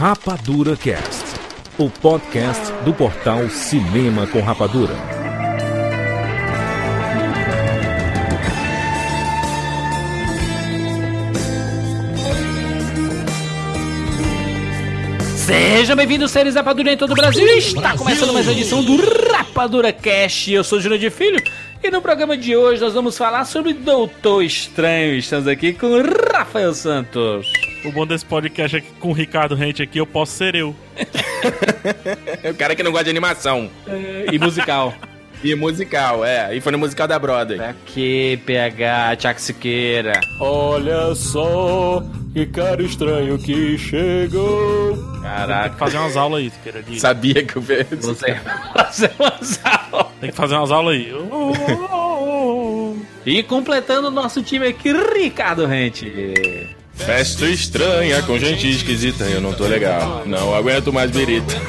Rapadura Cast, o podcast do portal Cinema com Rapadura. Sejam bem-vindos, seres Rapadura em todo o Brasil. Está começando mais uma edição do Rapadura Cast. Eu sou o Júnior de Filho e no programa de hoje nós vamos falar sobre Doutor Estranho. Estamos aqui com Rafael Santos. O bom desse podcast aqui com o Ricardo Rente aqui, eu posso ser eu. o cara que não gosta de animação. E musical. E musical, é. E foi no musical da Brother. Aqui, PH, Tiago Siqueira. Olha só, que cara estranho que chegou. Tem que Caraca, fazer umas aulas aí, Siqueira. de- Sabia que eu fiz. você fazer umas aulas. Tem que fazer umas aulas aí. E completando o nosso time aqui, Ricardo Rente. Festa estranha com gente esquisita. Eu não tô legal. Não aguento mais birita.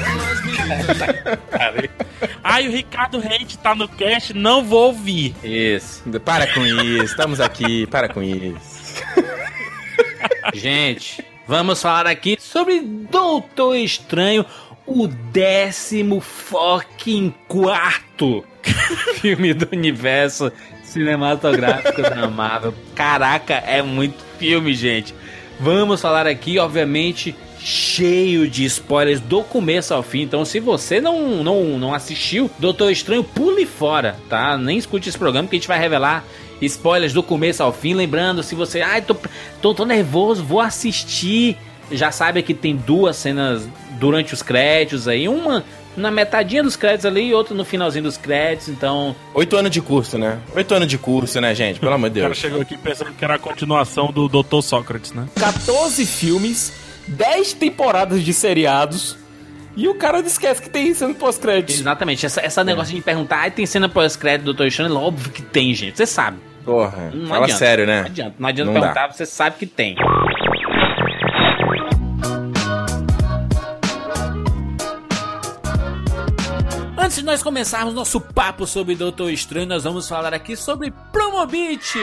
Ai, o Ricardo Rente tá no cast, não vou ouvir. Isso. Para com isso. Estamos aqui. Para com isso. Gente, vamos falar aqui sobre Doutor Estranho, o décimo fucking quarto filme do universo cinematográfico da Marvel. Caraca, é muito filme, gente. Vamos falar aqui, obviamente, cheio de spoilers do começo ao fim. Então, se você não, não, não assistiu Doutor Estranho, pule fora, tá? Nem escute esse programa que a gente vai revelar spoilers do começo ao fim. Lembrando, se você, ai, tô, tô, tô nervoso, vou assistir. Já sabe que tem duas cenas durante os créditos aí, uma na metadinha dos créditos ali e outra no finalzinho dos créditos. Então, Oito anos de curso, né? Oito anos de curso, né, gente? Pelo amor de O cara Deus. chegou aqui pensando que era a continuação do Dr. Sócrates, né? 14 filmes, 10 temporadas de seriados. E o cara esquece que tem cena pós-créditos. exatamente, essa, essa negócio de perguntar, ai, tem cena pós-crédito do Doutor Estranho? Óbvio que tem, gente. Você sabe. Porra. Não Fala adianta, sério, né? Não adianta, não adianta Não dá. perguntar, você sabe que tem. Antes de nós começarmos nosso papo sobre Doutor Estranho, nós vamos falar aqui sobre Promobit.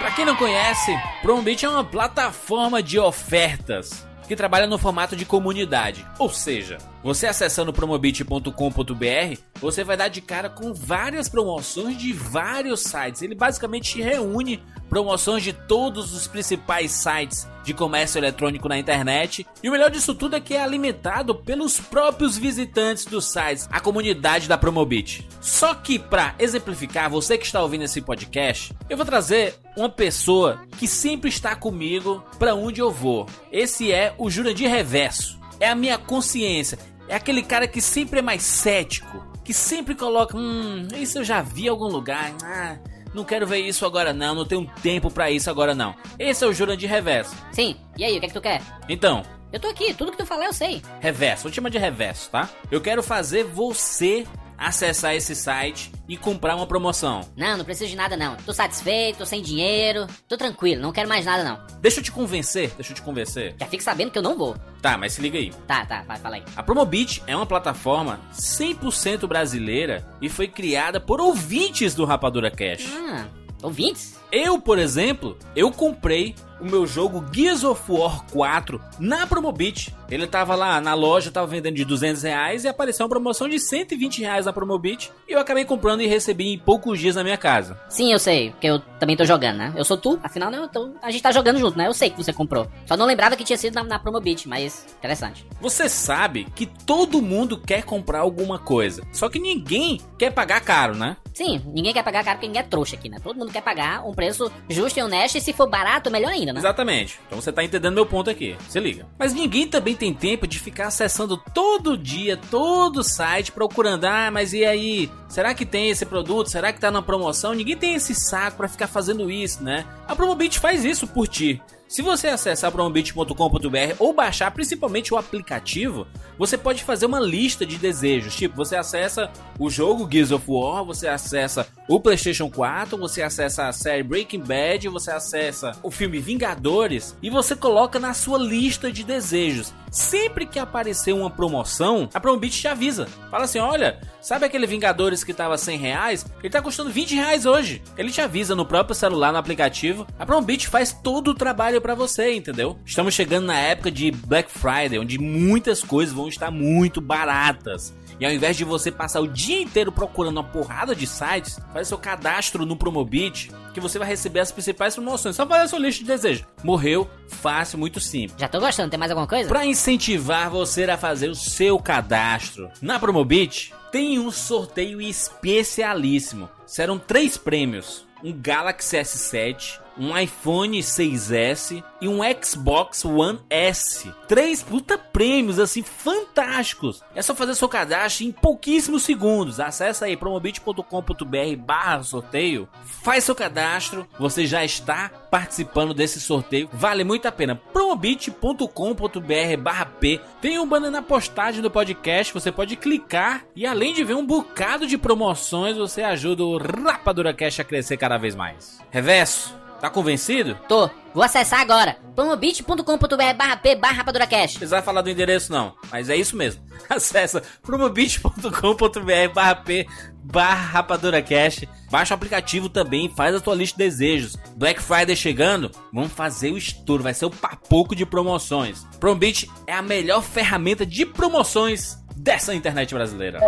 Pra quem não conhece, Promobit é uma plataforma de ofertas que trabalha no formato de comunidade. Ou seja, você acessando promobit.com.br, você vai dar de cara com várias promoções de vários sites. Ele basicamente reúne promoções de todos os principais sites de comércio eletrônico na internet. E o melhor disso tudo é que é alimentado pelos próprios visitantes dos sites, a comunidade da Promobit. Só que para exemplificar, você que está ouvindo esse podcast, eu vou trazer uma pessoa que sempre está comigo para onde eu vou. Esse é o Jurandir Reverso. É a minha consciência. É aquele cara que sempre é mais cético, que sempre coloca, hum, isso eu já vi em algum lugar. Ah, não quero ver isso agora não, não tenho tempo pra isso agora não. Esse é o Jurandir Reverso. Sim, e aí, o que é que tu quer? Então, Eu tô aqui, tudo que tu falar eu sei. Reverso, vou te chamar de Reverso, tá? Eu quero fazer você acessar esse site e comprar uma promoção. Não, não preciso de nada não. Tô satisfeito, tô sem dinheiro, tô tranquilo, não quero mais nada não. Deixa eu te convencer, deixa eu te convencer. Já fique sabendo que eu não vou. Tá, mas se liga aí. Tá, tá, vai, fala aí. A Promobit é uma plataforma 100% brasileira e foi criada por ouvintes do Rapadura Cash. Ah, ouvintes? Eu, por exemplo, eu comprei o meu jogo Gears of War 4 na Promobit. Ele tava lá na loja, tava vendendo de 200 reais e apareceu uma promoção de 120 reais na Promobit. E eu acabei comprando e recebi em poucos dias na minha casa. Sim, eu sei, porque eu também tô jogando, né? Eu sou tu, afinal né, eu tô- a gente tá jogando junto, né? Eu sei que você comprou. Só não lembrava que tinha sido na, na Promobit, mas interessante. Você sabe que todo mundo quer comprar alguma coisa, só que ninguém quer pagar caro, né? Sim, ninguém quer pagar caro porque ninguém é trouxa aqui, né? Todo mundo quer pagar um preço justo e honesto e se for barato, melhor ainda, né? Exatamente. Então você tá entendendo meu ponto aqui. Se liga. Mas ninguém também tem tempo de ficar acessando todo dia, todo site, procurando. Ah, mas e aí? Será que tem esse produto? Será que tá na promoção? Ninguém tem esse saco pra ficar fazendo isso, né? A Promobit faz isso por ti. Se você acessar promobit.com.br ou baixar principalmente o aplicativo, você pode fazer uma lista de desejos. Tipo, você acessa o jogo Gears of War, você acessa o PlayStation 4, você acessa a série Breaking Bad, você acessa o filme Vingadores e você coloca na sua lista de desejos. Sempre que aparecer uma promoção, a Promobit te avisa. Fala assim: olha, sabe aquele Vingadores que tava 100 reais? Ele tá custando 20 reais hoje. Ele te avisa no próprio celular, no aplicativo. A Promobit faz todo o trabalho pra você, entendeu? Estamos chegando na época de Black Friday, onde muitas coisas vão estar muito baratas. E ao invés de você passar o dia inteiro procurando uma porrada de sites, faz seu cadastro no Promobit, que você vai receber as principais promoções. Só fazer a sua lista de desejos. Morreu, fácil, muito simples. Já tô gostando, tem mais alguma coisa? Para incentivar você a fazer o seu cadastro na Promobit, tem um sorteio especialíssimo. Serão três prêmios: um Galaxy S7, um iPhone 6S e um Xbox One S. Três puta prêmios assim fantásticos. É só fazer seu cadastro em pouquíssimos segundos. Acesse aí promobit.com.br barra sorteio. Faz seu cadastro. Você já está participando desse sorteio. Vale muito a pena. promobit.com.br barra P. Tem um banner na postagem do podcast. Você pode clicar e além de ver um bocado de promoções, você ajuda o Rapadura Cash a crescer cada vez mais. Reverso. Tá convencido? Tô. Vou acessar agora. promobit.com.br barra P barra rapaduracast. Não precisa falar do endereço não, mas é isso mesmo. Acesse promobit.com.br barra P barra rapaduracast. Baixa o aplicativo também, faz a tua lista de desejos. Black Friday chegando, vamos fazer o estouro, vai ser o papoco de promoções. Promobit é a melhor ferramenta de promoções dessa internet brasileira.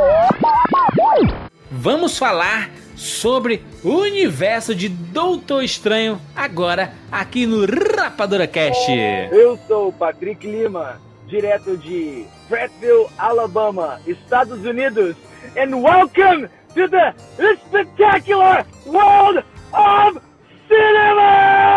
Vamos falar sobre o universo de Doutor Estranho agora aqui no Rapadura Cast. Eu sou o Patrick Lima, direto de Prattville, Alabama, Estados Unidos, and welcome to the spectacular world of cinema!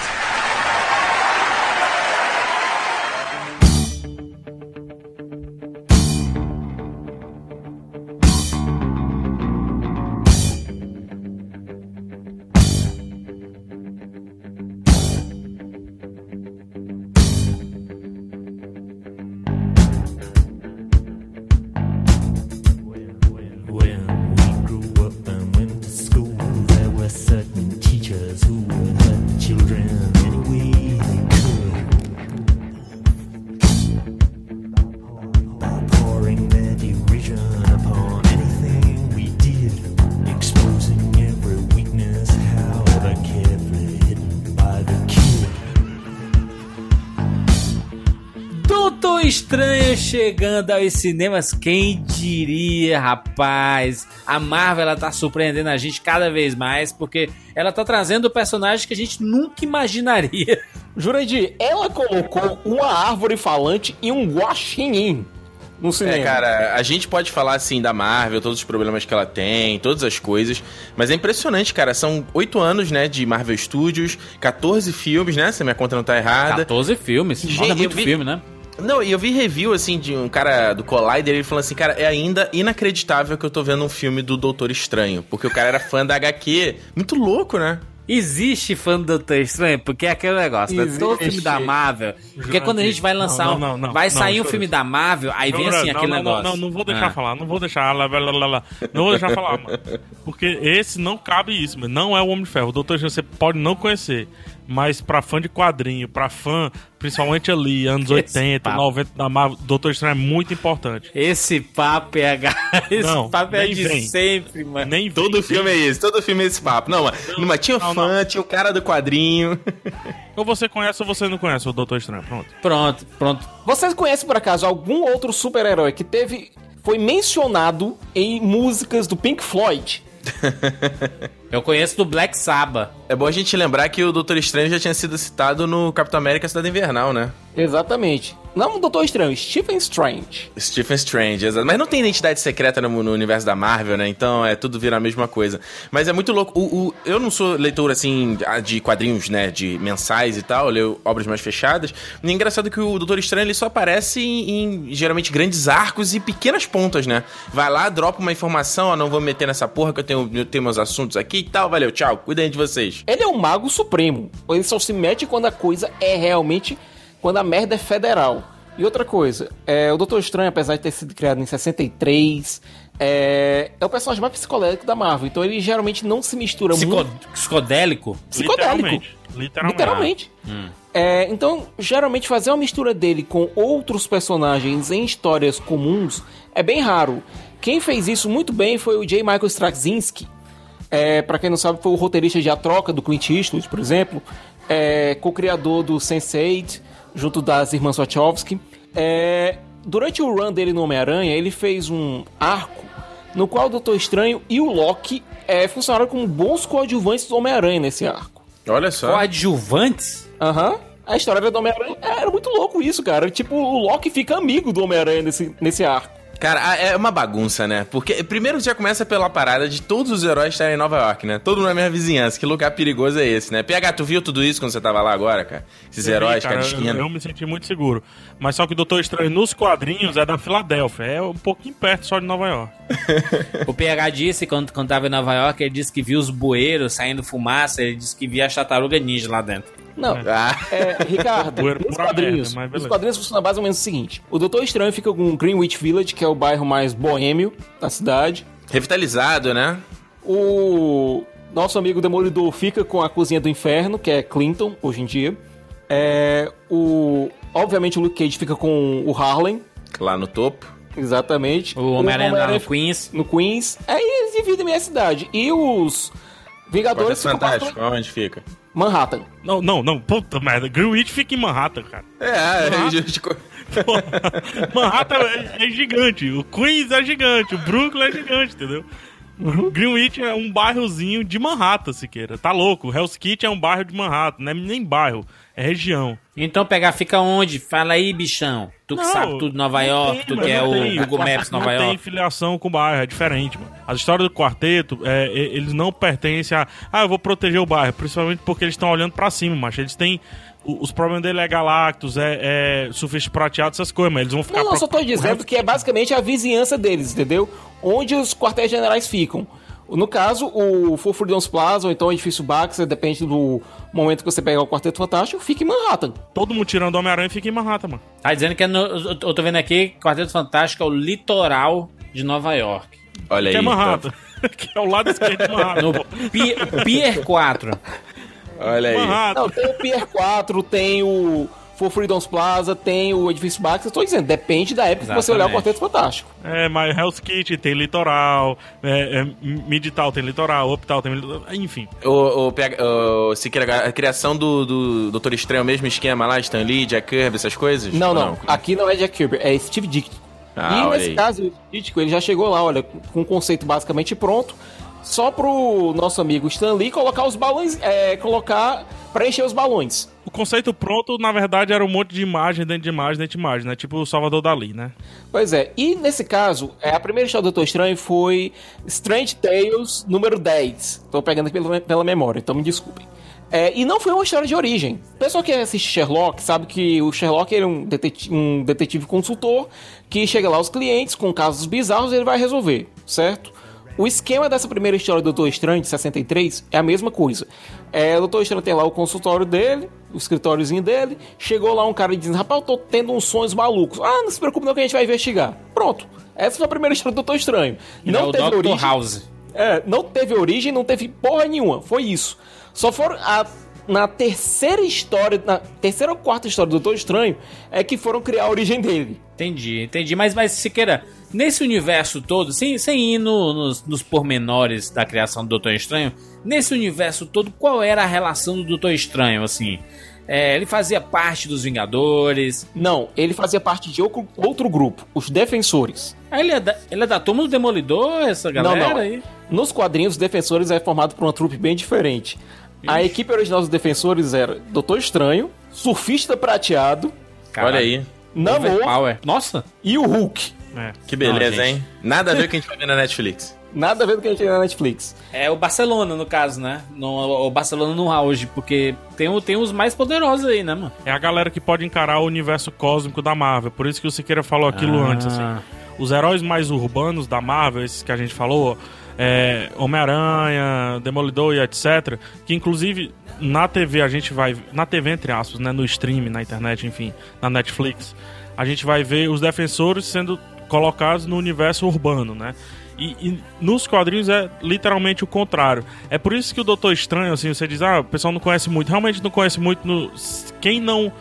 Chegando aos cinemas, quem diria, rapaz? A Marvel ela tá surpreendendo a gente cada vez mais, porque ela tá trazendo personagens que a gente nunca imaginaria. Jurandir, ela colocou uma árvore falante e um guaxinim no cinema. É, cara, a gente pode falar assim da Marvel, todos os problemas que ela tem, todas as coisas, mas é impressionante, cara. São oito anos, né, de Marvel Studios, 14 filmes, né? Se minha conta não tá errada. 14 filmes, Gente, é muito vi- filme, né? Não, e eu vi review, assim, de um cara do Collider, ele falando assim, cara, é ainda inacreditável que eu tô vendo um filme do Doutor Estranho, porque o cara era fã da HQ. Muito louco, né? Existe fã do Doutor Estranho, porque é aquele negócio, né? Todo filme da Marvel. Porque quando a gente vai lançar. não, um- não, não, vai não, sair um filme da Marvel, aí vem assim não, aquele não, negócio. Não, não, não vou deixar Ah. falar, não vou deixar. Lá, lá, lá, lá, lá. Não vou deixar falar, mano. Porque esse não cabe isso, mano. Não é o Homem de Ferro. O Doutor Estranho você pode não conhecer. Mas pra fã de quadrinho, pra fã, principalmente ali, anos Esse 80, papo. 90 da Marvel, Doutor Estranho é muito importante. Esse papo é. Esse Não, papo é nem de vem. sempre, mano. Nem Todo vi- filme é esse, todo filme é esse papo. Não, mas, mas tinha não, fã, tinha o cara do quadrinho. Ou você conhece ou você não conhece o Doutor Estranho. Pronto. Pronto, pronto. Vocês conhecem por acaso algum outro super-herói que teve. Foi mencionado em músicas do Pink Floyd? Eu conheço do Black Sabbath. É bom a gente lembrar que o Doutor Estranho já tinha sido citado no Capitão América Cidade Invernal, né? Exatamente. Não o Doutor Estranho, Stephen Strange. Stephen Strange, exato. Mas não tem identidade secreta no, no universo da Marvel, né? Então é tudo vira a mesma coisa. Mas é muito louco. O, o- eu não sou leitor, assim, de quadrinhos, né? De mensais e tal. Eu leio obras mais fechadas. E é engraçado que o Doutor Estranho ele só aparece em, em, geralmente grandes arcos e pequenas pontas, né? Vai lá, dropa uma informação, ó, não vou me meter nessa porra que eu tenho, eu tenho meus assuntos aqui e tal. Valeu, tchau. Cuidem de vocês. Ele é um mago supremo. Ele só se mete quando a coisa é realmente. Quando a merda é federal. E outra coisa, é, o Doutor Estranho, apesar de ter sido criado em 63, é, é o personagem mais psicodélico da Marvel. Então ele geralmente não se mistura Psico- muito. Psicodélico? Psicodélico. Literalmente. Literalmente. Literalmente. É, então, geralmente fazer uma mistura dele com outros personagens em histórias comuns é bem raro. Quem fez isso muito bem foi o J. Michael Straczynski. É, para quem não sabe, foi o roteirista de A Troca do Clint Eastwood, por exemplo. É, co-criador do Sense8, junto das irmãs Wachowski. É, durante o run dele no Homem-Aranha, ele fez um arco no qual o Doutor Estranho e o Loki é, funcionaram como bons coadjuvantes do Homem-Aranha nesse arco. Olha só. Coadjuvantes? Aham. A história do Homem-Aranha era muito louco isso, cara. Tipo, o Loki fica amigo do Homem-Aranha nesse, nesse arco. Cara, a- é uma bagunça, né? Porque primeiro já começa pela parada de todos os heróis estarem em Nova York, né? Todo mundo na mesma vizinhança. Que lugar perigoso é esse, né? PH, tu viu tudo isso quando você tava lá agora, cara? Esses Eu vi, heróis, cara, cada esquina. eu, eu me senti muito seguro. Mas só que o Doutor Estranho nos quadrinhos é da Filadélfia. É um pouquinho perto só de Nova York. O PH disse, quando, quando tava em Nova York, ele disse que viu os bueiros saindo fumaça, ele disse que via a tartaruga ninja lá dentro. Não, Ah, é, Ricardo, nos pura quadrinhos, merda, os quadrinhos funcionam mais ou menos o seguinte. O Doutor Estranho fica com Greenwich Village, que é o bairro mais boêmio da cidade. revitalizado, né? O nosso amigo Demolidor fica com a Cozinha do Inferno, que é Clinton, hoje em dia. É, o, obviamente o Luke Cage fica com o Harlem, Lá no topo. exatamente. O Homem-Aranha lá no Queens. no Queens. Aí eles dividem meia cidade. E os Vingadores Fantástico, pra onde fica? Manhattan. Não, não, não. Puta merda. Greenwich fica em Manhattan, cara. É, é, gente, Porra. Manhattan é, é gigante. O Queens é gigante. O Brooklyn é gigante, entendeu? Greenwich é um bairrozinho de Manhattan, Siqueira. Tá louco. Hell's Kitchen é um bairro de Manhattan. Não é nem bairro. É região. Então pegar fica onde? Fala aí, bichão. Tu que Não, sabe tudo de Nova não York, tem, tu que é o tem. Google Maps Nova não tem York. filiação com o bairro, é diferente, mano. As histórias do quarteto, é, eles não pertencem a. Ah, eu vou proteger o bairro, principalmente porque eles estão olhando pra cima, mas eles têm. Os problemas dele é Galactus, é, é surfista prateado, essas coisas, mas eles vão ficar. Não, não, só tô dizendo que é basicamente a vizinhança deles, entendeu? Onde os quartéis generais ficam. No caso, o Full Freedom's Plaza, ou então o edifício Baxter, depende do momento que você pegar o Quarteto Fantástico, fica em Manhattan. Todo mundo tirando o Homem-Aranha fica em Manhattan, mano. Tá dizendo que é no, eu tô vendo aqui, Quarteto Fantástico é o litoral de Nova York. Olha aí. Que é então. Manhattan. que é o lado esquerdo de Manhattan. No Pi- Pier 4. Olha aí. Manhattan. Não, tem o Pier 4, tem o Full Freedom's Plaza, tem o edifício Baxter. Eu tô dizendo, depende da época que você olhar o Exatamente. Quarteto Fantástico. É, mas Hell's Kitchen tem litoral, é, é, Midtown tem litoral, Uptown tem litoral, enfim. O, o, o, Siqueira, a criação do, do Doutor Estranho é o mesmo esquema lá, Stan Lee, Jack Kirby, essas coisas? Não, Ou não, Aqui não é Jack Kirby, é Steve Ditko. Ah, e nesse aí. caso, o Ditko, ele já chegou lá, olha, com o conceito basicamente pronto. Só pro nosso amigo Stan Lee colocar os balões, é, colocar, preencher os balões. O conceito pronto, na verdade, era um monte de imagem dentro de imagem dentro de imagem, né? Tipo o Salvador Dali, né? Pois é, e nesse caso, é, a primeira história do Doutor Estranho foi Strange Tales número 10. Tô pegando aqui pela, pela memória, então me desculpem. É, e não foi uma história de origem. O pessoal que assiste Sherlock sabe que o Sherlock é um um detetive consultor que chega lá aos clientes com casos bizarros e ele vai resolver, certo? O esquema dessa primeira história do Doutor Estranho, de 63, é a mesma coisa. É, o Doutor Estranho tem lá o consultório dele, o escritóriozinho dele. Chegou lá um cara e diz: Rapaz, eu tô tendo uns sonhos malucos. Ah, não se preocupe, não, que a gente vai investigar. Pronto. Essa foi a primeira história do Doutor Estranho. é Não o teve Dr. origem. House. É, não teve origem, não teve porra nenhuma. Foi isso. Só foram. a- na terceira história, na terceira ou quarta história do Doutor Estranho, é que foram criar a origem dele. Entendi, entendi. Mas, mas Siqueira, nesse universo todo, sem, sem ir no- nos, nos pormenores da criação do Doutor Estranho, nesse universo todo, qual era a relação do Doutor Estranho, assim? É, ele fazia parte dos Vingadores. Não, ele fazia parte de outro, outro grupo, os Defensores. Ah, ele é da, ele é da turma do Demolidor, essa galera não, não. aí? Nos quadrinhos, os Defensores é formado por uma trupe bem diferente. A equipe original dos Defensores era Doutor Estranho, Surfista Prateado, Olha aí. Namor Power. Nossa! e o Hulk. É. Que beleza, Não, hein? Nada a ver com o que a gente vai ver na Netflix. Nada a ver com o que a gente tem na Netflix. É o Barcelona, no caso, né? No, o Barcelona no auge, porque tem, tem os mais poderosos aí, né, mano? É a galera que pode encarar o universo cósmico da Marvel. Por isso que o Siqueira falou aquilo Ah. antes, assim. Os heróis mais urbanos da Marvel, esses que a gente falou, é, Homem-Aranha, Demolidor e etc. Que inclusive na TV a gente vai. Na TV, entre aspas, né? No stream, na internet, enfim, na Netflix, a gente vai ver os defensores sendo colocados no universo urbano, né? E, e nos quadrinhos é literalmente o contrário. É por isso que o Doutor Estranho, assim, você diz, ah, o pessoal não conhece muito. Realmente não conhece muito. No... Quem não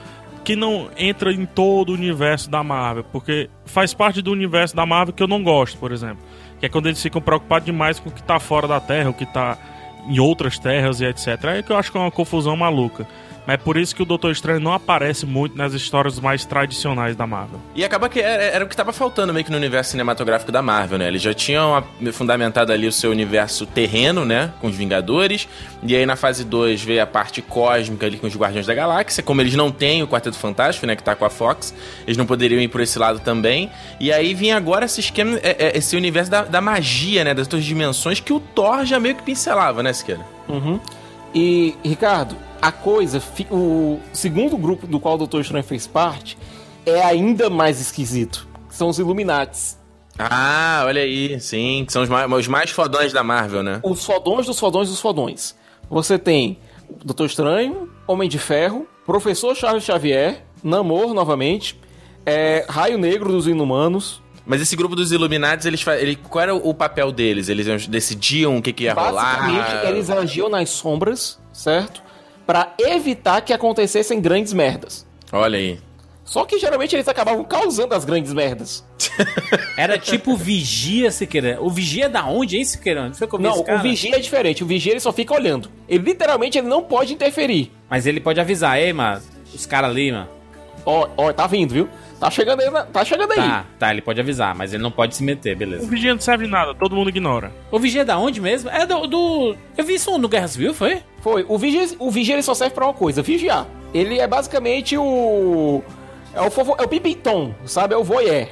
que não entra em todo o universo da Marvel, porque faz parte do universo da Marvel que eu não gosto, por exemplo. Que é quando eles ficam preocupados demais com o que tá fora da Terra, o que tá em outras terras e etc. É que eu acho que é uma confusão maluca. Mas é por isso que o Doutor Estranho não aparece muito nas histórias mais tradicionais da Marvel. E acaba que era, era o que tava faltando meio que no universo cinematográfico da Marvel, né? Eles já tinham fundamentado ali o seu universo terreno, né? Com os Vingadores. E aí na fase 2 veio a parte cósmica ali com os Guardiões da Galáxia. Como eles não têm o Quarteto Fantástico, né? Que tá com a Fox, eles não poderiam ir por esse lado também. E aí vinha agora esse esquema, é- é- esse universo da, da magia, né? Das outras dimensões que o Thor já meio que pincelava, né, Siqueira? Uhum. E, Ricardo, a coisa, o segundo grupo do qual o Doutor Estranho fez parte é ainda mais esquisito. São os Illuminates. Ah, olha aí, sim, que são os mais, os mais fodões da Marvel, né? Os fodões dos fodões dos fodões. Você tem Doutor Estranho, Homem de Ferro, Professor Charles Xavier, Namor novamente, é, Raio Negro dos Inumanos. Mas esse grupo dos Illuminates, eles, ele, qual era o papel deles? Eles decidiam o que, que ia Basicamente, rolar? eles agiam nas sombras, certo? Pra evitar que acontecessem grandes merdas. Olha aí. Só que geralmente eles acabavam causando as grandes merdas. Era tipo Vigia, Siqueira. O Vigia é da onde, hein, Siqueira? Não sei como Não, o vigia é diferente. O vigia ele só fica olhando. Ele literalmente ele não pode interferir. Mas ele pode avisar, ei, mano, os caras ali, mano. Ó, ó, tá vindo, viu? Tá chegando aí, tá chegando aí. Tá, tá, ele pode avisar, mas ele não pode se meter, O beleza. Vigia não serve de nada, todo mundo ignora. O Vigia é da onde mesmo? É do. do... Eu vi isso no Guerra Civil, foi? Foi. O vigia, o vigia ele só serve pra uma coisa, vigiar. Ele é basicamente o é o fofo, é o pipitom, sabe? É o voyeur.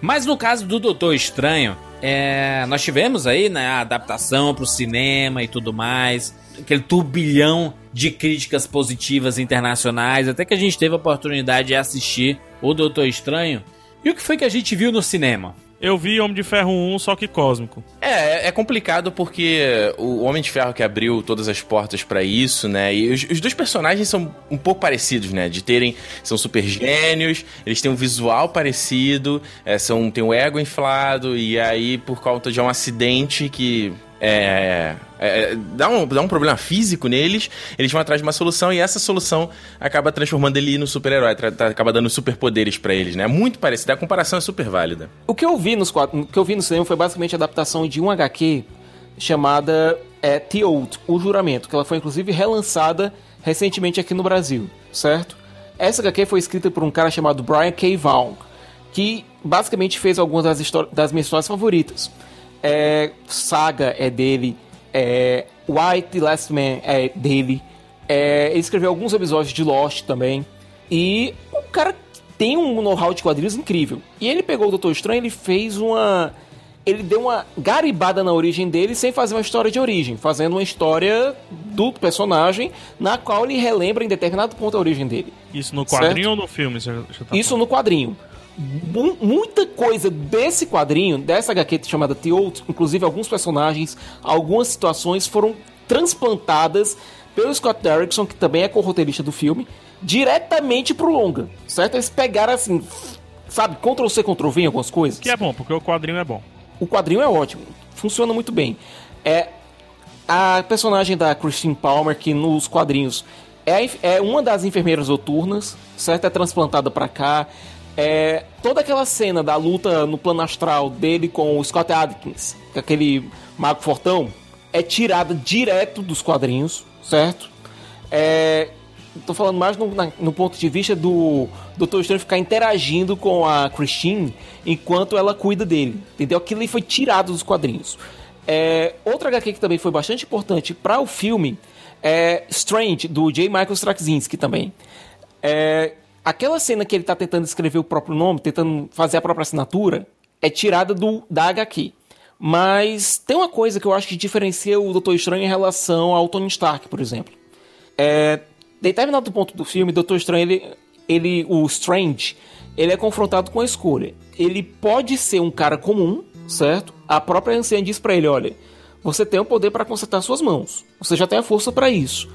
Mas no caso do Doutor Estranho, é, nós tivemos aí né, a adaptação pro cinema e tudo mais, aquele turbilhão de críticas positivas internacionais, até que a gente teve a oportunidade de assistir o Doutor Estranho. E o que foi que a gente viu no cinema? Eu vi Homem de Ferro 1, só que cósmico. É, é complicado porque o Homem de Ferro que abriu todas as portas pra isso, né? E os, os dois personagens são um pouco parecidos, né? De terem. São super gênios, eles têm um visual parecido, é, são, têm o ego inflado, e aí, por conta de um acidente que. É, é, dá, um, dá um problema físico neles, eles vão atrás de uma solução e essa solução acaba transformando ele no super-herói, acaba dando superpoderes pra eles, né? Muito parecido, a comparação é super válida. O que eu vi nos o que eu vi no cinema foi basicamente a adaptação de um HQ chamada é, The Oath, O Juramento, que ela foi inclusive relançada recentemente aqui no Brasil, certo? Essa HQ foi escrita por um cara chamado Brian K. Vaughan, que basicamente fez algumas das, das minhas histórias favoritas. É, Saga é dele, é, White Last Man é dele, é, ele escreveu alguns episódios de Lost também. E o cara tem um know-how de quadrinhos incrível. E ele pegou o Doutor Estranho, ele fez uma. Ele deu uma garibada na origem dele sem fazer uma história de origem, fazendo uma história do personagem na qual ele relembra em determinado ponto a origem dele. Isso no quadrinho ou no filme? Tá Isso no quadrinho. Mu- Muita coisa desse quadrinho, dessa HQ chamada The Oath, inclusive alguns personagens, algumas situações foram transplantadas pelo Scott Derrickson, que também é co-roteirista do filme, diretamente pro longa, certo? Eles pegaram assim, sabe, Ctrl-C, Ctrl-V em algumas coisas. Que é bom, porque o quadrinho é bom. O quadrinho é ótimo, funciona muito bem. É a personagem da Christine Palmer que nos quadrinhos é, é uma das enfermeiras noturnas, certo? É transplantada pra cá. É, toda aquela cena da luta no plano astral dele com o Scott Adkins, que aquele mago fortão, é tirada direto dos quadrinhos, certo? É, tô falando mais no, na- no ponto de vista do Doutor Estranho ficar interagindo com a Christine enquanto ela cuida dele, entendeu? Aquilo ali foi tirado dos quadrinhos. É, outra HQ que também foi bastante importante para o filme é Strange, do J. Michael Straczynski também. É, aquela cena que ele tá tentando escrever o próprio nome, tentando fazer a própria assinatura, é tirada do, da HQ. Mas tem uma coisa que eu acho que diferencia o Doutor Estranho em relação ao Tony Stark, por exemplo. É, determinado ponto do filme, Doutor Estranho, ele, ele, o Strange, ele é confrontado com a escolha. Ele pode ser um cara comum, certo? A própria anciã diz pra ele, olha, você tem o poder para consertar suas mãos. Você já tem a força para isso.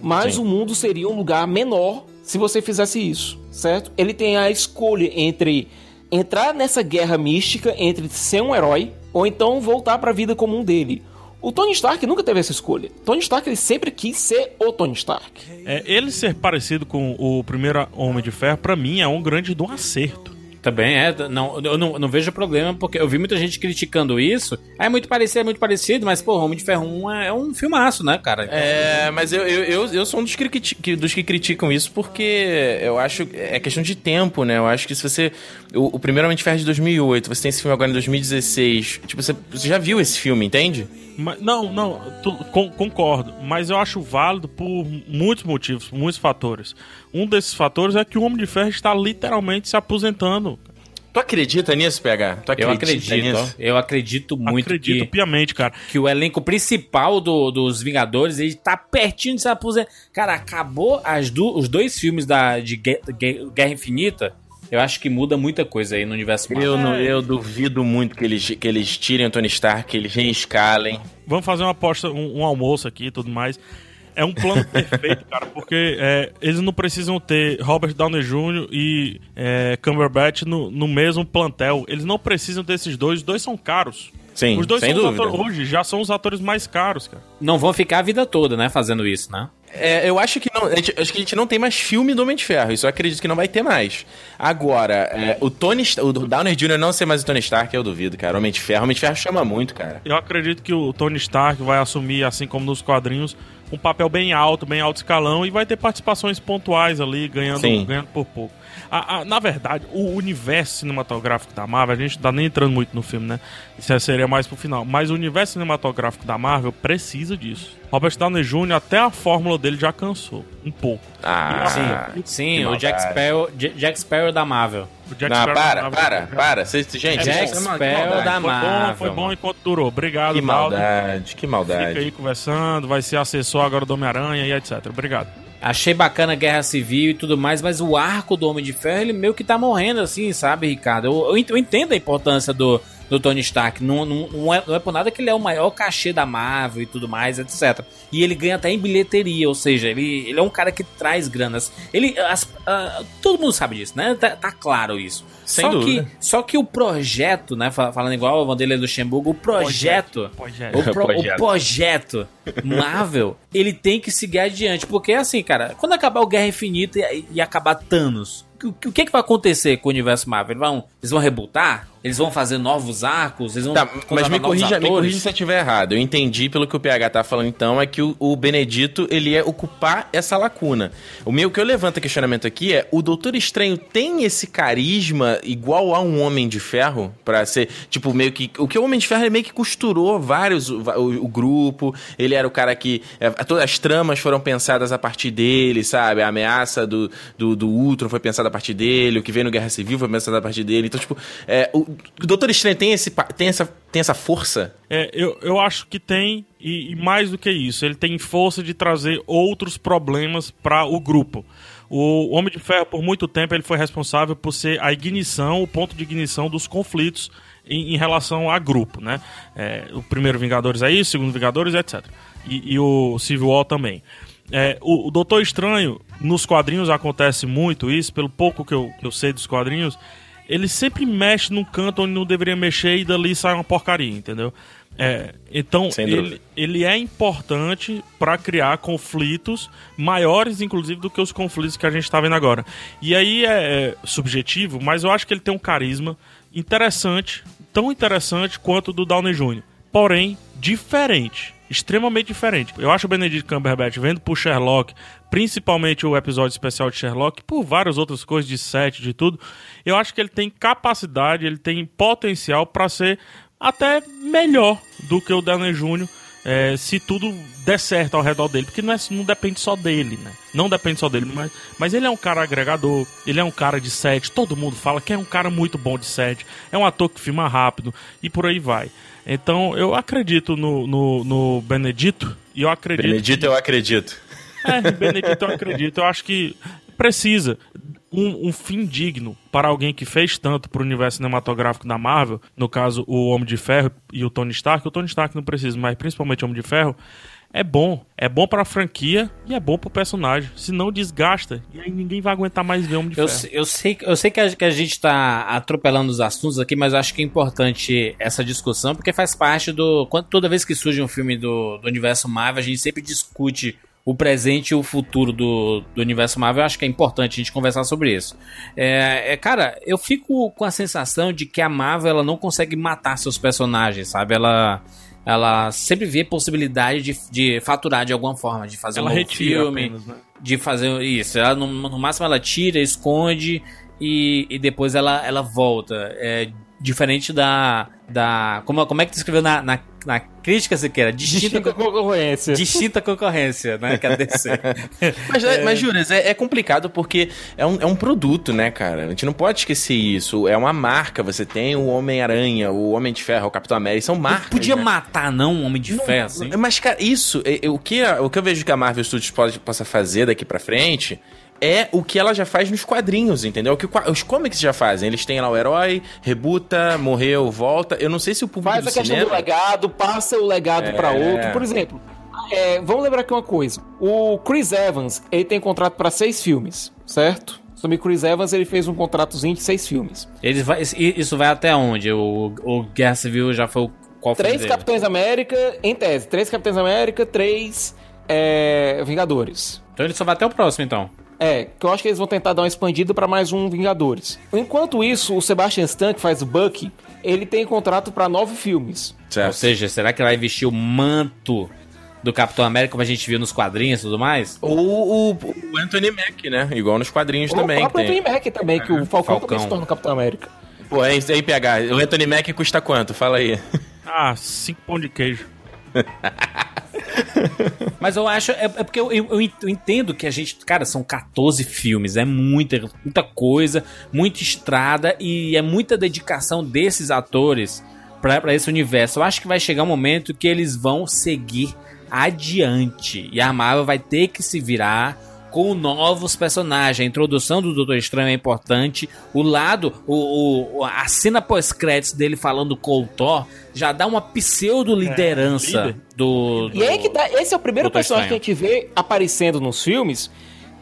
Mas o mundo seria um lugar menor se você fizesse isso, certo? Ele tem a escolha entre entrar nessa guerra mística entre ser um herói, ou então voltar pra vida comum dele. O Tony Stark nunca teve essa escolha. Tony Stark ele sempre quis ser o Tony Stark. É, ele ser parecido com o primeiro Homem de Ferro, pra mim, é um grande do acerto. Também é, não, eu não, não vejo problema, porque eu vi muita gente criticando isso. Ah, É muito parecido, é muito parecido, mas, pô, Homem de Ferro 1 é, é um filmaço, né, cara? É, mas eu, eu, eu, eu sou um dos que, dos que criticam isso porque eu acho. É questão de tempo, né? Eu acho que se você. O, o primeiro Homem de Ferro é de 2008, você tem esse filme agora em 2016. Tipo, você, você já viu esse filme, entende? Mas, não, não, tu- con- concordo. Mas eu acho válido por muitos motivos, por muitos fatores. Um desses fatores é que o Homem de Ferro está literalmente se aposentando. Tu acredita nisso, PH? Tu Eu acredita acredito, ó. nisso? eu acredito muito Acredito que, piamente, cara. que o elenco principal do- dos Vingadores, ele tá pertinho de se aposentar. Cara, acabou as do- os dois filmes da, de Gue- Gue- Guerra Infinita, eu acho que muda muita coisa aí no universo Marvel. Eu, não, eu duvido muito que eles, que eles tirem o Tony Stark, que eles reescalem. Vamos fazer uma aposta, um, um almoço aqui e tudo mais. É um plano perfeito, cara, porque é, eles não precisam ter Robert Downey Jr. e é, Cumberbatch no, no mesmo plantel. Eles não precisam desses dois. Os dois são caros. Sim, os dois sem são os dúvida. atores, hoje já são os atores mais caros, cara. Não vão ficar a vida toda, né, fazendo isso, né? É, eu acho que não. a gente- acho que a gente não tem mais filme do Homem de Ferro. Isso eu acredito que não vai ter mais. Agora, é, o Tony. O Downer Jr. não ser mais o Tony Stark, eu duvido, cara. O Homem de Ferro. O Homem de Ferro chama muito, cara. Eu acredito que o Tony Stark vai assumir, assim como nos quadrinhos, um papel bem alto, bem alto escalão e vai ter participações pontuais ali, ganhando, Sim. ganhando por pouco. A- a- na verdade, o universo cinematográfico da Marvel, a gente não tá nem entrando muito no filme, né? Isso seria mais pro final. Mas o universo cinematográfico da Marvel precisa disso. Robert Downey Jr., até a fórmula dele já cansou. Um pouco. Ah, Sim, que o Jack. Sparrow, Jack Sparrow da Marvel. O Jack Não, Sparrow para, para, para. Cês- gente, Jack é uma- que Sparrow da Foi bom, Marvel. foi bom enquanto durou. Obrigado, Que maldade, que Fica maldade. aí conversando, vai ser assessor agora do Homem-Aranha e etc. Obrigado. Achei bacana a Guerra Civil e tudo mais, mas o arco do Homem de Ferro, ele meio que tá morrendo assim, sabe, Ricardo? Eu, eu entendo a importância do, do Tony Stark. Não, não, não, é, não é por nada que ele é o maior cachê da Marvel e tudo mais, etc. E ele ganha até em bilheteria, ou seja, ele, ele é um cara que traz granas. Ele. as- ah, todo mundo sabe disso, né? Tá, tá claro isso. Sem só dúvida. Que, só que o projeto, né? fa- Falando igual o Vanderlei Luxemburgo, o projeto. Projeto. O, pro- o Projeto. projeto Marvel, ele tem que seguir adiante. Porque, assim, cara, quando acabar o Guerra Infinita e, e acabar Thanos, o, o que, que vai acontecer com o universo Marvel? Eles vão, eles vão rebutar? Eles vão fazer novos arcos? Eles vão Tá, mas me corrija, me corrija se eu estiver errado. Eu entendi pelo que o PH tá falando então, é que o, o Benedito, ele é ocupar essa lacuna. O meu que eu levanto questionamento aqui é, o Doutor Estranho tem esse carisma igual a um Homem de Ferro? Pra ser, tipo, meio que... O que o Homem de Ferro, ele meio que costurou vários, o, o- o grupo, ele era o cara que... é, todas as tramas foram pensadas a partir dele, sabe? A ameaça do, do, do Ultron foi pensada a partir dele, o que veio no Guerra Civil foi pensado a partir dele. Então, tipo, é, o, o Doutor Estranho tem, esse, tem, essa, tem essa força? É, eu, eu acho que tem, e, e mais do que isso, ele tem força de trazer outros problemas para o grupo. O Homem de Ferro, por muito tempo, ele foi responsável por ser a ignição, o ponto de ignição dos conflitos em, em relação a grupo, né? É, o primeiro Vingadores é isso, o segundo Vingadores, etc. E, e o Civil War também. É, o, o Doutor Estranho, nos quadrinhos acontece muito isso, pelo pouco que eu, que eu sei dos quadrinhos, ele sempre mexe num canto onde não deveria mexer e dali sai uma porcaria, entendeu? É, então ele, ele é importante para criar conflitos maiores, inclusive, do que os conflitos que a gente está vendo agora. E aí é, é subjetivo, mas eu acho que ele tem um carisma interessante, tão interessante quanto o do Downey Jr. Porém, diferente. Extremamente diferente. Eu acho o Benedict Cumberbatch vendo por Sherlock, principalmente o episódio especial de Sherlock, por várias outras coisas de set, de tudo. Eu acho que ele tem capacidade, ele tem potencial para ser até melhor do que o Downey Jr. é, se tudo der certo ao redor dele, porque não, é- não depende só dele, né? Não depende só dele, mas, mas ele é um cara agregador, ele é um cara de set, todo mundo fala que é um cara muito bom de set, é um ator que filma rápido e por aí vai. Então eu acredito no, no, no Benedito e eu acredito. Benedito, eu acredito. É, Benedito eu acredito. Eu acho que precisa um, um fim digno para alguém que fez tanto para o universo cinematográfico da Marvel, no caso o Homem de Ferro e o Tony Stark. O Tony Stark não precisa, mas principalmente o Homem de Ferro. é bom. É bom pra franquia e é bom pro personagem. Se não desgasta, e aí ninguém vai aguentar mais ver Homem de Eu, Ferro. eu sei, eu sei que, a, que a gente tá atropelando os assuntos aqui, mas eu acho que é importante essa discussão, porque faz parte do. Quando, toda vez que surge um filme do, do universo Marvel, a gente sempre discute o presente e o futuro do, do universo Marvel. Eu acho que é importante a gente conversar sobre isso. É, é, cara, eu fico com a sensação de que a Marvel ela não consegue matar seus personagens, sabe? Ela. Ela sempre vê possibilidade de, de faturar de alguma forma, de fazer Ela um novo retira filme, apenas, né? de fazer isso. Ela, no, no máximo ela tira, esconde e, e depois ela, ela volta. É diferente da. da como, como é que tu escreveu na, na, na crítica, Siqueira? Distinta, Distinta concorrência. distinta concorrência, né? Que a DC. Mas, mas Juras, é, é complicado porque é um, é um produto, né, cara? A gente não pode esquecer isso. É uma marca. Você tem o Homem-Aranha, o Homem de Ferro, o Capitão América. São marcas. Podia né? matar, não, um homem de ferro, assim. Mas, cara, isso, é- é o, que, o que eu vejo que a Marvel Studios pode, possa fazer daqui pra frente é o que ela já faz nos quadrinhos, entendeu? O que o qua- os comics já fazem. Eles têm lá o herói, rebuta, morreu, volta. Eu não sei se o público Faz do a questão cinema... do legado, passa o legado É. pra outro. Por exemplo, é, vamos lembrar aqui uma coisa. O Chris Evans, ele tem contrato pra seis filmes, certo? Sobre Chris Evans, ele fez um contratozinho de seis filmes. Eles vai, isso- vai até onde? O, o Guerra Civil já foi o. Qual foi Três dele? Capitães América, em tese. Três Capitães América, três é, Vingadores. Então ele só vai até o próximo, então. É, que eu acho que eles vão tentar dar uma expandida pra mais um Vingadores. Enquanto isso, o Sebastian Stan, que faz o Bucky, ele tem contrato pra nove filmes. Certo. Ou seja, será que ele vai vestir o manto do Capitão América, como a gente viu nos quadrinhos e tudo mais? Ou o, o Anthony Mack, né? Igual nos quadrinhos Ou também. o próprio. Anthony Mack também, que o Falcão, Falcão. também se torna o Capitão América. Pô, é isso aí, PH. O Anthony Mack custa quanto? Fala aí. Ah, cinco pão de queijo. Mas eu acho. É, é porque eu, eu- eu entendo que a gente. Cara, são 14 filmes. É muita, muita coisa, muita estrada e é muita dedicação desses atores pra esse universo. Eu acho que vai chegar um momento que eles vão seguir adiante. E a Marvel vai ter que se virar com novos personagens. A introdução do Doutor Estranho é importante. O lado, o, o- a cena pós-créditos dele falando com o Thor já dá uma pseudo-liderança líder. do, do. E aí que tá, esse é o primeiro Doutor personagem que a gente vê aparecendo nos filmes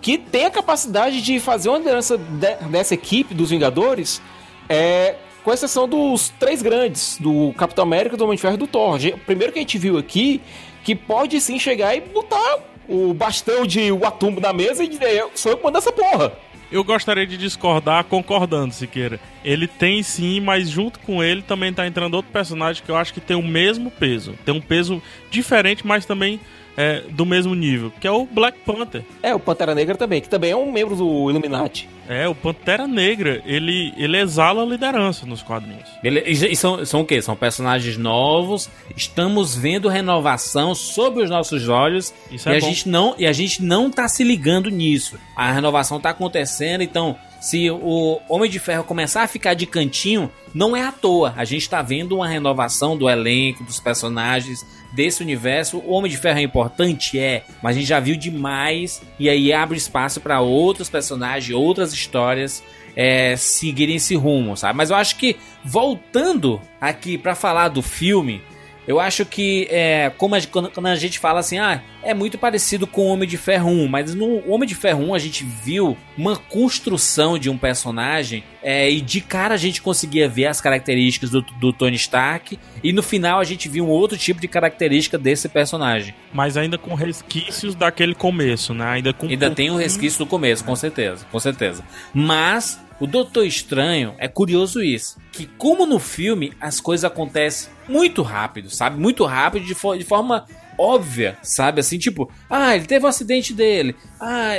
que tem a capacidade de fazer uma liderança de- dessa equipe dos Vingadores, é, com exceção dos três grandes, do Capitão América, do Homem de Ferro e do Thor. Primeiro que a gente viu aqui, que pode sim chegar e botar o bastão de Watumbo na mesa e dizer, eu sou eu que mando essa porra. Eu gostaria de discordar concordando, Siqueira. Ele tem sim, mas junto com ele também tá entrando outro personagem que eu acho que tem o mesmo peso. Tem um peso diferente, mas também é, do mesmo nível, que é o Black Panther. É, o Pantera Negra também, que também é um membro do Illuminati. É, o Pantera Negra, ele, ele exala a liderança nos quadrinhos. Bele- E, e são, são o quê? São personagens novos. Estamos vendo renovação sob os nossos olhos. Isso e, é a bom. gente não, e a gente não tá se ligando nisso. A renovação tá acontecendo, então. Se o Homem de Ferro começar a ficar de cantinho, não é à toa. A gente tá vendo uma renovação do elenco, dos personagens, desse universo. O Homem de Ferro é importante? É. Mas a gente já viu demais. E aí abre espaço para outros personagens, outras histórias é, seguirem esse rumo, sabe? Mas eu acho que, voltando aqui pra falar do filme, eu acho que, é, como a, quando, quando a gente fala assim, ah, é muito parecido com o Homem de Ferro 1, mas no Homem de Ferro 1 a gente viu uma construção de um personagem é, e de cara a gente conseguia ver as características do, do Tony Stark e no final a gente viu um outro tipo de característica desse personagem. Mas ainda com resquícios daquele começo, né? Ainda com Ainda tem um resquício do começo, com certeza, com certeza. Mas o Doutor Estranho é curioso isso, que como no filme as coisas acontecem muito rápido, sabe? Muito rápido de, de forma óbvia, sabe? Assim, tipo, ah, ele teve um acidente dele. Ah,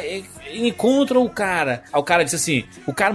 encontra o cara. Aí o cara disse assim: o cara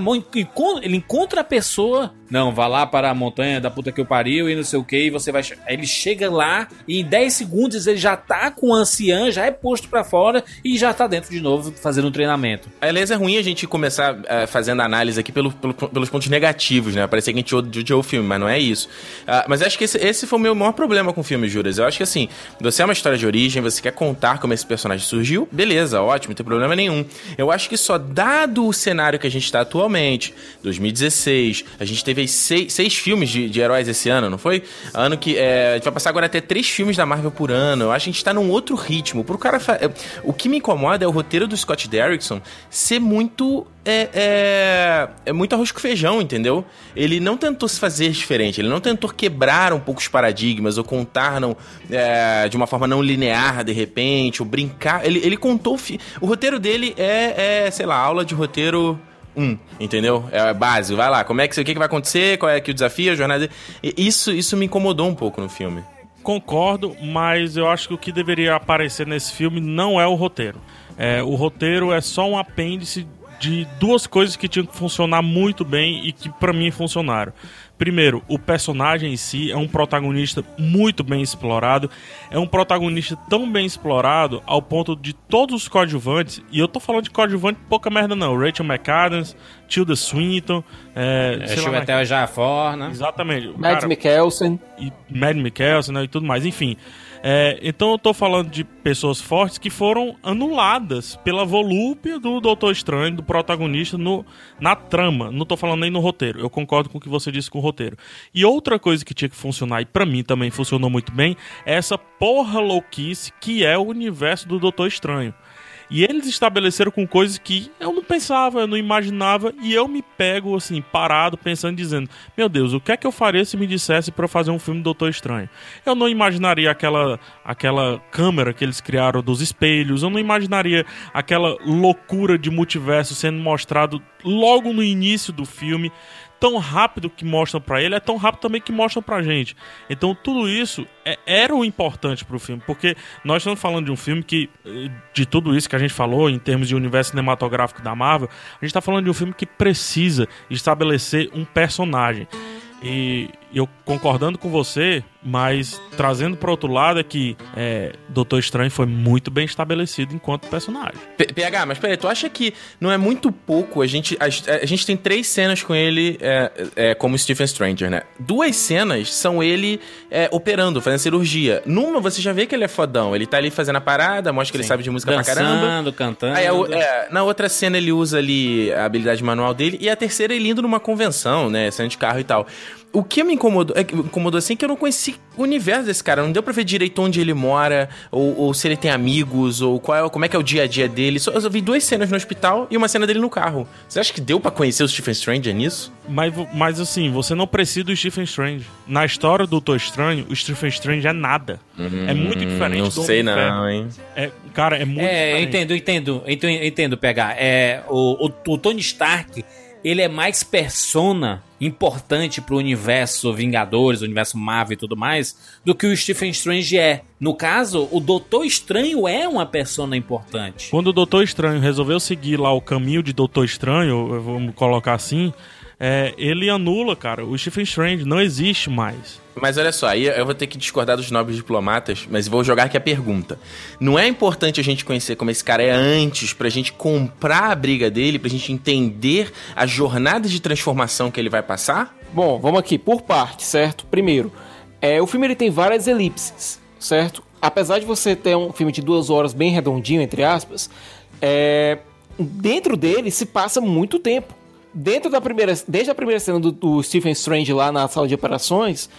ele encontra a pessoa. Não, vá lá para a montanha da puta que eu pariu e não sei o que. E você vai. Aí ele chega lá e em 10 segundos ele já tá com o anciã, já é posto pra fora e já tá dentro de novo fazendo um treinamento. Aliás, é ruim a gente começar eh, fazendo análise aqui pelo- pelo- pelos pontos negativos, né? Parecia que a gente odiou o filme, mas não é isso. Ah, mas acho que esse, esse foi o meu maior problema com o filme, Juras. Eu acho que assim, você é uma história de origem, você quer contar como esse personagem surgiu, beleza, ótimo, não tem problema nenhum. Eu acho que só dado o cenário que a gente tá atualmente, 2016, a gente teve seis, seis filmes de, de heróis esse ano, não foi? Ano que é, a gente vai passar agora até três filmes da Marvel por ano. Eu acho que a gente tá num outro ritmo. Pro cara é, O que me incomoda é o roteiro do Scott Derrickson ser muito é, é, é muito arroz com feijão, entendeu? Ele não tentou se fazer diferente, ele não tentou quebrar um pouco os paradigmas ou contar não, é, de uma forma não linear de repente, ou brincar. Ele, ele contou. o roteiro dele é, é, sei lá, aula de roteiro. Um, entendeu? É básico, vai lá, como é que o que, que vai acontecer, qual é que o desafio, a jornada. Isso, isso me incomodou um pouco no filme. Concordo, mas eu acho que o que deveria aparecer nesse filme não é o roteiro. É, o roteiro é só um apêndice de duas coisas que tinham que funcionar muito bem e que pra mim funcionaram. Primeiro, o personagem em si é um protagonista muito bem explorado. É um protagonista tão bem explorado ao ponto de todos os coadjuvantes, e eu tô falando de coadjuvante pouca merda não. Rachel McAdams, Tilda Swinton, é, É, sei lá Chiwetel Jafor, né? Exatamente. Cara- Mikkelsen. e Mad Mikkelsen né, e tudo mais, enfim. É, então eu tô falando de pessoas fortes que foram anuladas pela volúpia do Doutor Estranho, do protagonista, no, na trama. Não tô falando nem no roteiro. Eu concordo com o que você disse com o roteiro. E outra coisa que tinha que funcionar, e pra mim também funcionou muito bem, é essa porra louquice que é o universo do Doutor Estranho. E eles estabeleceram com coisas que eu não pensava, eu não imaginava, e eu me pego assim, parado, pensando, dizendo: Meu Deus, o que é que eu faria se me dissesse eu fazer um filme do Doutor Estranho? Eu não imaginaria aquela, aquela câmera que eles criaram dos espelhos, eu não imaginaria aquela loucura de multiverso sendo mostrado logo no início do filme. Tão rápido que mostram pra ele, é tão rápido também que mostram pra gente. Então tudo isso é- era o importante pro filme, porque nós estamos falando de um filme que, de tudo isso que a gente falou em termos de universo cinematográfico da Marvel, a gente tá falando de um filme que precisa estabelecer um personagem. E eu concordando com você, mas trazendo para outro lado é que é, Doutor Estranho foi muito bem estabelecido enquanto personagem. P- PH, mas peraí, tu acha que não é muito pouco? A gente, a, a gente tem três cenas com ele é, é, como Stephen Stranger, né? Duas cenas são ele é, operando, fazendo cirurgia. Numa, você já vê que ele é fodão. Ele tá ali fazendo a parada, mostra que ele sabe de música pra caramba. Dançando, cantando. Aí, a é, na outra cena ele usa ali a habilidade manual dele. E a terceira ele indo numa convenção, né? Saindo de carro e tal. O que me incomodou, é, incomodou assim é que eu não conheci o universo desse cara. Não deu pra ver direito onde ele mora, ou, ou se ele tem amigos, ou qual é, como é que é o dia a dia dele. Só, eu só vi duas cenas no hospital e uma cena dele no carro. Você acha que deu pra conhecer o Stephen Stranger nisso? Mas, mas assim, você não precisa do Stephen Strange. Na história do Doutor Estranho, o Stephen Strange é nada. é muito diferente Não do sei não, hein? É, cara, é muito É, eu diferente. entendo, eu entendo, eu entendo, eu entendo pegar. É, o, o, o Tony Stark, ele é mais persona importante pro universo Vingadores, universo Marvel e tudo mais, do que o Stephen Strange é. No caso, o Doutor Estranho é uma persona importante. Quando o Doutor Estranho resolveu seguir lá o caminho de Doutor Estranho, vamos colocar assim, é, ele anula, cara, o Stephen Strange. Não existe mais. Mas olha só, aí eu vou ter que discordar dos nobres diplomatas, mas vou jogar aqui a pergunta. Não é importante a gente conhecer como esse cara é antes, pra gente comprar a briga dele, pra gente entender a jornada de transformação que ele vai passar? Bom, vamos aqui, por parte, certo? Primeiro, é, o filme ele tem várias elipses, certo? Apesar de você ter um filme de duas horas bem redondinho, entre aspas, é, dentro dele se passa muito tempo. Dentro da primeira, desde a primeira cena do, do Stephen Strange lá na sala de operações,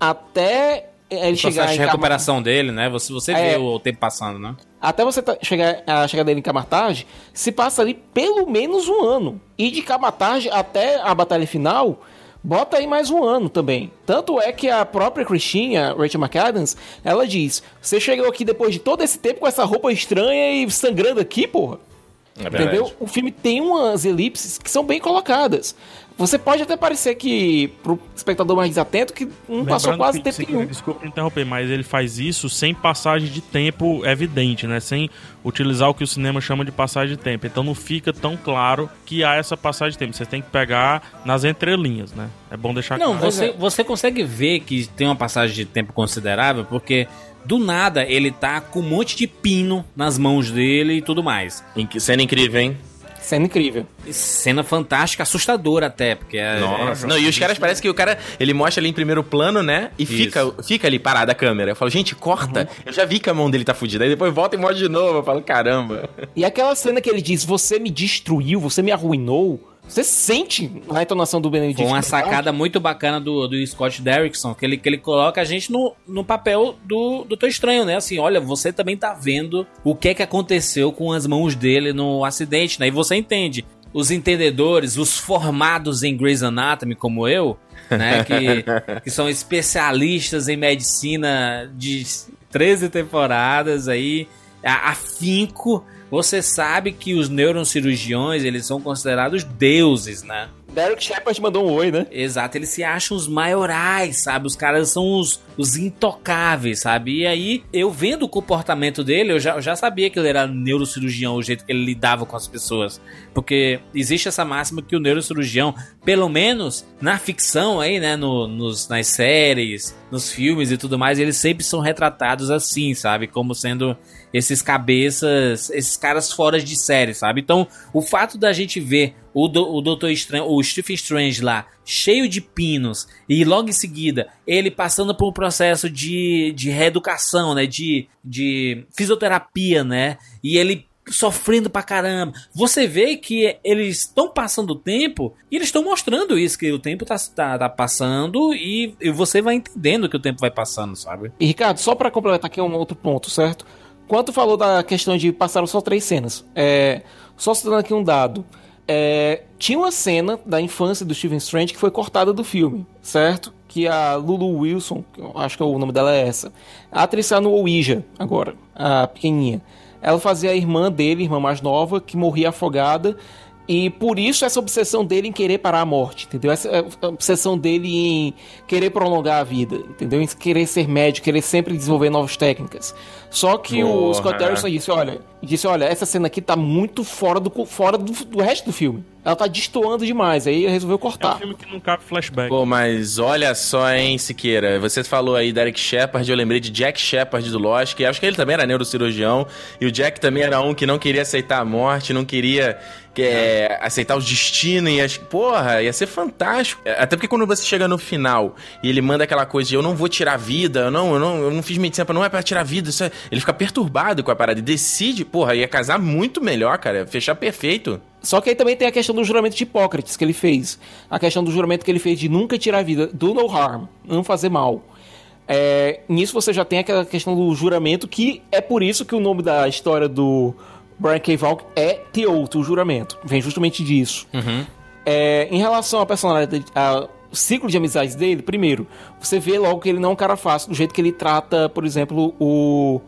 até ele O chegar de recuperação dele, né? Você, você É. vê o tempo passando, né? até você tá- chegar a chegada dele em Camartage, se passa ali pelo menos um ano. E de Camartage até a batalha final, bota aí mais um ano também. Tanto é que a própria Christine, a Rachel McAdams, ela diz: Você chegou aqui depois de todo esse tempo com essa roupa estranha e sangrando aqui, porra. É Entendeu? O filme tem umas elipses que são bem colocadas. Você pode até parecer que, pro espectador mais desatento, que não passou Lembrando quase que- tempo nenhum. Desculpa interromper, mas ele faz isso sem passagem de tempo evidente, né? Sem utilizar o que o cinema chama de passagem de tempo. Então não fica tão claro que há essa passagem de tempo. Você tem que pegar nas entrelinhas, né? É bom deixar Não, claro. você, você consegue ver que tem uma passagem de tempo considerável, porque do nada ele tá com um monte de pino nas mãos dele e tudo mais. Cena incrível, hein? Cena incrível. Cena fantástica, assustadora até, porque é. Nossa. Não, e os caras parece que o cara, ele mostra ali em primeiro plano, né? E fica, fica ali parada a câmera. Eu falo, gente, corta. Eu já vi que a mão dele tá fudida. Aí depois volta e mostra de novo. Eu falo, caramba. E aquela cena que ele diz, você me destruiu, você me arruinou. Você sente a entonação do Benedict. Foi uma sacada muito bacana do, do Scott Derrickson, que ele, que ele coloca a gente no, no papel do Doutor Estranho, né? Assim, olha, você também tá vendo o que é que aconteceu com as mãos dele no acidente, né? E você entende. Os entendedores, os formados em Grey's Anatomy, como eu, né? Que, que são especialistas em medicina de 13 temporadas aí, a- afinco. Você sabe que os neurocirurgiões, eles são considerados deuses, né? Derek Shepard mandou um oi, né? Exato, eles se acham os maiorais, sabe? Os caras são os, os intocáveis, sabe? E aí, eu vendo o comportamento dele, eu já, eu já sabia que ele era neurocirurgião, o jeito que ele lidava com as pessoas. Porque existe essa máxima que o neurocirurgião, pelo menos na ficção aí, né? No, nos, nas séries, nos filmes e tudo mais, eles sempre são retratados assim, sabe? Como sendo esses cabeças, esses caras fora de série, sabe? Então, o fato da gente ver o, do, o Doutor Estranho, o Stephen Strange lá, cheio de pinos, e logo em seguida ele passando por um processo de, de reeducação, né? De, de fisioterapia, né? E ele sofrendo pra caramba. Você vê que eles estão passando o tempo e eles estão mostrando isso, que o tempo tá, tá, tá passando e, e você vai entendendo que o tempo vai passando, sabe? E Ricardo, só pra complementar aqui um outro ponto, certo? Quanto falou da questão de passaram só três cenas, é, só citando aqui um dado, é, tinha uma cena da infância do Stephen Strange que foi cortada do filme, certo? Que a Lulu Wilson, acho que o nome dela é essa, a atriz tá no Ouija agora, a pequenininha. Ela fazia a irmã dele, irmã mais nova, que morria afogada. E por isso essa obsessão dele em querer parar a morte, entendeu? Essa é, obsessão dele em querer prolongar a vida, entendeu? Em querer ser médico, querer sempre desenvolver novas técnicas. Só que o. Scott Derrickson disse, olha, disse, olha, essa cena aqui tá muito fora do fora do, do resto do filme. Ela tá destoando demais, aí resolveu É um cortar. filme que não cabe flashback. Pô, mas olha só, hein, Siqueira. Você falou aí Derek Shepard, eu lembrei de Jack Shepard do Lost, que acho que ele também era neurocirurgião. E o Jack também era um que não queria aceitar a morte, não queria que, é, aceitar o destino. E acho que, porra, ia ser fantástico. É, Até porque quando você chega no final e ele manda aquela coisa de eu não vou tirar a vida, eu não, eu não, eu não fiz medicina, pra- não é pra tirar a vida. Isso é... Ele fica perturbado com a parada e decide, porra, ia casar muito melhor, cara. Fechar perfeito. Só que aí também tem a questão do juramento de Hipócrates que ele fez. A questão do juramento que ele fez de nunca tirar a vida, do no harm, não fazer mal. É, nisso você já tem aquela questão do juramento, que é por isso que o nome da história do Brian K. Vaughan é The Oath, o juramento. Vem justamente disso. É, em relação à personalidade, ao ciclo de amizades dele, primeiro, você vê logo que ele não é um cara fácil, do jeito que ele trata, por exemplo, o,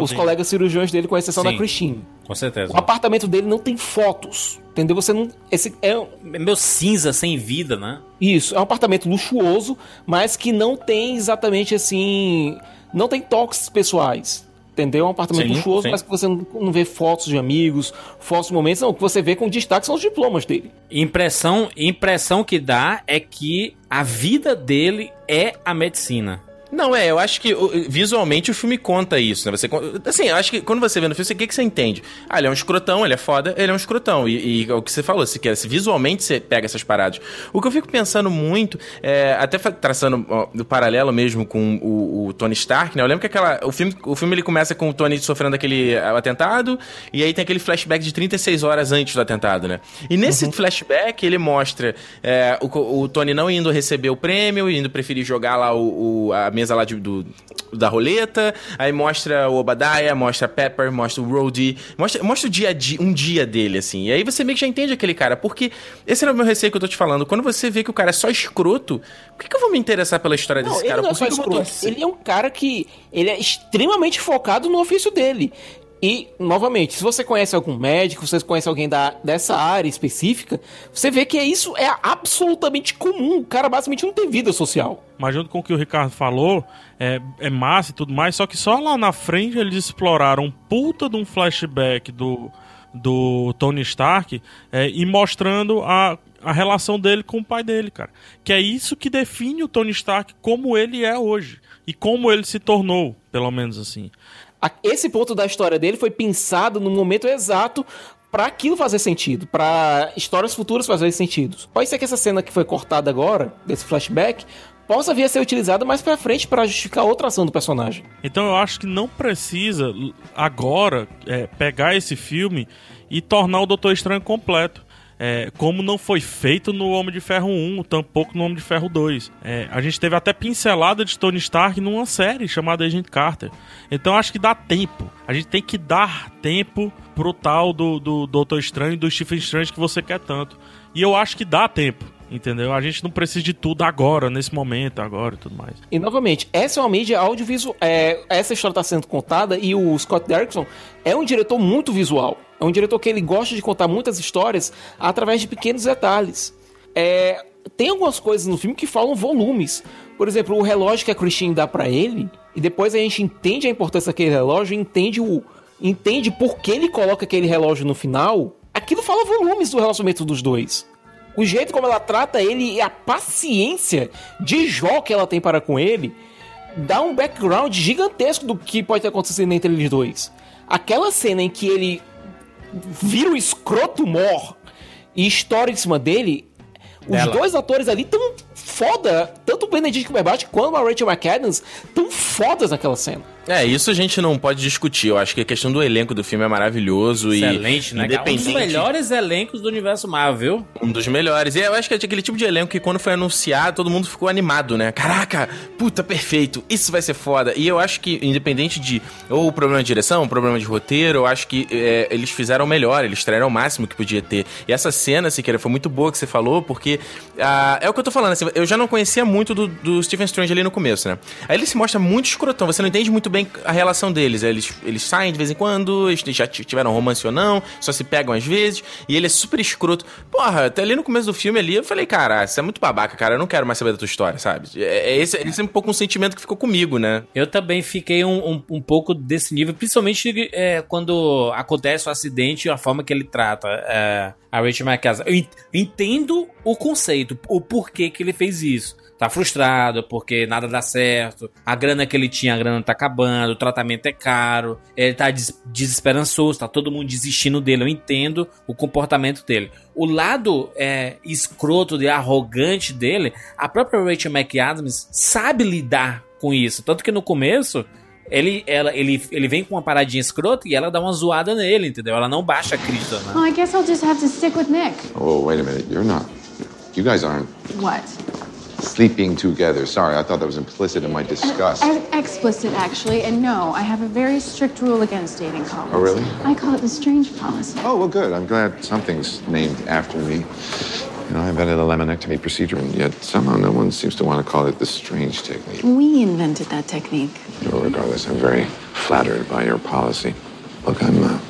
os colegas cirurgiões dele, com exceção Sim. da Christine. Com certeza. O apartamento dele não tem fotos. Entendeu? Você não. Esse é um- Meu cinza sem vida, né? isso, é um apartamento luxuoso, mas que não tem exatamente assim. Não tem toques pessoais. Entendeu? É um apartamento Sim, luxuoso, sim. mas que você não, não vê fotos de amigos, fotos de momentos. Não, o que você vê com destaque são os diplomas dele. Impressão, impressão que dá é que a vida dele é a medicina. Não, é, eu acho que o- visualmente o filme conta isso, né? Você, assim, eu acho que quando você vê no filme, o que, que você entende? Ah, ele é um escrotão, ele é foda, ele é um escrotão. E, e é o que você falou, se, quer, se visualmente você pega essas paradas. O que eu fico pensando muito, é, até traçando ó, do paralelo mesmo com o, o Tony Stark, né? Eu lembro que aquela, o, filme, o filme ele começa com o Tony sofrendo aquele ah, atentado, e aí tem aquele flashback de 36 horas antes do atentado, né? E nesse flashback ele mostra é, o, o Tony não indo receber o prêmio, indo preferir jogar lá o, o- a mesa lá de- do, da roleta, aí mostra o Obadiah, mostra a Pepper, mostra o Rhodey, mostra, mostra o dia a dia, um dia dele, assim. E aí você meio que já entende aquele cara, porque esse era o meu receio que eu tô te falando. Quando você vê que o cara é só escroto, por que, que eu vou me interessar pela história Não, desse cara? não é só que que escroto. Ele é um cara que. Ele é extremamente focado no ofício dele. E, novamente, se você conhece algum médico, você conhece alguém da, dessa área específica, você vê que isso é absolutamente comum. O cara basicamente não tem vida social. Mas junto com o que o Ricardo falou, é, é massa e tudo mais, só que só lá na frente eles exploraram um puta de um flashback do, do Tony Stark é, e mostrando a, a relação dele com o pai dele, cara. Que é isso que define o Tony Stark como ele é hoje. E como ele se tornou, pelo menos assim. Esse ponto da história dele foi pensado no momento exato pra aquilo fazer sentido, pra histórias futuras fazerem sentido. Pode ser que essa cena que foi cortada agora, desse flashback, possa vir a ser utilizada mais pra frente pra justificar outra ação do personagem. Então eu acho que não precisa agora é, pegar esse filme e tornar o Doutor Estranho completo. É, como não foi feito no Homem de Ferro 1, tampouco no Homem de Ferro 2. É, a gente teve até pincelada de Tony Stark numa série chamada Agent Carter. Então acho que dá tempo. A gente tem que dar tempo pro tal do, do Doutor Estranho e do Stephen Strange que você quer tanto. E eu acho que dá tempo. Entendeu? A gente não precisa de tudo agora, nesse momento, agora e tudo mais. E novamente, essa é uma mídia audiovisual. É, essa história está sendo contada e o Scott Derrickson é um diretor muito visual. É um diretor que ele gosta de contar muitas histórias através de pequenos detalhes. É, tem algumas coisas no filme que falam volumes. Por exemplo, o relógio que a Christine dá pra ele, e depois a gente entende a importância daquele relógio, entende o entende por que ele coloca aquele relógio no final. Aquilo fala volumes do relacionamento dos dois. O jeito como ela trata ele e a paciência de Jó que ela tem para com ele dá um background gigantesco do que pode ter acontecido entre eles dois. Aquela cena em que ele vira o escroto mor e estoura em cima dele, os Dela. dois atores ali tão foda, tanto o Benedict Cumberbatch quanto a Rachel McAdams, tão fodas naquela cena. É, isso a gente não pode discutir. Eu acho que a questão do elenco do filme é maravilhoso Excelente, e né? cara? Um dos melhores elencos do universo Marvel. Um dos melhores. E eu acho que é aquele tipo de elenco que quando foi anunciado, todo mundo ficou animado, né? Caraca, puta, perfeito. Isso vai ser foda. E eu acho que, independente de ou problema de direção, ou problema de roteiro, eu acho que é, eles fizeram o melhor, eles traíram o máximo que podia ter. E essa cena, Siqueira, foi muito boa que você falou, porque ah, é o que eu tô falando, assim, eu já não conhecia muito do, do Stephen Strange ali no começo, né? Aí ele se mostra muito escrotão, você não entende muito bem a relação deles. Eles, eles saem de vez em quando, eles já tiveram romance ou não, só se pegam às vezes, e ele é super escroto. Porra, até ali no começo do filme ali, eu falei, cara, você é muito babaca, cara, eu não quero mais saber da tua história, sabe? É, é esse, esse é um pouco um sentimento que ficou comigo, né? Eu também fiquei um, um, um pouco desse nível, principalmente é, quando acontece o acidente e a forma que ele trata é, a Rachel McAdams. Eu en- entendo o conceito, o porquê que ele fez isso. Tá frustrado porque nada dá certo, a grana que ele tinha, a grana tá acabando, o tratamento é caro, ele tá des desesperançoso, tá todo mundo desistindo dele. Eu entendo o comportamento dele. O lado é, escroto e arrogante dele, a própria Rachel McAdams sabe lidar com isso. Tanto que no começo, ele, ela, ele, ele vem com uma paradinha escrota e ela dá uma zoada nele, entendeu? Ela não baixa a crista, né? Well, I guess I'll just have to stick with Nick. Oh, wait a minute. You're not. You guys aren't What? Sleeping together. Sorry, I thought that was implicit in my disgust. Ex- explicit, actually. And no, I have a very strict rule against dating couples. Oh, really? I call it the strange policy. Oh, well, good. I'm glad something's named after me. You know, I invented the laminectomy procedure, and yet somehow no one seems to want to call it the strange technique. We invented that technique. Well, regardless, I'm very flattered by your policy. Look, I'm, uh,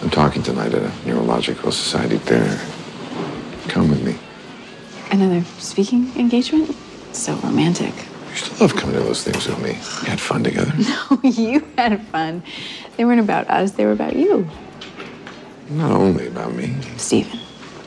I'm talking tonight at a neurological society dinner. Come with me. Another speaking engagement? So romantic. You still love coming to those things with me. We had fun together. No, you had fun. They weren't about us, they were about you. Not only about me. Stephen,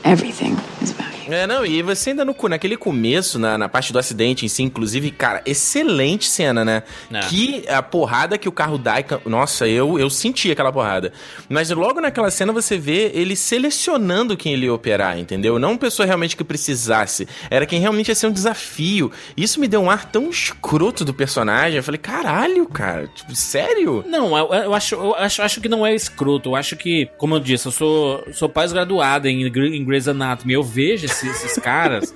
everything is about you. É, não, e você ainda no, naquele começo, na, na parte do acidente em si, inclusive, cara, excelente cena, né? É. Que a porrada que o carro dá, nossa, eu, eu senti aquela porrada. Mas logo naquela cena você vê ele selecionando quem ele ia operar, entendeu? Não uma pessoa realmente que precisasse, era quem realmente ia ser um desafio. Isso me deu um ar tão escroto do personagem. Eu falei, caralho, cara, tipo, sério? Não, eu, eu acho, eu acho, acho que não é escroto. Eu acho que, como eu disse, eu sou, sou pós-graduado em, em Grey's Anatomy. Eu vejo esses, esses caras.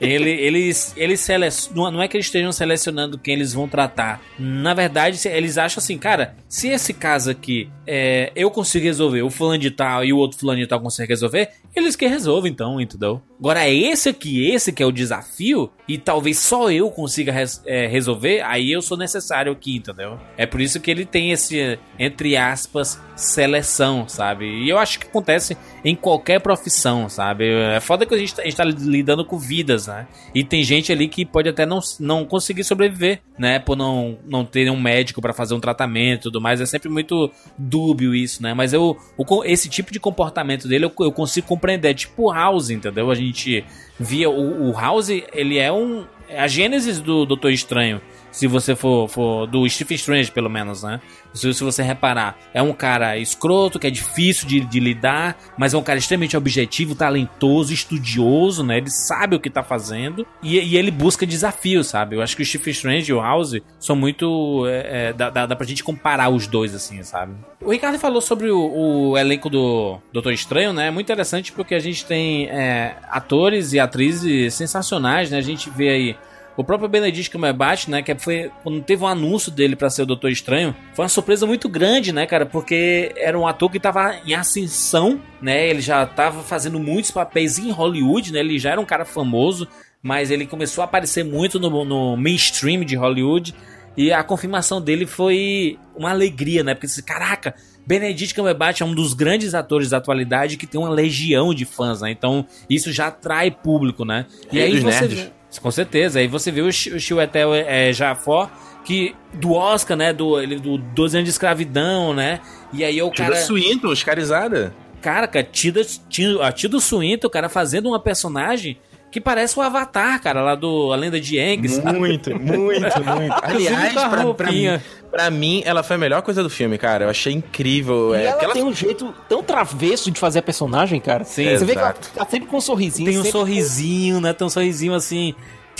ele- eles, eles selecionam. Não é que eles estejam selecionando quem eles vão tratar. Na verdade, eles acham assim, cara, se esse caso aqui é, eu consigo resolver, o fulano de tal e o outro fulano de tal consegue resolver, eles que resolvem, então, entendeu? Agora, é esse aqui, esse que é o desafio, e talvez só eu consiga res- é, resolver, aí eu sou necessário aqui, entendeu? É por isso que ele tem esse, entre aspas, seleção, sabe? E eu acho que acontece em qualquer profissão, sabe? É foda que a gente, tá- gente tá lidando com vidas, né? E tem gente ali que pode até não, não conseguir sobreviver, né? Por não, não ter um médico pra fazer um tratamento e tudo mais. É sempre muito dúbio isso, né? Mas eu, o esse tipo de comportamento dele eu, eu consigo compreender. É tipo House, entendeu? A gente via o, o House, ele é um é a gênesis do Doutor Estranho. Se você for, for do Stephen Strange, pelo menos, né? Se, se você reparar, é um cara escroto, que é difícil de, de lidar, mas é um cara extremamente objetivo, talentoso, estudioso, né? Ele sabe o que tá fazendo e, e ele busca desafios, sabe? Eu acho que o Stephen Strange e o House são muito. É, é, dá, dá, pra gente comparar os dois, assim, sabe? O Ricardo falou sobre o, o elenco do Doutor Estranho, né? É muito interessante porque a gente tem é, atores e atrizes sensacionais, né? A gente vê aí o próprio Benedict Cumberbatch, né, que foi quando teve um anúncio dele para ser o Doutor Estranho, foi uma surpresa muito grande, né, cara, porque era um ator que tava em ascensão, né? Ele já tava fazendo muitos papéis em Hollywood, né? Ele já era um cara famoso, mas ele começou a aparecer muito no, no mainstream de Hollywood. E a confirmação dele foi uma alegria, né? Porque, caraca, Benedict Cumberbatch é um dos grandes atores da atualidade que tem uma legião de fãs, né? Então, isso já atrai público, né? E Rei aí você nerds. Com certeza, aí você vê o, Chi- o Chiwetel é, Jafó, que do Oscar, né, do, ele, do 12 anos de escravidão, né? E aí o Tilda cara... Swinton, oscarizada. Cara, cara, Tida, Tida, a Tilda Swinton, cara, fazendo uma personagem que parece o Avatar, cara, lá do A Lenda de Aang, sabe? Muito, muito, muito. Aliás, Com pra, pra, roupinha. pra mim, ela foi a melhor coisa do filme, cara. Eu achei incrível. E É, ela aquela- tem um jeito tão travesso de fazer a personagem, cara. Sim, Você vê que ela exato. tá sempre com um sorrisinho. Tem um sorrisinho, né? Tem um sorrisinho assim,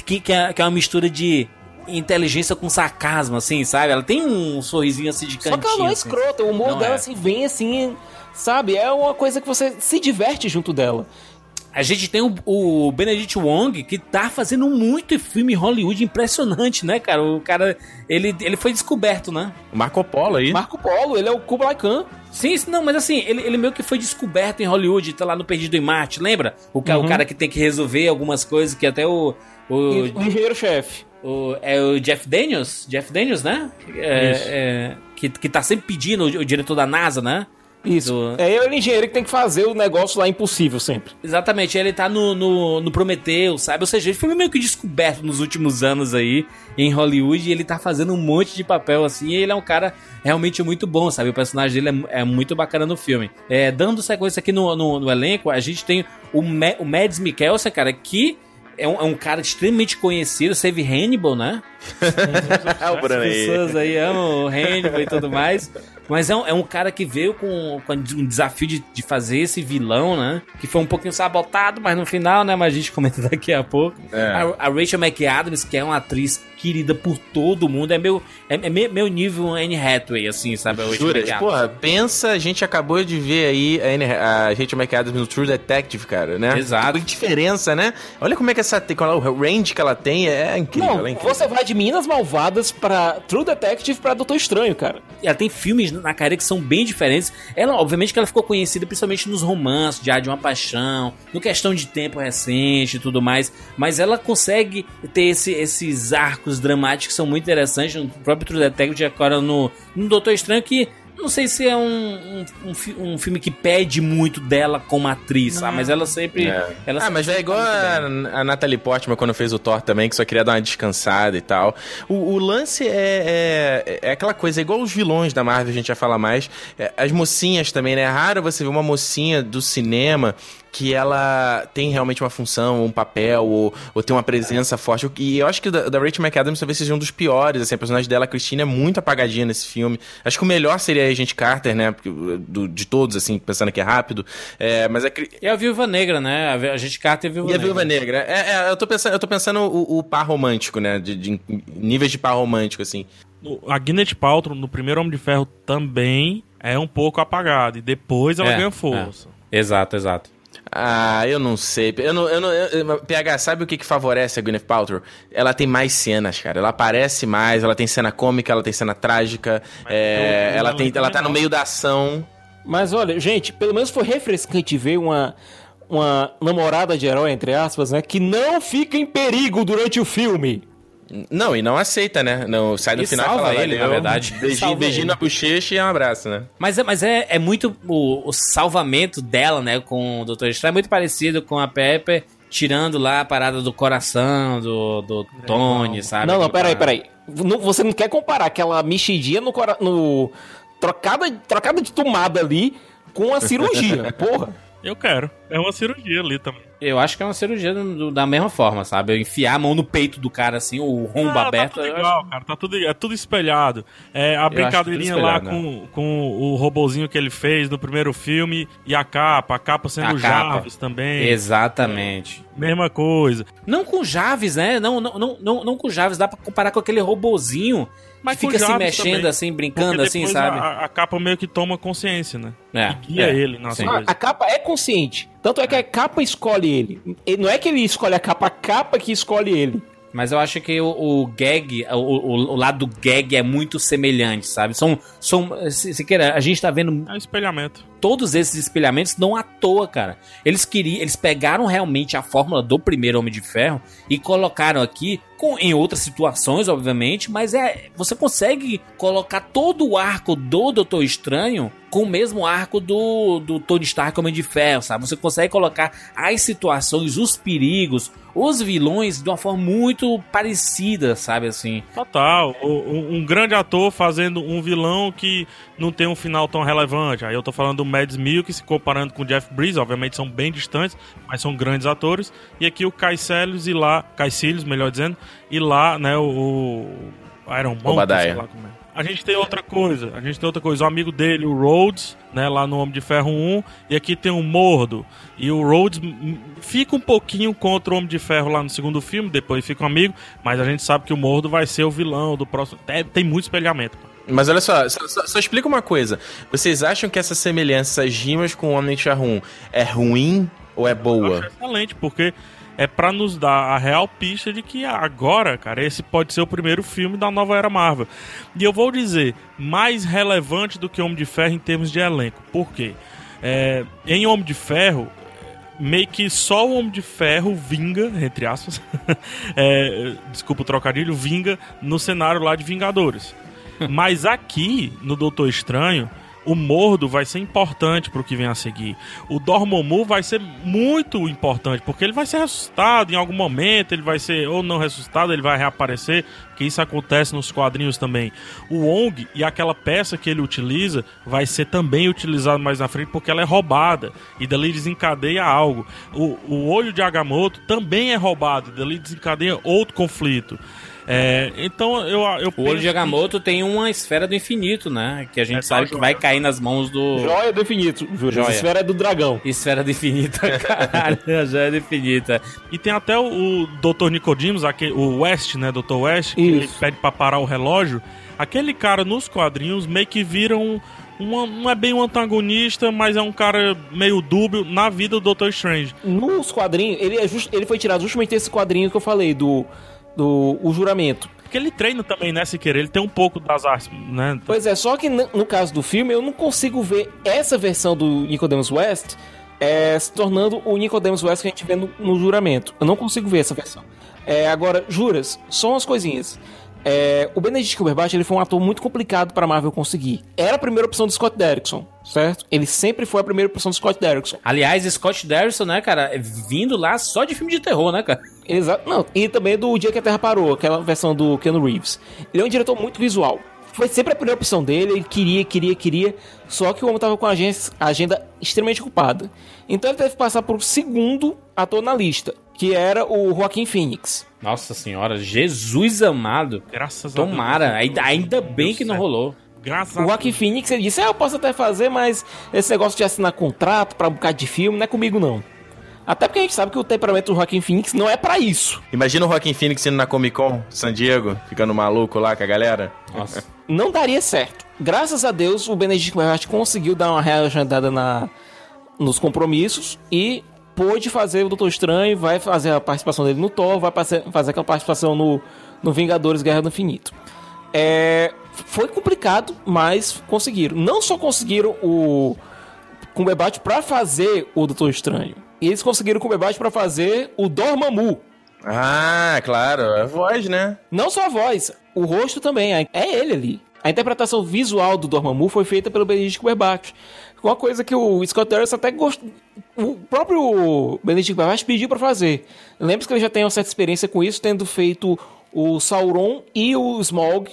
que, que, é, que é uma mistura de inteligência com sarcasmo, assim, sabe? Ela tem um sorrisinho assim de Só cantinho. que ela não é assim. escrota, o humor Não dela é. assim vem assim, sabe? É uma coisa que você se diverte junto dela. A gente tem o, o Benedict Wong, que tá fazendo muito filme em Hollywood impressionante, né, cara? O cara, ele, ele foi descoberto, né? Marco Polo aí. Marco Polo, ele é o Kublai Khan. Sim, sim, não, mas assim, ele, ele meio que foi descoberto em Hollywood, tá lá no Perdido em Marte, lembra? O, ca- o cara que tem que resolver algumas coisas que até o. O, o engenheiro-chefe. o- é o Jeff Daniels? Jeff Daniels, né? É, é, que, que tá sempre pedindo, o, o diretor da NASA, né? Isso. Do- É ele o engenheiro que tem que fazer o negócio lá impossível sempre. Exatamente, ele tá no, no, no Prometeu, sabe? Ou seja, ele foi meio que descoberto nos últimos anos aí em Hollywood e ele tá fazendo um monte de papel assim. E ele é um cara realmente muito bom, sabe? O personagem dele é, é muito bacana no filme. É, dando sequência aqui no, no, no elenco, a gente tem o, Ma o Mads Mikkelsen, cara, que. É um, é um cara extremamente conhecido, Save Hannibal, né? Bruno As aí. pessoas aí amam o Hannibal e tudo mais. Mas é um, é um cara que veio com, com um desafio de, de fazer esse vilão, né? Que foi um pouquinho sabotado, mas no final, né? Mas a gente comenta daqui a pouco. É. A, a Rachel McAdams, que é uma atriz querida por todo mundo, é meu, é, é meu, nível Anne Hathaway, assim, sabe? A Jura? Porra, pensa, a gente acabou de ver aí a, Anne- a Rachel McAdams no True Detective, cara, né? Exato. Que diferença, né? Olha como é que essa é o range que ela tem, é incrível, Não, é incrível. você vai de Minas Malvadas pra True Detective pra Doutor Estranho, cara. ela tem filmes na carreira que são bem diferentes. Ela, obviamente, que ela ficou conhecida principalmente nos romances, de Ah, de uma Paixão, no Questão de Tempo Recente e tudo mais. Mas ela consegue ter esse- esses arcos dramáticos que são muito interessantes. No próprio True Detective, agora no, no Doutor Estranho, que não sei se é um, um, um um filme que pede muito dela como atriz, sabe? Mas ela sempre. É. Ela ah, sempre mas é igual a, a Natalie Portman quando fez o Thor também, que só queria dar uma descansada e tal. O, o lance é, é, é aquela coisa, é igual os vilões da Marvel, a gente já fala mais. É, as mocinhas também, né? É raro você ver uma mocinha do cinema que ela tem realmente uma função, um papel, ou, ou tem uma presença forte. E eu acho que da, da Rachel McAdams talvez seja um dos piores, assim, a personagem dela, a Christine, é muito apagadinha nesse filme. Acho que o melhor seria a Agente Carter, né? do- de todos, assim, pensando que é rápido. É, mas a, E a Viúva Negra, né? A Vi- A gente Carter e a Viúva e a Negra. Viúva Negra. É, é, eu tô pensando, eu tô pensando o, o par romântico, né? De, de níveis de par romântico, assim. A Gwyneth Paltrow, no primeiro Homem de Ferro, também é um pouco apagada. E depois ela É, ganha força. é. Exato, exato. Ah, eu não sei. Eu não, eu não, eu- PH, sabe o que, que favorece a Gwyneth Paltrow? Ela tem mais cenas, cara. Ela aparece mais, ela tem cena cômica, ela tem cena trágica. é, eu- ela, tem, ela tá no meio da ação. Mas olha, gente, pelo menos foi refrescante ver uma, uma namorada de herói, entre aspas, né? Que não fica em perigo durante o filme. Não, e não aceita, né? Não, sai no E final e fala, ele, na verdade. Beijinho, beijinho na bochecha e um abraço, né? Mas é, mas é, é muito. O, o salvamento dela, né, com o Dr. Estranho é muito parecido com a Pepper tirando lá a parada do coração do, do Tony, sabe? não, não, peraí, peraí. Não- você não quer comparar aquela mexidinha no, cora- no trocada, trocada de tomada ali com a cirurgia, porra. Eu quero. É uma cirurgia ali também. Eu acho que é uma cirurgia do- da mesma forma, sabe? Eu enfiar a mão no peito do cara assim, o rombo Ah, aberto. Tá tudo igual, acho- cara. Tá tudo, é tudo espelhado. É, a brincadeirinha lá com, com o robozinho que ele fez no primeiro filme e a capa. A capa sendo A o capa. Jarvis também. Exatamente. Mesma coisa. Não com Javes, né? Não, não, não, não, não com Javes, dá pra comparar com aquele robozinho Mas fica se mexendo também. assim, brincando assim, sabe? A, a capa meio que toma consciência, né? É, e guia é, ele nas sim. Ah, a capa é consciente. Tanto é que a capa escolhe ele. E Não é que ele escolhe a capa, a capa que escolhe ele. Mas eu acho que o, o gag, o, o, o lado do gag é muito semelhante, sabe? São. são se, se queira, a gente tá vendo É um espelhamento. Todos esses espelhamentos não à toa, cara. Eles queriam, eles pegaram realmente a fórmula do primeiro Homem de Ferro e colocaram aqui com, em outras situações, obviamente, mas é você consegue colocar todo o arco do Doutor Estranho com o mesmo arco do, do Tony Stark Homem de Ferro, sabe? Você consegue colocar as situações, os perigos, os vilões de uma forma muito parecida, sabe assim? Total. Um, um grande ator fazendo um vilão que não tem um final tão relevante. Aí eu tô falando do Mads Mikkelsen comparando com o Jeff Bridges, obviamente são bem distantes, mas são grandes atores. E aqui o Caecilius e lá, Caecilius, melhor dizendo, e lá, né, o, o Iron Man, sei lá como é. A gente tem outra coisa, a gente tem outra coisa. O amigo dele, o Rhodes, né, lá no Homem de Ferro 1, e aqui tem o Mordo. E o Rhodes fica um pouquinho contra o Homem de Ferro lá no segundo filme, depois fica um amigo, mas a gente sabe que o Mordo vai ser o vilão do próximo. Tem muito espelhamento. Mas olha só, só, só- só explica uma coisa. Vocês acham que essa semelhança, rimas com Homem Ferro 1 é ruim ou é boa? excelente, porque é pra nos dar a real pista de que agora, cara, esse pode ser o primeiro filme da nova era Marvel. E eu vou dizer, mais relevante do que Homem de Ferro em termos de elenco. Por quê? É, em Homem de Ferro, meio que só o Homem de Ferro vinga, entre aspas, é, desculpa o trocadilho, vinga no cenário lá de Vingadores. Mas aqui, no Doutor Estranho, o Mordo vai ser importante pro que vem a seguir. O Dormammu vai ser muito importante, porque ele vai ser ressuscitado em algum momento, ele vai ser ou não ressuscitado, ele vai reaparecer, que isso acontece nos quadrinhos também. O Ong e aquela peça que ele utiliza vai ser também utilizado mais na frente, porque ela é roubada, e dali desencadeia algo. O, o olho de Agamotto também é roubado, e dali desencadeia outro conflito. É, então eu, eu O olho de Agamotto tem uma esfera do infinito, né? Que a gente É, sabe que vai cair nas mãos do. Joia do infinito. Joia. Esfera é do dragão. Esfera do infinito, caralho. A joia do infinito. E tem até o, o Dr. Nicodemus, aquele, o West, né, Dr. West, que ele pede pra parar o relógio. Aquele cara nos quadrinhos meio que vira um. não é bem um antagonista, mas é um cara meio dúbio na vida do Doutor Strange. Nos quadrinhos, ele, é just- ele foi tirado justamente desse quadrinho que eu falei, do, do o juramento. Porque ele treina também, né, se querer. Ele tem um pouco das artes, né? Pois é, só que no, caso do filme, eu não consigo ver essa versão do Nicodemus West é, se tornando o Nicodemus West que a gente vê no, no juramento. Eu não consigo ver essa versão. É, agora, juras, só umas coisinhas. É, o Benedict Cumberbatch ele foi um ator muito complicado para Marvel conseguir. Era a primeira opção do Scott Derrickson, certo? Ele sempre foi a primeira opção do Scott Derrickson. Aliás, Scott Derrickson, né, cara, é vindo lá só de filme de terror, né, cara? Exato. Não, e também do Dia que a Terra Parou, aquela versão do Keanu Reeves. Ele é um diretor muito visual. Foi sempre a primeira opção dele, ele queria, queria, queria. Só que o homem tava com a agenda, a agenda extremamente ocupada. Então ele teve que passar por segundo ator na lista, que era o Joaquim Phoenix. Nossa senhora, Jesus amado. Graças a Deus. Tomara, ainda, bem Deus que não rolou. Graças O Joaquim. Phoenix, ele disse: É, eu posso até fazer, mas esse negócio de assinar contrato pra um bocado de filme não é comigo, não. Até porque a gente sabe que o temperamento do Joaquim Phoenix não é pra isso. Imagina o Joaquim Phoenix indo na Comic Con, San Diego, ficando maluco lá com a galera. Nossa. não daria certo. Graças a Deus, o Benedict Cumberbatch conseguiu dar uma reagendada na nos compromissos e pôde fazer o Doutor Estranho, vai fazer a participação dele no Thor, vai fazer aquela participação no, no Vingadores Guerra do Infinito. É, foi complicado, mas conseguiram. Não só conseguiram o Cumberbatch pra fazer o Doutor Estranho, e eles conseguiram o Cumberbatch pra fazer o Dormammu. Ah, claro, a voz, né? Não só a voz, o rosto também. É ele ali. A interpretação visual do Dormammu foi feita pelo Benedict Cumberbatch. Uma coisa que o Scott Derrickson até gostou... O próprio Benedict Cumberbatch pediu pra fazer. Lembra que ele já tem uma certa experiência com isso, tendo feito o Sauron e o Smaug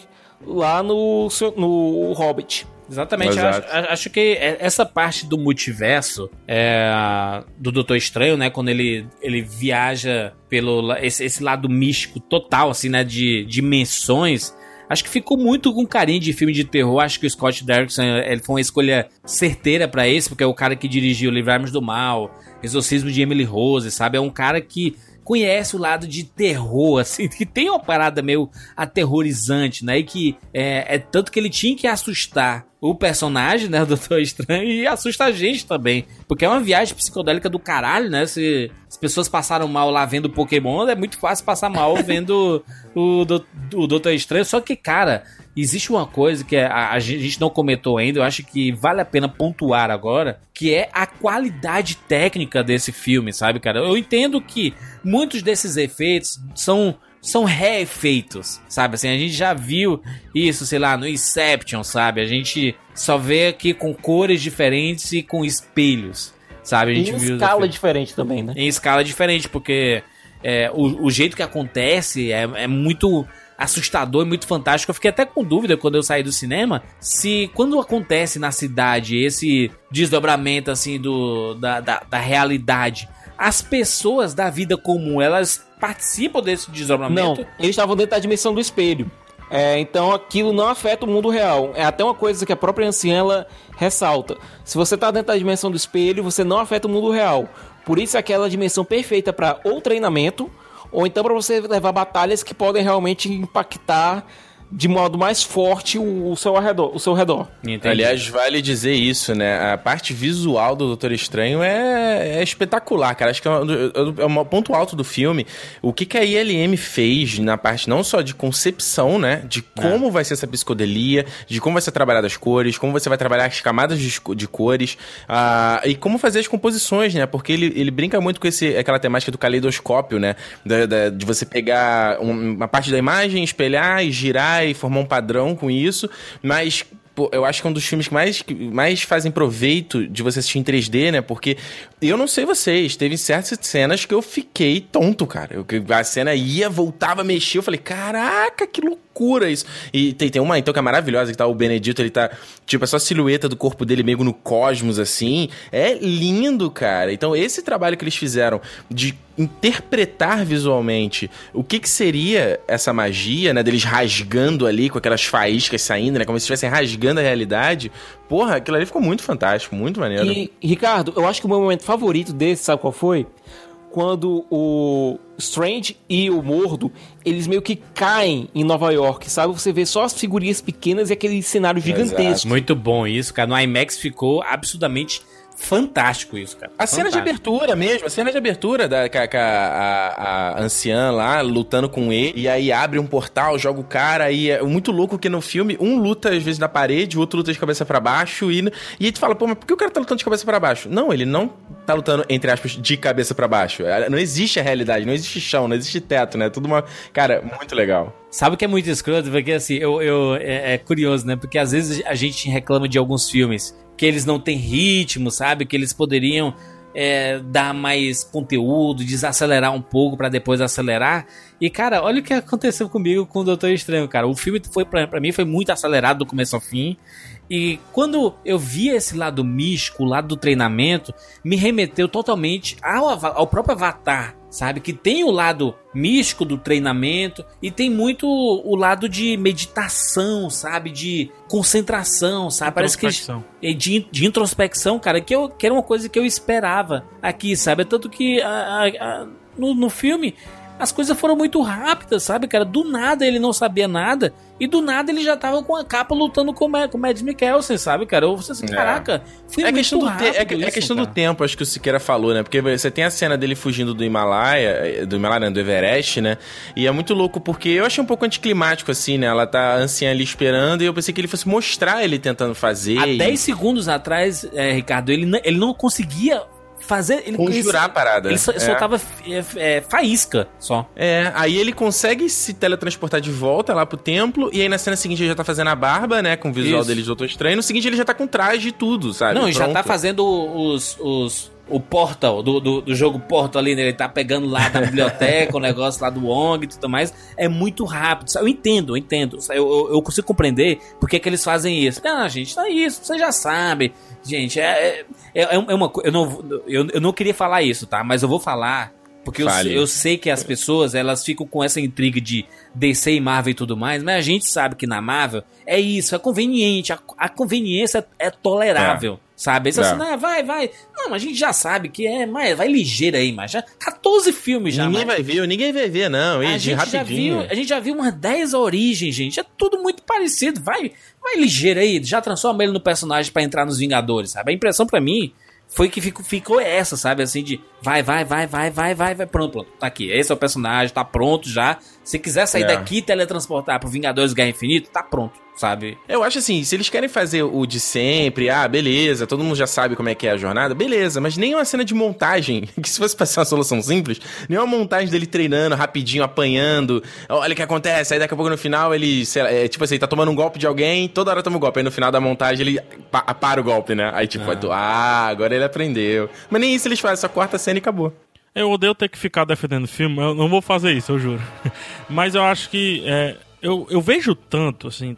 lá no, no Hobbit. Exatamente, acho, acho que é- essa parte do multiverso é, do Doutor Estranho, né? Quando ele, ele viaja pelo esse, esse lado místico total, assim, né? De dimensões. Acho que ficou muito com carinho de filme de terror. Acho que o Scott Derrickson ele foi uma escolha certeira pra esse, porque é o cara que dirigiu Livrarmos do Mal, Exorcismo de Emily Rose, sabe? É um cara que conhece o lado de terror, assim, que tem uma parada meio aterrorizante, né? E que é, é tanto que ele tinha que assustar o personagem, né, o Doutor Estranho, e assusta a gente também. Porque é uma viagem psicodélica do caralho, né? Se as pessoas passaram mal lá vendo Pokémon, é muito fácil passar mal vendo o, do- o Doutor Estranho. Só que, cara, existe uma coisa que a, a gente não comentou ainda, eu acho que vale a pena pontuar agora, que é a qualidade técnica desse filme, sabe, cara? Eu entendo que muitos desses efeitos são são reefeitos, sabe? Assim, a gente já viu isso, sei lá, no Inception, sabe? A gente só vê aqui com cores diferentes e com espelhos, sabe? A Em gente viu os escala diferente também, né? em escala diferente, porque é, o, o jeito que acontece é, é muito assustador e muito fantástico. Eu fiquei até com dúvida quando eu saí do cinema se quando acontece na cidade esse desdobramento assim do da, da, da realidade, as pessoas da vida comum elas participam desse Não, desdobramento. eles estavam dentro da dimensão do espelho. É, então aquilo não afeta o mundo real. É até uma coisa que a própria anciã ela ressalta. Se você tá dentro da dimensão do espelho, você não afeta o mundo real. Por isso é aquela dimensão perfeita para ou treinamento, ou então para você levar batalhas que podem realmente impactar de modo mais forte o, o seu redor, o seu redor. Entendi. Aliás, vale dizer isso, né? A parte visual do Doutor Estranho é, é espetacular, cara. Acho que é um, é um ponto alto do filme. O que, que a ILM fez na parte não só de concepção, né? De como vai ser essa psicodelia, de como vai ser trabalhada as cores, como você vai trabalhar as camadas de, de cores, ah, e como fazer as composições, né? Porque ele, ele brinca muito com esse, aquela temática do caleidoscópio, né? Da- da- de você pegar um- uma parte da imagem, espelhar e girar e formar um padrão com isso, mas pô, eu acho que é um dos filmes que mais, que mais fazem proveito de você assistir em 3D, né? Porque eu não sei vocês, teve certas cenas que eu fiquei tonto, cara. Eu, a cena ia, voltava, mexia, eu falei, caraca, que loucura isso. E tem, tem uma então que é maravilhosa, que tá o Benedito, ele tá, tipo, é só a silhueta do corpo dele meio no cosmos, assim. É lindo, cara. Então esse trabalho que eles fizeram de interpretar visualmente o que que seria essa magia, né, deles rasgando ali com aquelas faíscas saindo, né, como se estivessem rasgando a realidade. Porra, aquilo ali ficou muito fantástico, muito maneiro. E, Ricardo, eu acho que o meu momento favorito desse, sabe qual foi? Quando o Strange e o Mordo, eles meio que caem em Nova York, sabe? Você vê só as figurinhas pequenas e aquele cenário gigantesco. Muito bom isso, cara. No IMAX ficou absurdamente fantástico isso, cara. A cena de Fantástico. abertura mesmo, a cena de abertura da com a, a- a- anciã lá lutando com ele, e aí abre um portal, joga o cara, e é muito louco que no filme um luta às vezes na parede, o outro luta de cabeça pra baixo, e, e aí tu fala, pô, mas por que o cara tá lutando de cabeça pra baixo? Não, ele não tá lutando, entre aspas, de cabeça pra baixo. É, Não existe a realidade, não existe chão, não existe teto, né? Tudo uma. Cara, muito legal. Sabe o que é muito escroto? Porque assim, eu, eu- é, é curioso, né? Porque às vezes a gente reclama de alguns filmes que eles não têm ritmo, sabe? Que eles poderiam é, dar mais conteúdo, desacelerar um pouco pra depois acelerar. E cara, olha o que aconteceu comigo com o Doutor Estranho, cara. O filme foi pra, pra mim foi muito acelerado do começo ao fim. E quando eu vi esse lado místico, o lado do treinamento, me remeteu totalmente ao, ao próprio Avatar, sabe? Que tem o lado místico do treinamento e tem muito o lado de meditação, sabe? De concentração, sabe? Parece que é de, de introspecção, cara, que, eu, que era uma coisa que eu esperava aqui, sabe? Tanto que a- a- a- no, no filme as coisas foram muito rápidas, sabe, cara? Do nada ele não sabia nada e do nada ele já tava com a capa lutando com o Ma- com o Mads Mikkelsen, sabe, cara? Eu falei assim, É. caraca, foi É muito questão, do, te- rápido é, que- é isso, questão do cara. tempo, acho que o Siqueira falou, né? Porque você tem a cena dele fugindo do Himalaia, do Himalaia, do Everest, né? E é muito louco, porque eu achei um pouco anticlimático, assim, né? Ela tá anciã ali esperando e eu pensei que ele fosse mostrar ele tentando fazer. Há e 10 segundos atrás, é, Ricardo, ele, ele não conseguia fazer. Ele, conjurar a ele, parada. ele É. soltava é, é, faísca só. É, aí ele consegue se teletransportar de volta lá pro templo, e aí na cena seguinte ele já tá fazendo a barba, né? Com o visual Isso. dele de Doutor Estranho. No seguinte ele já tá com traje e tudo, sabe? Não, e já tá fazendo os, os, o Portal, do, do, do jogo Portal ali, né? Ele tá pegando lá da biblioteca, o negócio lá do Wong e tudo mais. É muito rápido. Eu entendo, eu entendo. Eu, eu, consigo compreender por que, que eles fazem isso. Ah, gente, tá isso, você já sabe. Gente, é, é, é uma coisa. Eu não, eu, eu não queria falar isso, tá? Mas eu vou falar. Porque eu, eu sei que as pessoas, elas ficam com essa intriga de DC e Marvel e tudo mais, mas a gente sabe que na Marvel é isso, é conveniente, a, a conveniência é tolerável, sabe? Eles É. assim, não, vai, vai. Não, mas a gente já sabe que é, mas vai ligeiro aí, mas já 14 filmes já, ninguém mas- vai ver, ninguém vai ver, não. a gente, já rapidinho. viu, a gente já viu umas 10 origens, gente. É tudo muito parecido. Vai, vai ligeiro aí. Já transforma ele no personagem pra entrar nos Vingadores, sabe? A impressão pra mim foi que ficou, ficou essa, sabe? Assim, de vai, vai, vai, vai, vai, vai, vai. Pronto, pronto. Tá aqui. Esse é o personagem, tá pronto já. Se quiser sair É. daqui e teletransportar pro Vingadores Guerra Infinita, tá pronto, sabe? Eu acho assim, se eles querem fazer o de sempre, ah, beleza, todo mundo já sabe como é que é a jornada, beleza, mas nem uma cena de montagem, que se fosse pra ser uma solução simples, nem uma montagem dele treinando rapidinho, apanhando, olha o que acontece, aí daqui a pouco no final ele, sei lá, é, tipo assim, tá tomando um golpe de alguém, toda hora toma um golpe, aí no final da montagem ele pa- para o golpe, né? Aí tipo, ah, agora ele aprendeu. Mas nem isso eles fazem, só corta a cena e acabou. Eu odeio ter que ficar defendendo filme, eu não vou fazer isso, eu juro. Mas eu acho que é, eu, eu vejo tanto, assim,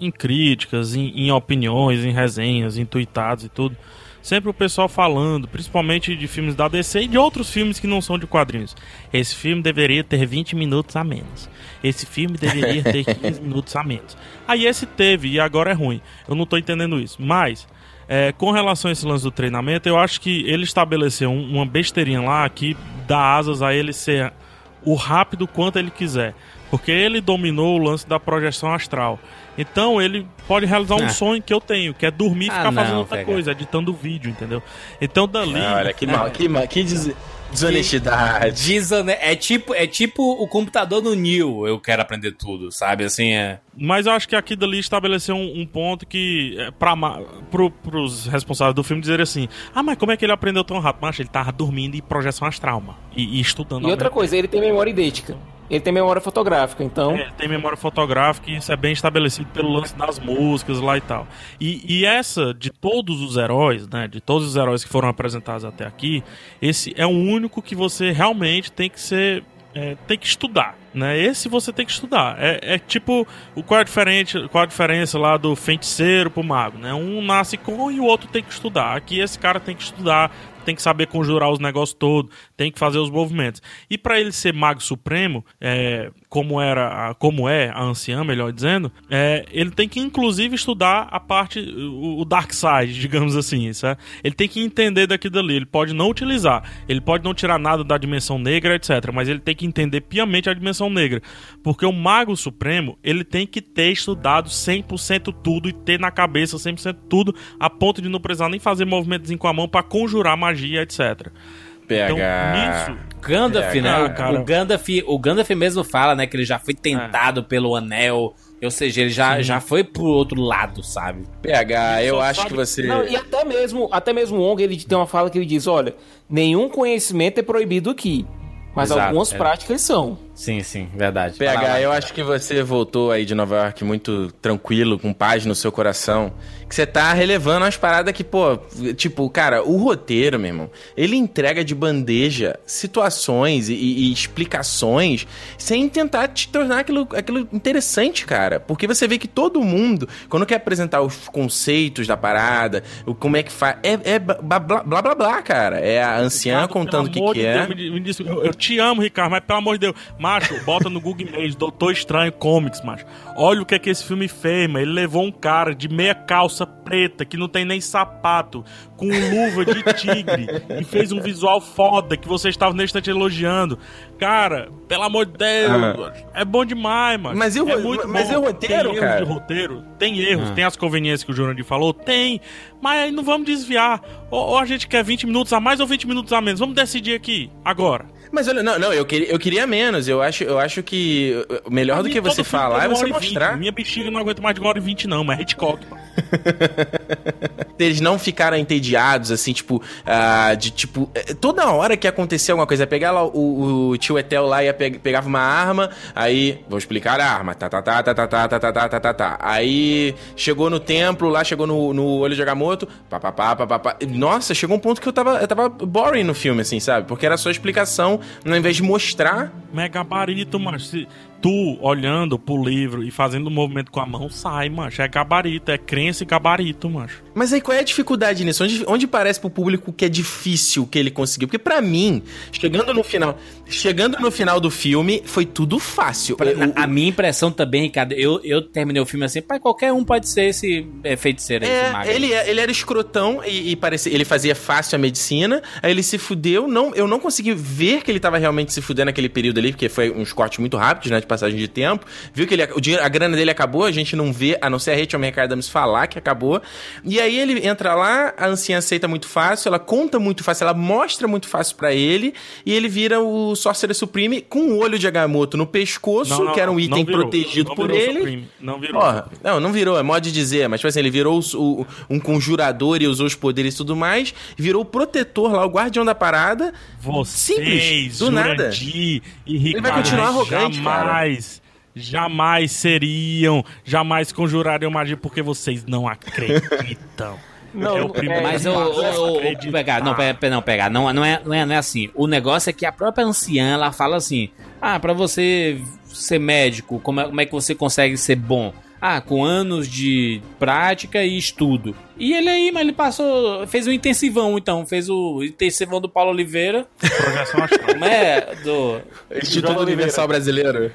em críticas, em, em opiniões, em resenhas, em tweetados e tudo. Sempre o pessoal falando, principalmente de filmes da DC e de outros filmes que não são de quadrinhos. Esse filme deveria ter 20 minutos a menos. Esse filme deveria ter 15 minutos a menos. Aí esse teve e agora é ruim. Eu não tô entendendo isso. Mas, é, com relação a esse lance do treinamento, eu acho que ele estabeleceu um- uma besteirinha lá que dá asas a ele ser o rápido quanto ele quiser. Porque ele dominou o lance da projeção astral. Então ele pode realizar um Ah. sonho que eu tenho, que é dormir e Ah, ficar fazendo não, outra pega. coisa, editando vídeo, entendeu? Então dali. Ah, olha, que mal, que mal, que desonestidade. Desone- É tipo, é tipo o computador do Neo, eu quero aprender tudo, sabe? Assim, é. Mas eu acho que aqui dali estabeleceu um, um ponto que é pra, pro, pros responsáveis do filme dizer assim: Ah, mas como é que ele aprendeu tão rápido? Mas ele tava dormindo e projeção astral, mano. E, e estudando. E outra coisa, ele tem memória idêntica. Ele tem memória fotográfica, então. É, ele tem memória fotográfica e isso é bem estabelecido pelo lance das músicas lá e tal. E, e essa, de todos os heróis, né? De todos os heróis que foram apresentados até aqui, esse é o único que você realmente tem que ser. é, tem que estudar, né? Esse você tem que estudar. É, é tipo o qual é, diferente, qual a diferença lá do feiticeiro pro mago, né? Um nasce com e o outro tem que estudar. Aqui esse cara tem que estudar, tem que saber conjurar os negócios todos, tem que fazer os movimentos. E para ele ser mago supremo, é, como era, como é a anciã, melhor dizendo, é, ele tem que inclusive estudar a parte, o, o dark side, digamos assim, sabe? Ele tem que entender daquilo dali. Ele pode não utilizar, ele pode não tirar nada da dimensão negra, etc. Mas ele tem que entender piamente a dimensão negra, porque o mago supremo ele tem que ter estudado 100% tudo e ter na cabeça 100% tudo, a ponto de não precisar nem fazer movimentos com a mão para conjurar magia, etc. PH. Então, nisso, Gandalf, É, né? cara, O- cara. O, Gandalf, o Gandalf mesmo fala, né, que ele já foi tentado pelo anel. Ou seja, ele já, já foi pro outro lado, sabe? PH, eu acho sabe- que você. Não, e até mesmo, até mesmo o Ong, ele tem uma fala que ele diz, olha, nenhum conhecimento é proibido aqui, mas Exato, algumas é. práticas são. Sim, sim, verdade. PH, eu acho que você voltou aí de Nova York muito tranquilo, com paz no seu coração. Que você tá relevando umas paradas que, pô, tipo, cara, o roteiro, meu irmão, ele entrega de bandeja situações e, e explicações sem tentar te tornar aquilo, aquilo interessante, cara. Porque você vê que todo mundo, quando quer apresentar os conceitos da parada, o como é que faz. É, é blá, blá blá blá blá, cara. É a anciã Ricardo, contando o que, pelo amor que de é. Deus, me, me diz- eu, eu te amo, Ricardo, mas pelo amor de Deus, macho, bota no Google Images, Doutor Estranho Comics, macho. Olha o que é que esse filme fez, mano. Ele levou um cara de meia calça preta, que não tem nem sapato, com luva de tigre, e fez um visual foda que você estava nesse instante elogiando. Cara, pelo amor de Deus, é bom demais, mano. Mas e o é muito mas bom. o roteiro, tem cara? erros de roteiro? Tem erros, tem as conveniências que o Jurandir falou? Tem. Mas aí não vamos desviar. Ou, ou a gente quer 20 minutos a mais ou 20 minutos a menos. Vamos decidir aqui, agora. Mas olha, não, não, eu queria, eu queria menos. Eu acho, eu acho que melhor do que você falar é você mostrar. Minha bexiga não aguenta mais de uma hora e vinte, não, mas é Hitchcock. mano. Eles não ficaram entediados, assim, tipo, ah, de tipo. eh, Toda hora que acontecia alguma coisa, pegar lá o, o tio Etel lá, ia pe pegava uma arma, aí. Vou explicar a arma. Tá, tá, tá, tá, tá, tá, tá, tá, tá, tá, tá, tá. Aí chegou no templo lá, chegou no, no olho de Agamotto, pá, pá, pá, pá, pá, pá. Nossa, chegou um ponto que eu tava, eu tava boring no filme, assim, sabe? Porque era só explicação, ao invés de mostrar. Mas é gabarito, macho. Se tu olhando pro livro e fazendo um movimento com a mão, sai, macho. É gabarito, é crença e gabarito, macho. Mas aí qual é a dificuldade nisso? Onde, onde parece pro público que é difícil que ele conseguiu? Porque pra mim, chegando no final, chegando no final do filme, foi tudo fácil. Pra- O- o- a minha impressão também, Ricardo, eu, eu terminei o filme assim, pai, qualquer um pode ser esse é, feiticeiro aí, esse mago. É, ele, é- ele era escrotão e, e parecia, ele fazia fácil a medicina, aí ele se fudeu, não, eu não consegui ver que ele tava realmente se fudendo naquele período ali, porque foi uns cortes muito rápidos, né, de passagem de tempo, viu que ele, o dinheiro, a grana dele acabou, a gente não vê, a não ser a Rachel McAdams falar que acabou, e aí ele entra lá, a anciã aceita muito fácil, ela conta muito fácil, ela mostra muito fácil pra ele, e ele vira o Sorcerer Supreme com o olho de Agamotto no pescoço, que era um item não virou. protegido Não por ele. Supreme. Não virou. Porra, não, não virou, é modo de dizer, mas tipo assim, ele virou o- um conjurador e usou os poderes e tudo mais, virou o protetor lá, o guardião da parada. Vocês, Simples, do nada. Jurandir e Ricardo, vai continuar arrogante, jamais, jamais seriam, jamais conjurariam magia porque vocês não acreditam. Não, é o primeiro Mas o, o acreditar. pegar, não, pega, pega- não, pegar, não, não, é, não, é, não é assim. O negócio é que a própria anciã, ela fala assim, ah, pra você ser médico, como é, como é que você consegue ser bom? Ah, com anos de prática e estudo. E ele aí, mas ele passou, fez o intensivão, então, fez o intensivão do Paulo Oliveira, Projeção astral. como é, do Instituto Universal Brasileiro.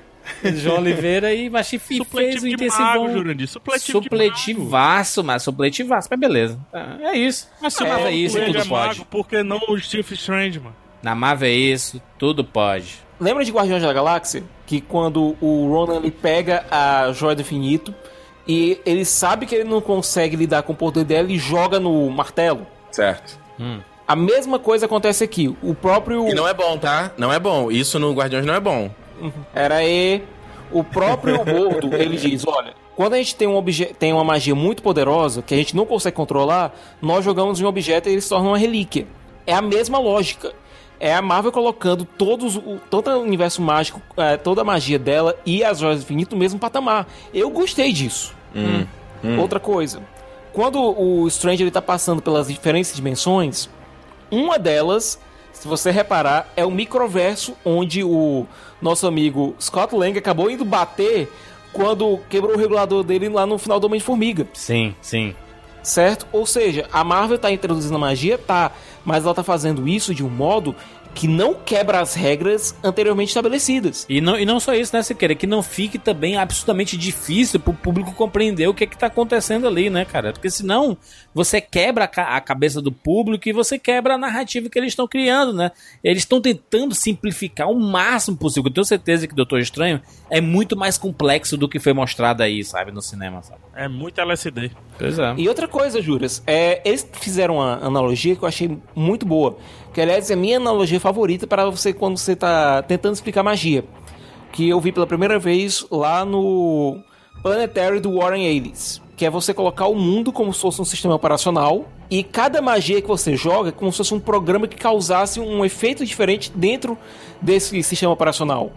João Oliveira e mas fez o de intensivão. mago, Jurandir. Supletivo. Supletivaço, mas supletivaço, mas beleza. Ah, É isso. Mas se é mago isso, tudo é pode. mago, por que não o Stephen Strange, mano? Na Marvel é isso, tudo pode. Lembra de Guardiões da Galáxia? Que quando o Ronan ele pega a Joia do Infinito e ele sabe que ele não consegue lidar com o poder dela e joga no martelo. Certo. A mesma coisa acontece aqui. O próprio. E não é bom, tá? Não é bom. Isso no Guardiões não é bom. Era aí. O próprio Gordo, ele diz, olha, quando a gente tem, um obje tem uma magia muito poderosa, que a gente não consegue controlar, nós jogamos em um objeto e ele se torna uma relíquia. É a mesma lógica. É a Marvel colocando todos, o, todo o universo mágico, eh, toda a magia dela e as joias do infinito no mesmo patamar. Eu gostei disso. Outra coisa. Quando o Strange ele tá passando pelas diferentes dimensões, uma delas, se você reparar, é o microverso onde o nosso amigo Scott Lang acabou indo bater quando quebrou o regulador dele lá no final do Homem-Formiga, Sim, sim. certo? Ou seja, a Marvel tá introduzindo a magia, tá, mas ela tá fazendo isso de um modo que não quebra as regras anteriormente estabelecidas. E não, e não só isso, né, Siqueira? Que não fique também absolutamente difícil pro público compreender o que é que tá acontecendo ali, né, cara? Porque senão você quebra a, ca- a cabeça do público e você quebra a narrativa que eles estão criando, né? Eles estão tentando simplificar o máximo possível. Eu tenho certeza que Doutor Estranho é muito mais complexo do que foi mostrado aí, sabe, no cinema, sabe? É muito LSD. Pois é. E outra coisa, Juras, é, eles fizeram uma analogia que eu achei muito boa. Que, aliás, é a minha analogia favorita para você quando você está tentando explicar magia. Que eu vi pela primeira vez lá no Planetary do Warren Ellis. Que é você colocar o mundo como se fosse um sistema operacional. E cada magia que você joga é como se fosse um programa que causasse um efeito diferente dentro desse sistema operacional.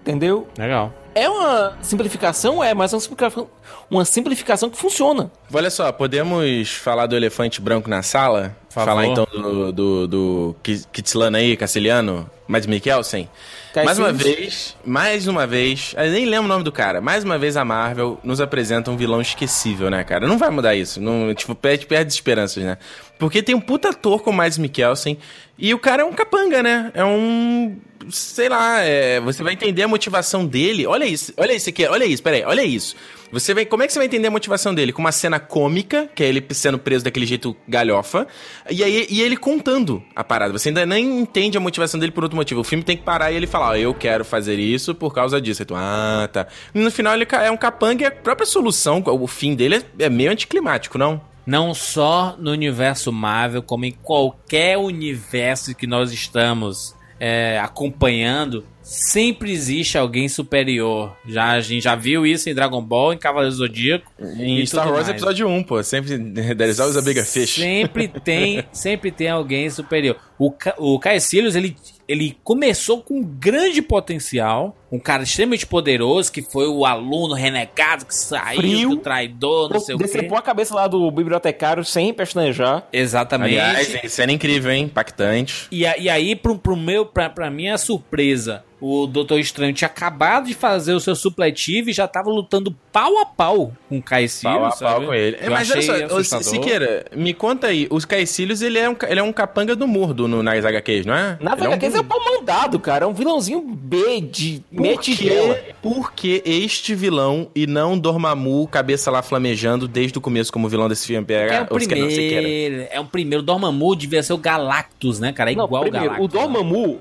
Entendeu? Legal. É uma simplificação, é, mas é uma simplificação, uma simplificação que funciona. Olha só, podemos falar do elefante branco na sala? favor. Falar então do, do, do Ki- Kitslano aí, Caciliano, Mads Mikkelsen? Kai mais uma vez, mais uma vez, eu nem lembro o nome do cara, mais uma vez a Marvel nos apresenta um vilão esquecível, né, cara? Não vai mudar isso, não, tipo, perde, perde esperanças, né? Porque tem um puta ator com Mads Mikkelsen e o cara é um capanga, né? É um... sei lá, é, você vai entender a motivação dele. Olha isso, olha isso aqui, olha isso, peraí, olha isso. Você vai, como é que você vai entender a motivação dele? Com uma cena cômica, que é ele sendo preso daquele jeito galhofa, e aí e ele contando a parada. Você ainda nem entende a motivação dele por outro motivo. O filme tem que parar e ele falar, ó, eu quero fazer isso por causa disso. Tu, ah, tá. E no final ele é um capanga e a própria solução, o fim dele é, é meio anticlimático, não? Não só no universo Marvel, como em qualquer universo que nós estamos é, acompanhando, sempre existe alguém superior. Já, a gente já viu isso em Dragon Ball, em Cavaleiro do Zodíaco. Em Star Wars mais. episódio 1, pô. Sempre. There's always a bigger fish. Sempre tem, sempre tem alguém superior. O, Ca- o Caecilius, ele, ele começou com grande potencial, um cara extremamente poderoso, que foi o aluno renegado que saiu, Frio. do traidor, não sei o quê. Decepou a cabeça lá do bibliotecário sem pestanejar. Exatamente. Aliás, cena incrível, hein? Impactante. E, e aí, pro, pro meu, pra, pra minha surpresa, o Doutor Estranho tinha acabado de fazer o seu supletivo e já tava lutando pau a pau com o Caecilius, Pau a sabe? pau com ele. É, Eu mas olha só. Siqueira, me conta aí. Os Caecilius, ele é um, ele é um capanga do Mordo no, nas HQs, não é? Na Ele é um HQs é um pau mandado, cara. É um vilãozinho B de meia Por que, por que este vilão e não Dormammu, cabeça lá flamejando desde o começo como vilão desse filme? É o não, primeiro, é o primeiro. Dormammu devia ser o Galactus, né, cara? É Não, igual o primeiro, Galactus. o Dormammu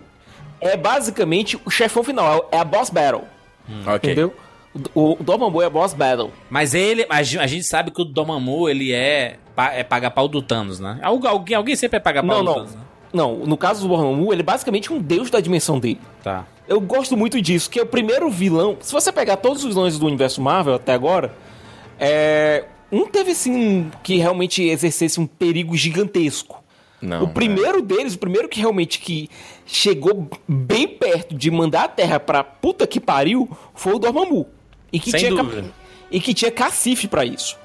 é basicamente o chefão final, é a boss battle. Ok. Entendeu? O, o Dormammu é a boss battle. Mas ele, a gen- a gente sabe que o Dormammu, ele é, é paga-pau do Thanos, né? Algu- Alguém, alguém sempre é paga-pau Não, do não. Thanos, né? Não, no caso do Dormammu, ele é basicamente um deus da dimensão dele. Tá. Eu gosto muito disso, que é o primeiro vilão. Se você pegar todos os vilões do universo Marvel até agora, é, não teve assim que realmente exercesse um perigo gigantesco. Não, o primeiro deles, o primeiro que realmente que chegou bem perto de mandar a Terra pra puta que pariu, foi o Dormammu. E que Sem tinha dúvida. cap- e que tinha cacife pra isso.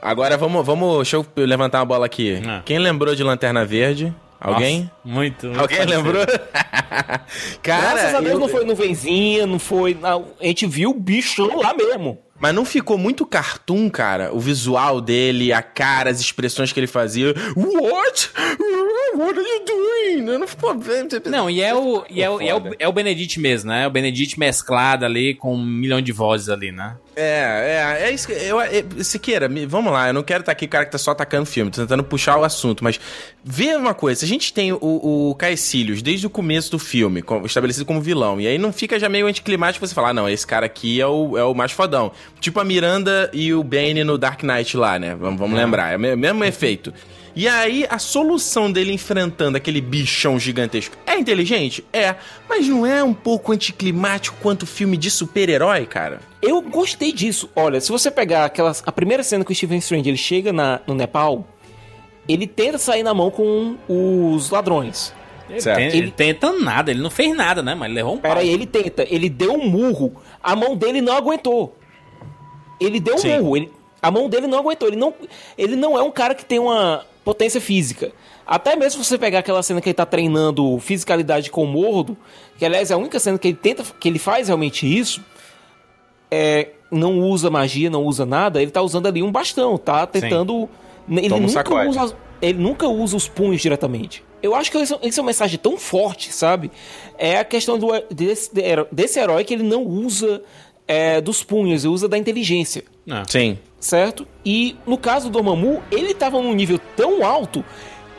Agora vamos, vamos. Deixa eu levantar uma bola aqui. Ah. Quem lembrou de Lanterna Verde? Alguém? Nossa, muito, muito Alguém parecido. lembrou? Cara, Graças a Deus eu- não foi nuvenzinha, não foi. não, a gente viu o bichão lá mesmo. Mas não ficou muito cartoon, cara? O visual dele, a cara, as expressões que ele fazia. What? What are you doing? Não ficou... Não, e é o, e é o, e é o, é o Benedict mesmo, né? O Benedict mesclado ali com um milhão de vozes ali, né? É, é, é isso que eu, é, Siqueira, me- vamos lá, eu não quero estar aqui o cara que tá só atacando filme, tô tentando puxar o assunto, mas vê uma coisa, se a gente tem o, o Caecilius desde o começo do filme, estabelecido como vilão, e aí não fica já meio anticlimático você falar, ah, não, esse cara aqui é o, é o mais fodão. Tipo a Miranda e o Bane no Dark Knight lá, né? Vamos, vamos lembrar, é o me- mesmo efeito. E aí, a solução dele enfrentando aquele bichão gigantesco é inteligente? É. Mas não é um pouco anticlimático quanto filme de super-herói, cara? Eu gostei disso. Olha, se você pegar aquelas, a primeira cena que o Stephen Strange ele chega na, no Nepal, ele tenta sair na mão com os ladrões. Ele, ele tenta nada, ele não fez nada, né? Mas ele levou um pau. Pera aí, ele tenta, ele deu um murro, a mão dele não aguentou. Ele deu um Sim. murro, ele- a mão dele não aguentou. Ele não, ele não é um cara que tem uma potência física. Até mesmo se você pegar aquela cena que ele tá treinando fisicalidade com o Mordo, que aliás é a única cena que ele tenta, que ele faz realmente isso, é, não usa magia, não usa nada, ele tá usando ali um bastão, tá tentando. Ele Toma um nunca, sacode. usa, ele nunca usa os punhos diretamente. Eu acho que isso, isso é uma mensagem tão forte, sabe? É a questão do, desse, desse herói que ele não usa é, dos punhos, ele usa da inteligência Ah. Sim. certo? E no caso do Dormammu, ele tava num nível tão alto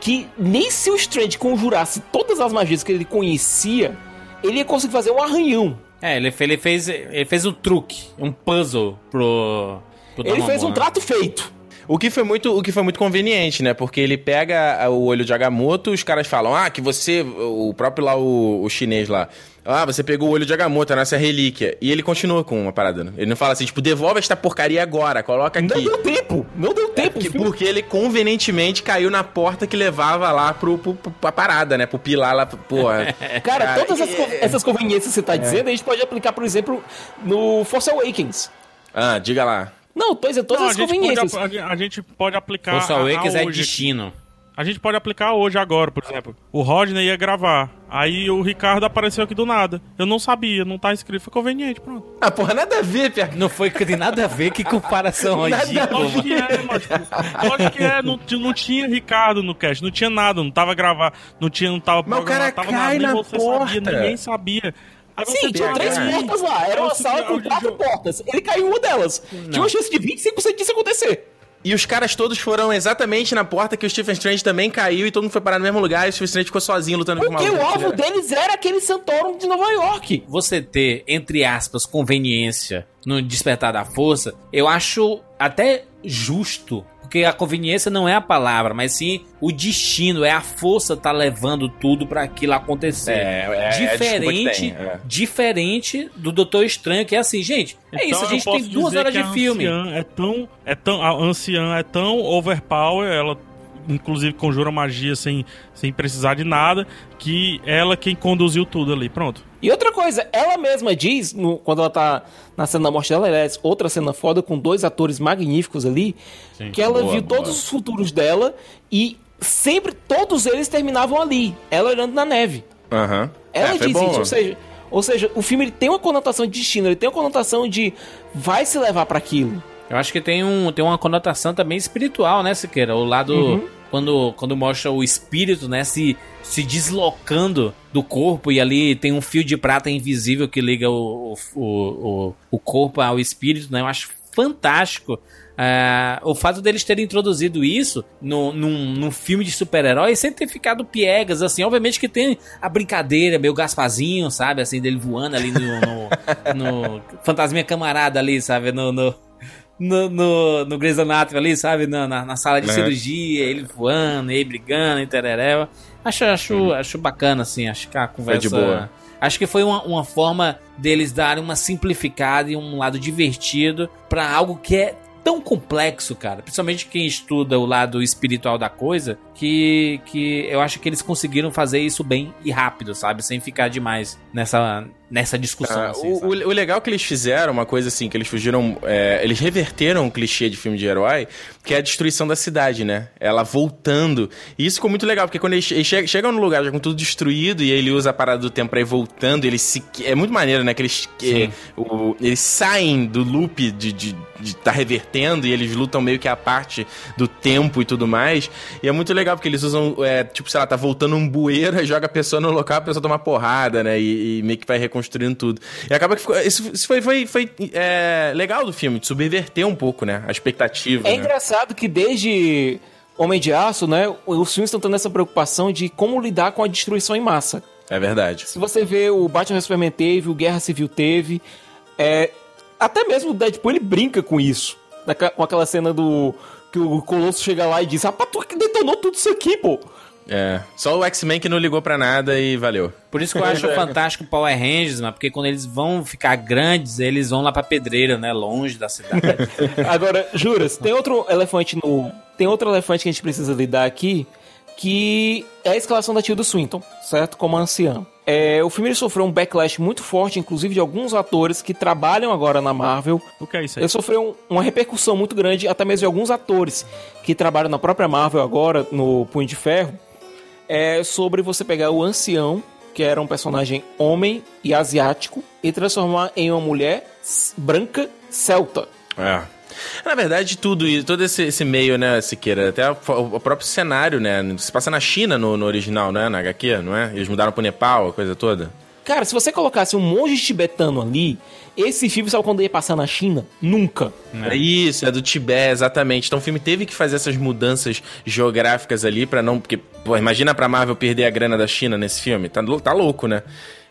que nem se o Strange conjurasse todas as magias que ele conhecia, ele ia conseguir fazer um arranhão. É, ele, ele fez, ele fez um truque, um puzzle pro. pro Ele fez um né? trato feito. O que foi muito, o que foi muito conveniente, né? Porque ele pega o olho de Agamotto, os caras falam: "Ah, que você, o próprio lá o, o chinês lá, ah, você pegou o olho de Agamotto, a nossa relíquia". E ele continua com uma parada. né? Ele não fala assim, tipo, devolve esta porcaria agora, coloca Não aqui. deu tempo, não deu tempo. Porque, porque ele convenientemente caiu na porta que levava lá pro, pro, pra parada, né? Pro pilar lá, porra. Cara, todas essas, co- essas conveniências que você tá dizendo, a gente pode aplicar, por exemplo, no Force Awakens. Ah, diga lá. Não, tô dizendo todas Não, a, as gente conveniências. pode, ap- a gente pode aplicar. Força a- a Awakens é hoje. destino. A gente pode aplicar hoje, agora, por exemplo. O Rodney ia gravar. Aí o Ricardo apareceu aqui do nada. Eu não sabia, não tá escrito. Foi conveniente, pronto. Ah, porra, nada a ver, Pia. Não foi tem nada a ver que comparação Nada ridícula, Lógico que é, mas lógico que é. Não, não tinha Ricardo no cast, não tinha nada, não tava gravado, não tinha, não tava Mas o cara tava cai nem na você porta. sabia, ninguém sabia. Sim, tinha três aí, portas lá. Era uma sala com quatro portas. Ele caiu em uma delas. Tinha uma chance de 25% disso acontecer. E os caras todos foram exatamente na porta que o Stephen Strange também caiu e todo mundo foi parar no mesmo lugar e o Stephen Strange ficou sozinho lutando com Porque uma o alvo deles era aquele Santorum de Nova York. Você ter, entre aspas, conveniência no despertar da força, eu acho até justo Porque a conveniência não é a palavra, mas sim o destino, é a força tá levando tudo pra aquilo acontecer. É, é, é diferente, tem, é. diferente do Doutor Estranho, que é assim, gente, é isso, a Então, gente tem duas horas de a filme. Anciã é tão, é tão, a anciã é tão overpower, ela inclusive conjura magia sem, sem precisar de nada, que ela quem conduziu tudo ali. Pronto. E outra coisa, ela mesma diz, no- quando ela tá na cena da morte dela, aliás, outra cena foda com dois atores magníficos ali, que ela boa, viu boa. todos os futuros dela e sempre todos eles terminavam ali, ela olhando na neve. Aham. Ela É, diz isso, ou seja, ou seja, o filme ele tem uma conotação de destino, ele tem uma conotação de vai se levar pra aquilo. Eu acho que tem, um, tem uma conotação também espiritual, né, Siqueira? O lado. Uhum. Quando, quando mostra o espírito, né, se, se deslocando do corpo e ali tem um fio de prata invisível que liga o, o, o, o corpo ao espírito, né? Eu acho fantástico. ah, o fato deles terem introduzido isso no, num, num filme de super-herói sem ter ficado piegas, assim, obviamente que tem a brincadeira, meio Gaspazinho, sabe, assim, dele voando ali no, no, no Fantasminha Camarada ali, sabe, no, no, no, no, no Grey's Anatomy ali, sabe? Na, na, na sala de Uhum. cirurgia, ele voando, ele brigando, e. Acho, acho, acho bacana, assim, acho que a conversa... de boa. Acho que foi uma, uma forma deles darem uma simplificada e um lado divertido pra algo que é tão complexo, cara. Principalmente quem estuda o lado espiritual da coisa, que, que eu acho que eles conseguiram fazer isso bem e rápido, sabe? Sem ficar demais nessa, nessa discussão, Ah, assim, o, o- o legal que eles fizeram, uma coisa assim, que eles fugiram. é, eles reverteram um clichê de filme de herói, que é a destruição da cidade, né? Ela voltando. E isso ficou muito legal, porque quando eles, eles che- chegam no lugar já com tudo destruído e ele usa a parada do tempo pra ir voltando, eles se. É muito maneiro, né? Que eles. que- o- eles saem do loop de, de, de tá revertendo e eles lutam meio que a parte do tempo e tudo mais. E é muito legal, porque eles usam, é, tipo, sei lá, tá voltando um bueiro e joga a pessoa no local, a pessoa toma porrada, né? E, e meio que vai reconstruindo tudo. E acaba que ficou. Isso, isso foi, foi, foi é, legal do filme, de subverter um pouco, né? A expectativa. É né? engraçado que desde Homem de Aço, né, os filmes estão tendo essa preocupação de como lidar com a destruição em massa. É verdade. Se você vê o Batman Superman teve, o Guerra Civil teve, é, até mesmo o Deadpool ele brinca com isso. Com aquela cena do que o Colosso chega lá e diz: "Rapaz, tu que detonou tudo isso aqui, pô". É. Só o X-Men que não ligou pra nada e valeu. Por isso que eu acho fantástico o Power Rangers, mano, porque quando eles vão ficar grandes, eles vão lá pra pedreira, né? Longe da cidade. Agora, juras, tem outro elefante no. Tem outro elefante que a gente precisa lidar aqui, que é a escalação da Tilda Swinton, certo? Como anciã. É, o filme ele sofreu um backlash muito forte, inclusive de alguns atores que trabalham agora na Marvel. O que é isso aí? Ele sofreu um- uma repercussão muito grande, até mesmo de alguns atores que trabalham na própria Marvel agora, no Punho de Ferro. É sobre você pegar o ancião, que era um personagem homem e asiático, e transformar em uma mulher branca celta. É. Na verdade, tudo e todo esse, esse meio, né, Siqueira, até o, o próprio cenário, né? Se passa na China no, no original, né? Na HQ, não é? Eles mudaram pro Nepal, a coisa toda. Cara, se você colocasse um monge tibetano ali, esse filme sabe quando ia passar na China? Nunca. É. Isso, é do Tibete, exatamente. Então o filme teve que fazer essas mudanças geográficas ali pra não. Porque, pô, imagina pra Marvel perder a grana da China nesse filme. Tá, tá louco, né?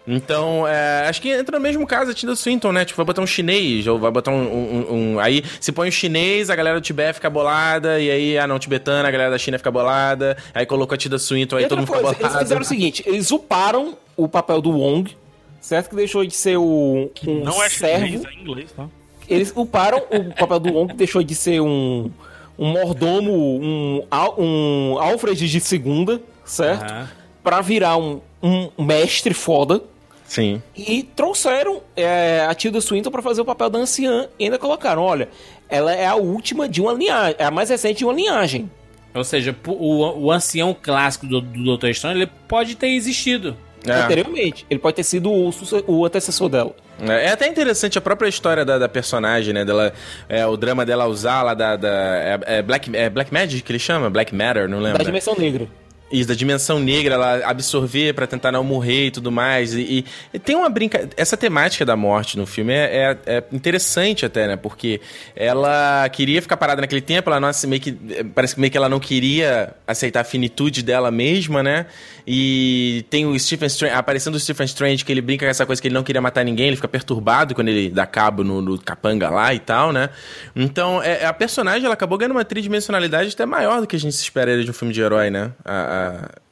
Então, é, acho que entra no mesmo caso a Tilda Swinton, né? Tipo, vai botar um chinês, ou vai botar um, um- um- Aí, se põe o chinês, a galera do Tibete fica bolada, e aí, ah, não, tibetana, a galera da China fica bolada, aí colocou a Tilda Swinton, aí e todo mundo coisa, fica eles bolado. fizeram o seguinte, eles uparam o papel do Wong, certo? Que deixou de ser o, um Não é servo. chinês, é inglês, tá? Eles uparam o papel do Wong, que deixou de ser um, um mordomo, um, um Alfred de segunda, certo? Aham. Pra virar um, um mestre foda. Sim. E trouxeram é, a Tilda Swinton pra fazer o papel da anciã. E ainda colocaram, olha, ela é a última de uma linhagem, é a mais recente de uma linhagem. Ou seja, o, o ancião clássico do, do Doutor Estranho, ele pode ter existido. É. Anteriormente. Ele pode ter sido o, o antecessor dela. É é até interessante a própria história da, da personagem, né? Dela, é, o drama dela usar lá da. da é, é Black, é Black Magic que ele chama? Black Matter, não lembro. Da dimensão negra. Isso, da dimensão negra, ela absorver pra tentar não morrer e tudo mais. E, e tem uma brinca... Essa temática da morte no filme é, é- é interessante até, né? Porque ela queria ficar parada naquele tempo, ela não, assim, meio que... Parece que meio que ela não queria aceitar a finitude dela mesma, né? E tem o Stephen Strange... Aparecendo o Stephen Strange, que ele brinca com essa coisa que ele não queria matar ninguém, ele fica perturbado quando ele dá cabo no, no capanga lá e tal, né? Então, é, a personagem, ela acabou ganhando uma tridimensionalidade até maior do que a gente se esperaria de um filme de herói, né? A, a,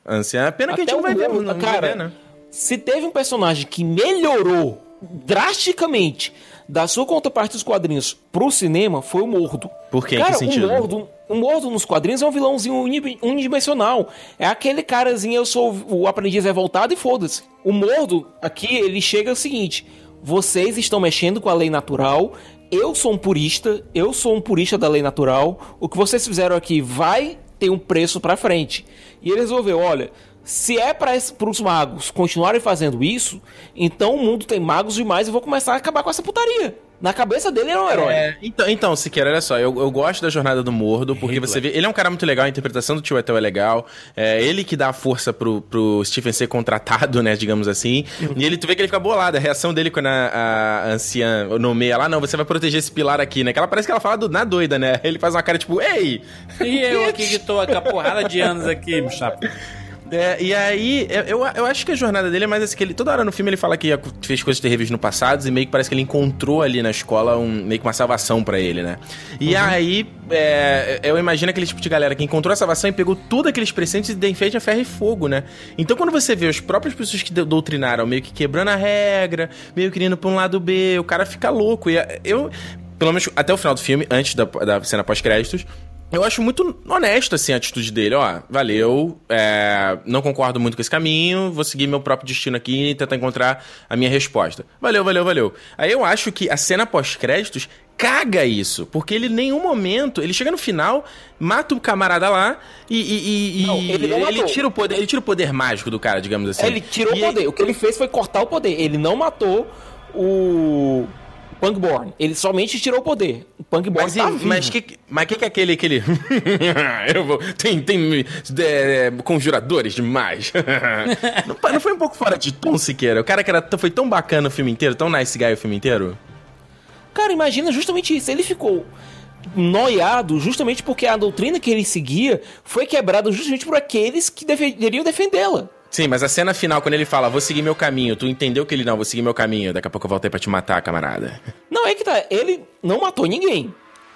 a anciã. É Pena que a gente Até não vai ver, não, cara, vai ver, né? Se teve um personagem que melhorou drasticamente da sua contraparte dos quadrinhos pro cinema, foi o Mordo. Por quê? Cara, que sentido? O Mordo, o Mordo nos quadrinhos é um vilãozinho uni- unidimensional. É aquele carazinho, eu sou o aprendiz revoltado e foda-se. O Mordo, aqui, ele chega ao seguinte: vocês estão mexendo com a lei natural. Eu sou um purista, eu sou um purista da lei natural. O que vocês fizeram aqui vai ter um preço pra frente. E ele resolveu, olha, se é para os magos continuarem fazendo isso, então o mundo tem magos demais e eu vou começar a acabar com essa putaria. Na cabeça dele ele é um herói. É, então, então, Siqueira, olha só, eu, eu gosto da jornada do Mordo, porque você vê. Ele é um cara muito legal, a interpretação do tio Etel é legal. É ele que dá a força pro, pro Stephen ser contratado, né, digamos assim. E ele, tu vê que ele fica bolado. A reação dele quando a, a anciã nomeia lá, não, você vai proteger esse pilar aqui, né? Que ela parece que ela fala do, na doida, né? Ele faz uma cara tipo, ei! E eu aqui que tô com a porrada de anos aqui, chapa. É, e aí, eu, eu, acho que a jornada dele é mais assim, que ele, toda hora no filme ele fala que fez coisas terríveis no passado e meio que parece que ele encontrou ali na escola um, meio que uma salvação pra ele, né? E aí, é, eu imagino aquele tipo de galera que encontrou a salvação e pegou tudo aqueles presentes e deu feito a ferro e fogo, né? Então quando você vê as próprias pessoas que doutrinaram meio que quebrando a regra, meio que indo pra um lado B, o cara fica louco. E eu, pelo menos até o final do filme, antes da, da cena pós-créditos, eu acho muito honesto, assim, a atitude dele. Ó, valeu, é, não concordo muito com esse caminho, vou seguir meu próprio destino aqui e tentar encontrar a minha resposta. Valeu, valeu, valeu. Aí eu acho que a cena pós-créditos caga isso, porque ele em nenhum momento, ele chega no final, mata o camarada lá e, e- e- Não, ele não matou. tira o poder, ele tira o poder mágico do cara, digamos assim. Ele tirou E o poder. O que ele fez foi cortar o poder. Ele não matou o Pangborn. Ele somente tirou o poder. O Pangborn Mas, tá e- vivo. mas que, mas que que é aquele, aquele... eu vou... Tem, tem é, conjuradores demais. não, não foi um pouco fora de tom, Siqueira? O cara que era, foi tão bacana o filme inteiro, tão nice guy o filme inteiro? Cara, imagina justamente isso. Ele ficou noiado justamente porque a doutrina que ele seguia foi quebrada justamente por aqueles que deveriam defendê-la. Sim, mas a cena final, quando ele fala, vou seguir meu caminho, tu entendeu que ele não, vou seguir meu caminho, daqui a pouco eu voltei pra te matar, camarada. Não, é que tá. Ele não matou ninguém.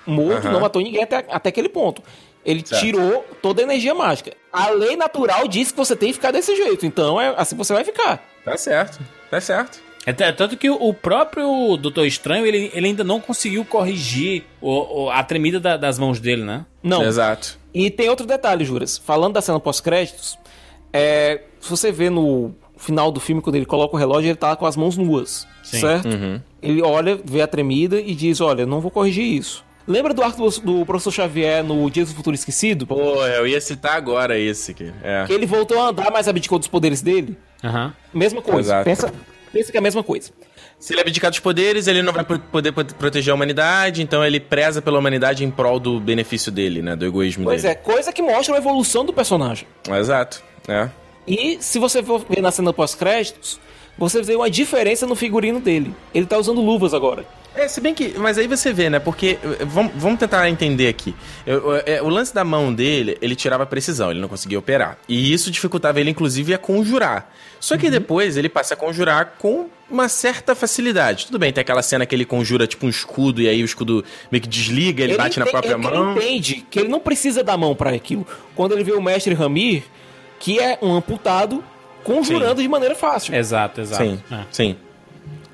Morto Aham. não matou ninguém até, até aquele ponto. Ele Certo. tirou toda a energia mágica. A lei natural diz que você tem que ficar desse jeito. Então é assim você vai ficar. Tá certo, tá certo. É t- tanto que o- o próprio Doutor Estranho, ele, ele ainda não conseguiu corrigir o- o- a tremida da- das mãos dele, né? Não. Exato. E tem outro detalhe, Juras. Falando da cena pós-créditos, é, se você vê no final do filme, quando ele coloca o relógio, ele tá com as mãos nuas, Sim. certo? Uhum. Ele olha, vê a tremida e diz, olha, não vou corrigir isso. Lembra do arco do, do professor Xavier no Dias do Futuro Esquecido? Pô, eu ia citar agora esse aqui. É. Que ele voltou a andar, mas abdicou dos poderes dele? Aham. Mesma coisa. Exato. Pensa, pensa que é a mesma coisa. Se ele abdicar dos poderes, ele não vai poder pro- proteger a humanidade, então ele preza pela humanidade em prol do benefício dele, né? Do egoísmo Pois dele. é, coisa que mostra a evolução do personagem. Exato. É. E se você for ver na cena pós-créditos, você vê uma diferença no figurino dele. Ele tá usando luvas agora. É, se bem que. Mas aí você vê, né? Porque. eh, Vamos, vamos tentar entender aqui. Eu- eu- é, o lance da mão dele, ele tirava precisão, ele não conseguia operar. E isso dificultava ele, inclusive, a conjurar. Só que depois ele passa a conjurar com uma certa facilidade. Tudo bem, tem aquela cena que ele conjura tipo um escudo e aí o escudo meio que desliga, ele, bate na própria ele- mão. Ele entende que ele não precisa da mão pra aquilo. Quando ele vê o mestre Ramir, que é um amputado, conjurando de maneira fácil. Exato, exato. Sim, É. sim.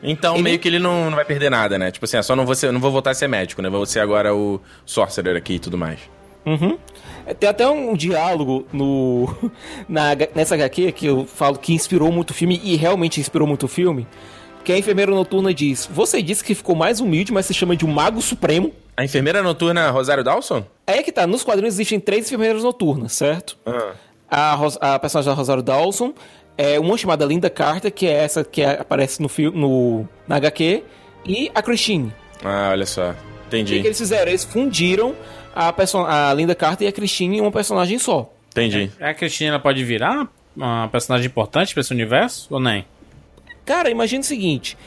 Então Ele- meio que ele não, não vai perder nada, né? Tipo assim, é só não vou, ser, não vou voltar a ser médico, né? Vou ser agora o sorcerer aqui e tudo mais. Uhum. É, Tem até um diálogo no na, nessa HQ que eu falo que inspirou muito o filme e realmente inspirou muito o filme. Que a enfermeira noturna diz: Você disse que ficou mais humilde, mas se chama de um mago supremo. A enfermeira noturna Rosário Dawson? É que tá, nos quadrinhos existem três enfermeiras noturnas, certo? Ah. A, Ros- a personagem da Rosário Dawson é uma chamada Linda Carter, que é essa que é- aparece no filme, no, na HQ, e a Christine. Ah, olha só. O Entendi. que, que eles fizeram? Eles fundiram a, perso- a Linda Carter e a Christine em uma personagem só. Entendi. A Cristina ela pode virar uma personagem importante pra esse universo ou nem? Cara, imagina o seguinte: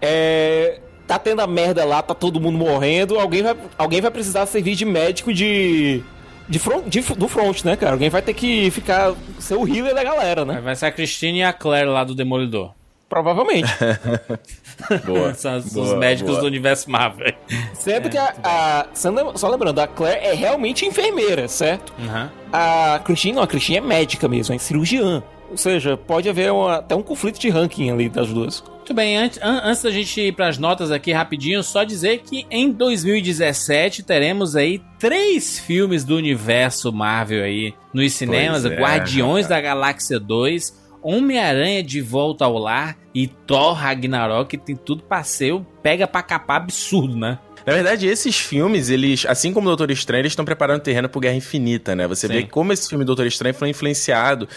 é, tá tendo a merda lá, tá todo mundo morrendo, alguém vai, alguém vai precisar servir de médico de. De front, de- do front, né, cara? Alguém vai ter que ficar. ser o healer da galera, né? Vai ser a Cristina e a Claire lá do Demolidor. Provavelmente. Boa. São os, os Boa, médicos boa. do universo Marvel. Sendo que a. a- só lembrando, a Claire é realmente enfermeira, certo? Uhum. A Christine não, a Christine é médica mesmo, é cirurgiã. Ou seja, pode haver uma- até um conflito de ranking ali das duas. Muito bem, antes, an- antes da gente ir pras notas aqui rapidinho, só dizer que em 2017 teremos aí três filmes do universo Marvel aí nos cinemas: é, Guardiões da Galáxia 2, Homem-Aranha de Volta ao Lar e Thor Ragnarok, que tem tudo pra ser o pega pra capar absurdo, né? Na verdade, esses filmes, eles, assim como o Doutor Estranho, eles estão preparando o terreno pro Guerra Infinita, né? Você Sim. vê como esse filme Doutor Estranho foi influenciado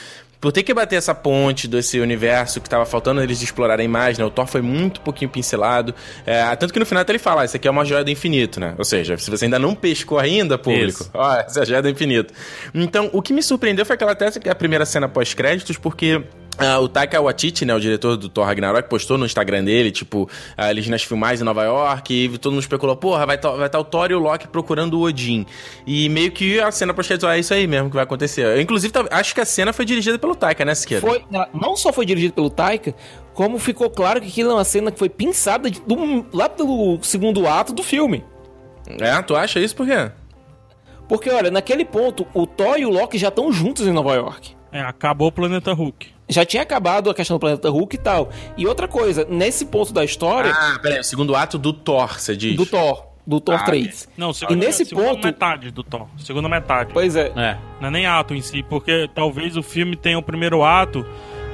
por ter que bater essa ponte desse universo que tava faltando eles explorarem mais, né? O Thor foi muito pouquinho pincelado. É, tanto que no final até ele fala, ah, isso aqui é uma joia do infinito, né? Ou seja, se você ainda não pescou ainda, público, Isso. ó, essa é a joia do infinito. Então, o que me surpreendeu foi aquela até a primeira cena pós-créditos, porque ah, o Taika Waititi, né, o diretor do Thor Ragnarok, postou no Instagram dele, tipo, ah, eles nas filmagens em Nova York, e todo mundo especulou, porra, vai estar vai tá o Thor e o Loki procurando o Odin. E meio que a cena pós-créditos, ah, é isso aí mesmo que vai acontecer. Eu, inclusive, tá- acho que a cena foi dirigida pelo Taika, né, Siqueira? Foi, não só foi dirigido pelo Taika, como ficou claro que aquilo é uma cena que foi pinçada de- do- lá pelo segundo ato do filme. É, tu acha isso por quê? Porque, olha, naquele ponto, o Thor e o Loki já estão juntos em Nova York. É, acabou o Planeta Hulk. Já tinha acabado a questão do planeta Hulk e tal. E outra coisa, nesse ponto da história, Ah, peraí, o segundo ato do Thor, você diz? do Thor, do Thor Ah, 3. Não, E segunda, nesse segunda ponto- metade do Thor. Segunda metade. Pois é. É. Não é nem ato em si, porque talvez o filme tenha o primeiro ato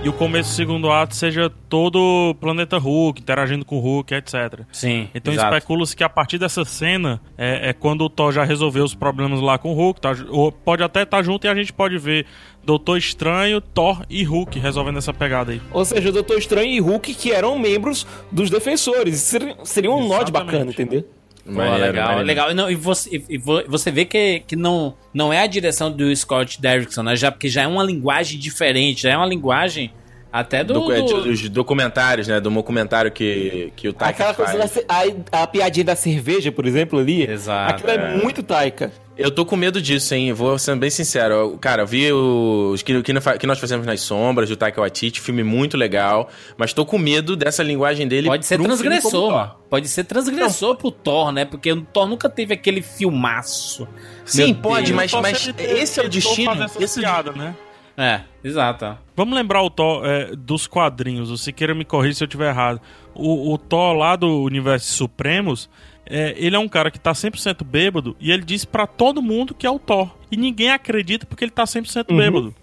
e o começo do segundo ato seja todo o planeta Hulk, interagindo com o Hulk, etc. Sim. Então especula-se que a partir dessa cena é, é quando o Thor já resolveu os problemas lá com o Hulk, tá, ou pode até estar junto e a gente pode ver Doutor Estranho, Thor e Hulk resolvendo essa pegada aí. Ou seja, o Doutor Estranho e Hulk que eram membros dos defensores. Isso Seria, seria um nó bacana, entendeu? Pô, Maneiro, legal, maneiro. legal. Não, e você, e- e vo- você vê que, que não, não é a direção do Scott Derrickson, né? Já, porque já é uma linguagem diferente, já é uma linguagem até do. Do, é, do- dos documentários, né? Do documentário que, que o Taika Aquela coisa faz. da, ce- a, a piadinha da cerveja, por exemplo, ali. Exato, Aquilo é, é. muito Taika. Eu tô com medo disso, hein? Vou ser bem sincero. Eu- Cara, eu vi os que, que, que nós fazemos nas sombras, do Taika Waititi, filme muito legal, mas tô com medo dessa linguagem dele. Pode ser um transgressor. Pode ser transgressor pro Thor, né? Porque o Thor nunca teve aquele filmaço. Sim, Meu pode, Deus. mas, mas esse é o destino. Esse é o piadas, né? É, exato. Vamos lembrar o Thor é, dos quadrinhos. O Siqueira me corrija se eu estiver errado. O, o Thor lá do Universo Supremos, é, ele é um cara que tá 100% bêbado e ele diz pra todo mundo que é o Thor. E ninguém acredita porque ele tá 100% bêbado.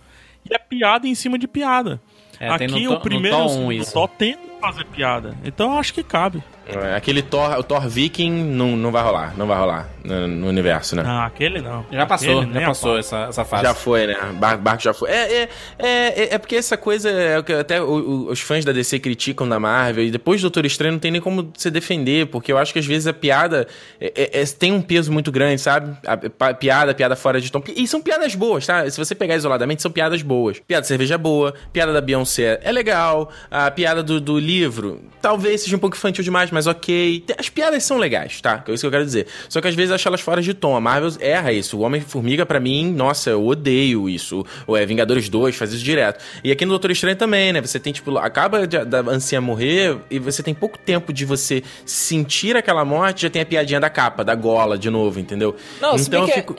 E é piada em cima de piada. Uhum. É, tem Aqui o primeiro no o Thor 1 segundo isso. Thor tenta fazer piada. Então eu acho que cabe. É, aquele Thor, o Thor Viking não, não vai rolar, não vai rolar no, no universo, né? Não, aquele não. Já passou, Aquele já passou essa, essa fase. Já foi, né? Bar Barco já foi. É, é, é, é, é porque essa coisa é o que até os fãs da DC criticam da Marvel e depois do Doutor Estranho não tem nem como se defender, porque eu acho que às vezes a piada é- é- é- tem um peso muito grande, sabe? A, piada, piada fora de tom. E são piadas boas, tá? Se você pegar isoladamente, são piadas boas. Piada de cerveja é boa, piada da Beyoncé é legal, a piada do, do livro talvez seja um pouco infantil demais, mas ok. As piadas são legais, tá? É isso que eu quero dizer. Só que às vezes eu acho elas fora de tom. A Marvel erra isso. O Homem-Formiga, pra mim, nossa, eu odeio isso. Ou é Vingadores 2, faz isso direto. E aqui no Doutor Estranho também, né? Você tem, tipo, acaba de- da anciã morrer e você tem pouco tempo de você sentir aquela morte, já tem a piadinha da capa, da gola de novo, entendeu? Não, então eu que é- fico.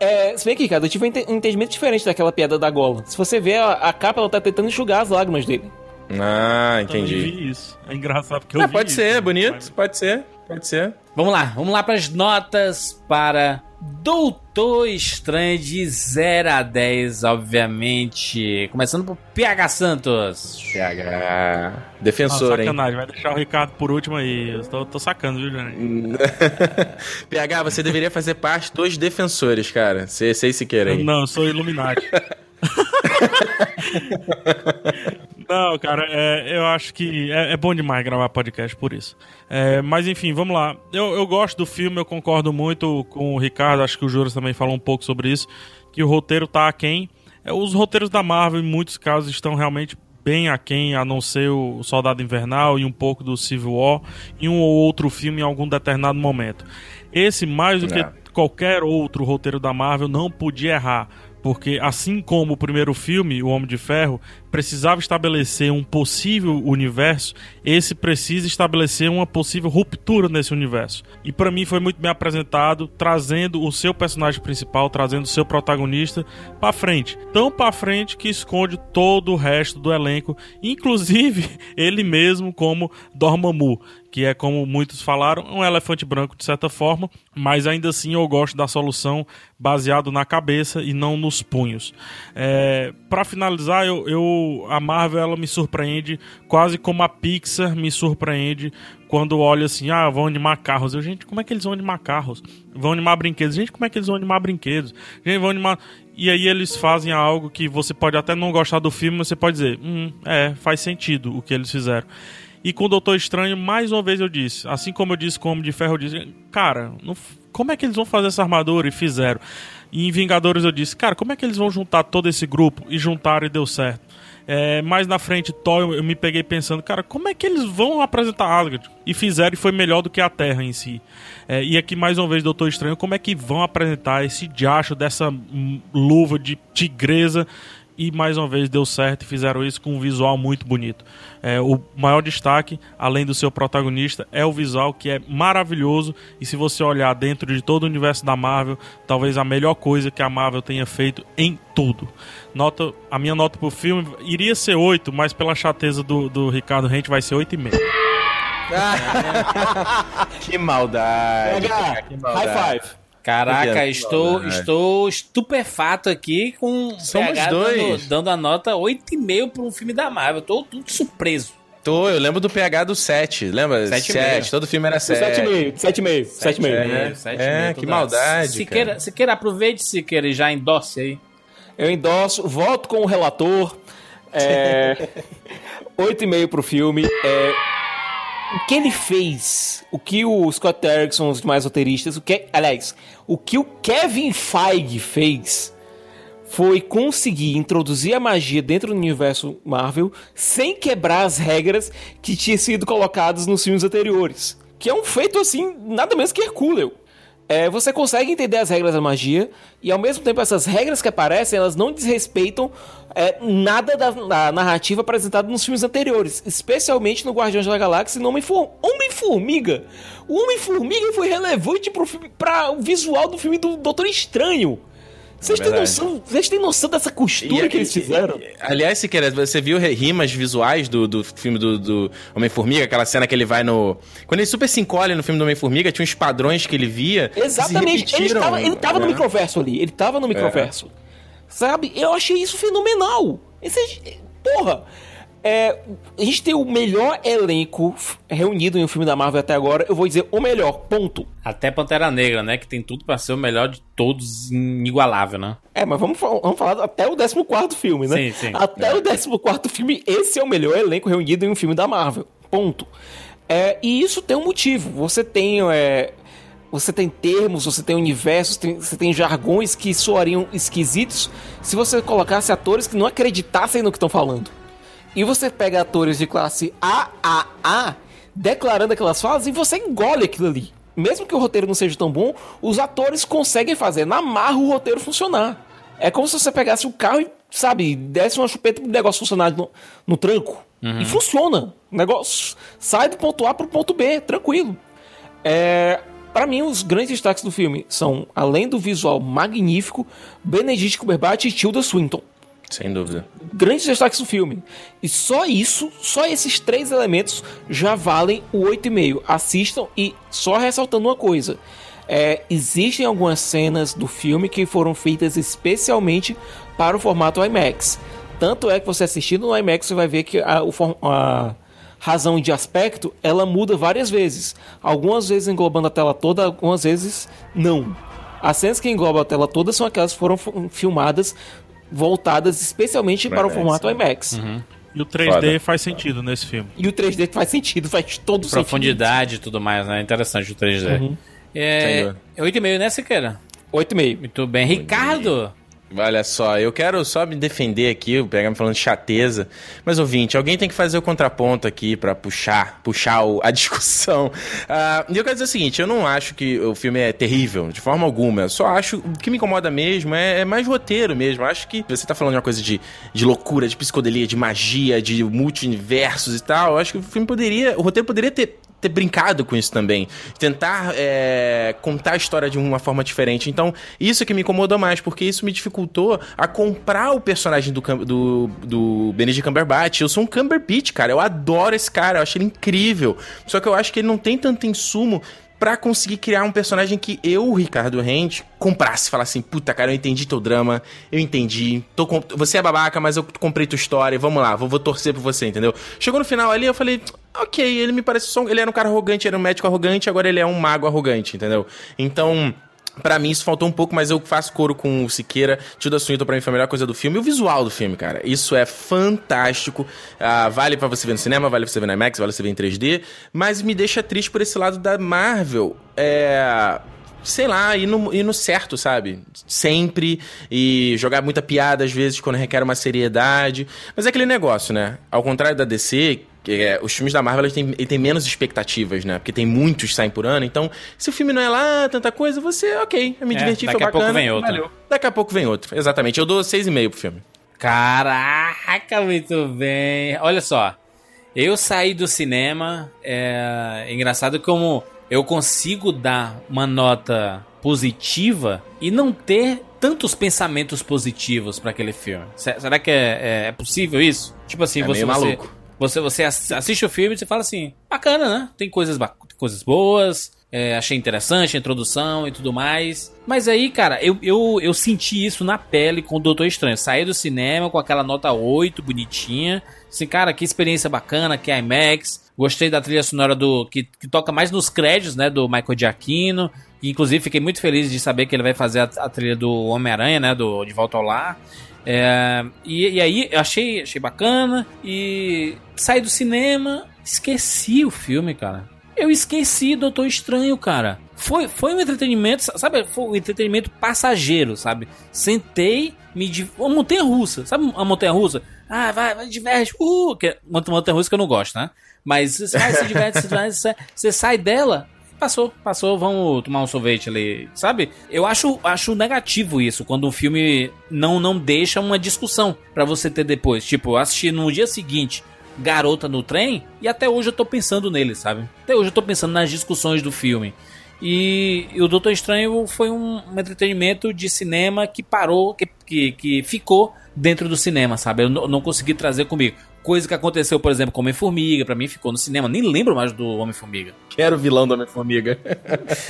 É, se bem que, cara, eu tive um um entendimento diferente daquela piada da gola. Se você ver a, a capa, ela tá tentando enxugar as lágrimas dele. Ah, Também entendi. vi isso. É engraçado porque eu Ah, vi pode isso, ser, né? bonito. Mas- Pode ser, pode ser. Vamos lá, vamos lá para as notas para Doutor Estranho de 0 a 10, obviamente. Começando por PH Santos. PH. Ah, Defensor, hein? sacanagem, vai deixar o Ricardo por último aí. Eu tô, tô sacando, viu, Johnny? PH, você deveria fazer parte dos defensores, cara. Sei, sei se quer aí. Não, eu sou Illuminati. Não, cara, é, eu acho que é, é bom demais gravar podcast por isso. É, mas enfim, vamos lá. Eu, eu gosto do filme, eu concordo muito com o Ricardo, acho que o Juras também falou um pouco sobre isso, que o roteiro tá aquém. É, os roteiros da Marvel, em muitos casos, estão realmente bem aquém, a não ser o Soldado Invernal e um pouco do Civil War e um ou outro filme em algum determinado momento. Esse, mais do É. que qualquer outro roteiro da Marvel, não podia errar. Porque, assim como o primeiro filme, O Homem de Ferro, precisava estabelecer um possível universo, esse precisa estabelecer uma possível ruptura nesse universo. E pra mim foi muito bem apresentado, trazendo o seu personagem principal, trazendo o seu protagonista pra frente. Tão pra frente que esconde todo o resto do elenco, inclusive ele mesmo como Dormammu, que é como muitos falaram, um elefante branco de certa forma, mas ainda assim eu gosto da solução baseado na cabeça e não nos punhos. É, para finalizar, eu, eu- a Marvel ela me surpreende quase como a Pixar me surpreende quando olha assim, ah, vão animar carros. Eu, gente, como é que eles vão animar carros? Vão animar brinquedos. Gente, como é que eles vão animar brinquedos? Gente, vão animar. E aí eles fazem algo que você pode até não gostar do filme, mas você pode dizer, hum, é, faz sentido o que eles fizeram. E com o Doutor Estranho, mais uma vez eu disse, assim como eu disse com o Homem de Ferro, eu disse, cara, não como é que eles vão fazer essa armadura? E fizeram. E em Vingadores eu disse, cara, como é que eles vão juntar todo esse grupo? E juntaram e deu certo. É, mais na frente, Thor, eu, me peguei pensando, cara, como é que eles vão apresentar Asgard? E fizeram e foi melhor do que a Terra em si. É, e aqui, mais uma vez, Doutor Estranho, como é que vão apresentar esse diacho dessa luva de tigresa? E mais uma vez deu certo e fizeram isso com um visual muito bonito. É, o maior destaque, além do seu protagonista, é o visual que é maravilhoso. E se você olhar dentro de todo o universo da Marvel, talvez a melhor coisa que a Marvel tenha feito em tudo. Nota, a minha nota pro filme iria ser 8, mas pela chateza do, do Ricardo Rente vai ser 8,5. Que maldade. cara, que maldade. High five. Caraca, estou, estou estupefato aqui com o Somos PH dois. Dando, dando a nota 8,5 para um filme da Marvel. Tô tudo surpreso. Tô, eu lembro do PH do 7. Lembra? Sete e 7. meio. Todo filme era 7. 7,5, 7,5, 7,5. É, Sete é, meio, que maldade, Siqueira. Siqueira, aproveite, Siqueira, e já endosse aí. Eu endosso, voto com o relator. É, 8,5 pro filme. É, o que ele fez, o que o Scott Derrickson, os demais roteiristas, o que, aliás, o que o Kevin Feige fez foi conseguir introduzir a magia dentro do universo Marvel sem quebrar as regras que tinham sido colocadas nos filmes anteriores. Que é um feito assim, nada menos que Hercúleo. É, você consegue entender as regras da magia e ao mesmo tempo essas regras que aparecem elas não desrespeitam é, nada da, da narrativa apresentada nos filmes anteriores, especialmente no Guardiões da Galáxia e no Homem-For- Homem-Formiga. O Homem-Formiga foi relevante para o visual do filme do Doutor Estranho. Vocês É têm noção? Vocês têm noção dessa costura que eles fizeram? Aliás, Siqueira, você viu rimas visuais do, do filme do, do Homem-Formiga? Aquela cena que ele vai no. Quando ele super se encolhe no filme do Homem-Formiga, tinha uns padrões que ele via. Exatamente. Ele estava, ele tava no né? microverso ali. Ele tava no microverso. Sabe? Eu achei isso fenomenal. Esse, porra. É, a gente tem o melhor elenco reunido em um filme da Marvel até agora. Eu vou dizer o melhor, ponto. Até Pantera Negra, né? Que tem tudo pra ser o melhor de todos, inigualável, né? É, mas vamos, vamos falar até o 14 filme, né? Sim, sim. Até o 14 filme, esse é o melhor elenco reunido em um filme da Marvel. Ponto. É, e isso tem um motivo. Você tem. é, você tem termos, você tem universos, tem- você tem jargões que soariam esquisitos se você colocasse atores que não acreditassem no que estão falando. E você pega atores de classe AAA declarando aquelas falas e você engole aquilo ali. Mesmo que o roteiro não seja tão bom, os atores conseguem fazer na marra o roteiro funcionar. É como se você pegasse o carro e, sabe, desse uma chupeta pro negócio funcionar no, no tranco. E funciona. O negócio sai do ponto A pro ponto B, tranquilo. É, para mim, os grandes destaques do filme são, além do visual magnífico, Benedict Cumberbatch e Tilda Swinton Sem dúvida. grandes destaques do filme. E só isso, só esses três elementos já valem o 8,5. Assistam e só ressaltando uma coisa. é, existem algumas cenas do filme que foram feitas especialmente para o formato IMAX. Tanto é que você assistindo no IMAX você vai ver que a, a razão de aspecto ela muda várias vezes. Algumas vezes englobando a tela toda, algumas vezes não. As cenas que englobam a tela toda são aquelas que foram filmadas voltadas especialmente para o formato. IMAX. E o 3D Foda. faz sentido nesse filme. E o 3D faz sentido, faz todo sentido. Profundidade e tudo mais, né? Interessante o 3D. Sem É, dúvida. é 8,5, né, Siqueira? 8,5. Muito bem. Ricardo, Olha só, eu quero só me defender aqui, eu pegar me falando de chateza. Mas, ouvinte, alguém tem que fazer o contraponto aqui pra puxar, puxar o- a discussão. Ah, e eu quero dizer o seguinte, eu não acho que o filme é terrível, de forma alguma. Eu só acho, o que me incomoda mesmo é, é mais roteiro mesmo. Eu acho que você tá falando de uma coisa de, de loucura, de psicodelia, de magia, de multiversos e tal. Eu acho que o filme poderia, o roteiro poderia ter ter brincado com isso também. Tentar é, contar a história de uma forma diferente. Então, isso que me incomodou mais, porque isso me dificultou a comprar o personagem do, do, do Benedict Cumberbatch. Eu sou um Cumberbatch, cara. Eu adoro esse cara, eu acho ele incrível. Só que eu acho que ele não tem tanto insumo pra conseguir criar um personagem que eu, Ricardo Rente, comprasse. Falar assim, puta, cara, eu entendi teu drama, eu entendi. Tô Você é babaca, mas eu comprei tua história, vamos lá, vou, vou torcer por você, entendeu? Chegou no final ali, eu falei, ok, ele me parece só... Ele era um cara arrogante, era um médico arrogante, agora ele é um mago arrogante, entendeu? Então... Pra mim isso faltou um pouco, mas eu faço coro com o Siqueira. Tilda Swinton pra mim foi a melhor coisa do filme. E o visual do filme, cara. Isso é fantástico. Ah, vale pra você ver no cinema, vale pra você ver na IMAX, vale pra você ver em 3D. Mas me deixa triste por esse lado da Marvel. É sei lá, ir no, ir no certo, sabe? Sempre. E jogar muita piada, às vezes, quando requer uma seriedade. Mas é aquele negócio, né? Ao contrário da DC, que é, os filmes da Marvel eles têm, menos expectativas, né? Porque tem muitos que saem por ano. Então, se o filme não é lá tanta coisa, você, ok, eu me É, diverti, daqui foi a pouco bacana. vem outro. valeu. Daqui a pouco vem outro, exatamente. Eu dou 6,5 pro filme. Caraca, muito bem. Olha só, eu saí do cinema. É engraçado como eu consigo dar uma nota positiva e não ter tantos pensamentos positivos pra aquele filme. Se- Será que é, é- é possível isso? Tipo assim, É você, você, maluco. você, você ass- assiste o filme e você fala assim, bacana, né? Tem coisas, coisas boas, é, achei interessante a introdução e tudo mais. Mas aí, cara, eu, eu, eu senti isso na pele com o Doutor Estranho. Saí do cinema com aquela nota 8, bonitinha. Assim, cara, que experiência bacana, que é IMAX. Gostei da trilha sonora do que, que toca mais nos créditos, né, do Michael Giacchino. Inclusive, fiquei muito feliz de saber que ele vai fazer a, a trilha do Homem-Aranha, né, do De Volta ao Lar. É, e, e aí, eu achei, achei bacana. E saí do cinema, esqueci o filme, cara. Eu esqueci Doutor Estranho, cara. Foi, foi um entretenimento, sabe? Foi um entretenimento passageiro, sabe? Sentei, me div... uma montanha russa, sabe? Uma montanha russa? Ah, vai, vai, diverte. Uh, que... uma montanha russa que eu não gosto, né? Mas você vai, se diverte, se diverte, você- sai dela, passou, passou, vamos tomar um sorvete ali, sabe? Eu acho, acho negativo isso, quando um filme não, não deixa uma discussão pra você ter depois. Tipo, eu assisti no dia seguinte Garota no Trem e até hoje eu tô pensando nele, sabe? Até hoje eu tô pensando nas discussões do filme. E, e o Doutor Estranho foi um, um entretenimento de cinema que parou, que, que, que ficou dentro do cinema, sabe? Eu não consegui trazer comigo. Coisa que aconteceu, por exemplo, com Homem-Formiga, pra mim ficou no cinema. Nem lembro mais do Homem-Formiga. Quero o vilão do Homem-Formiga.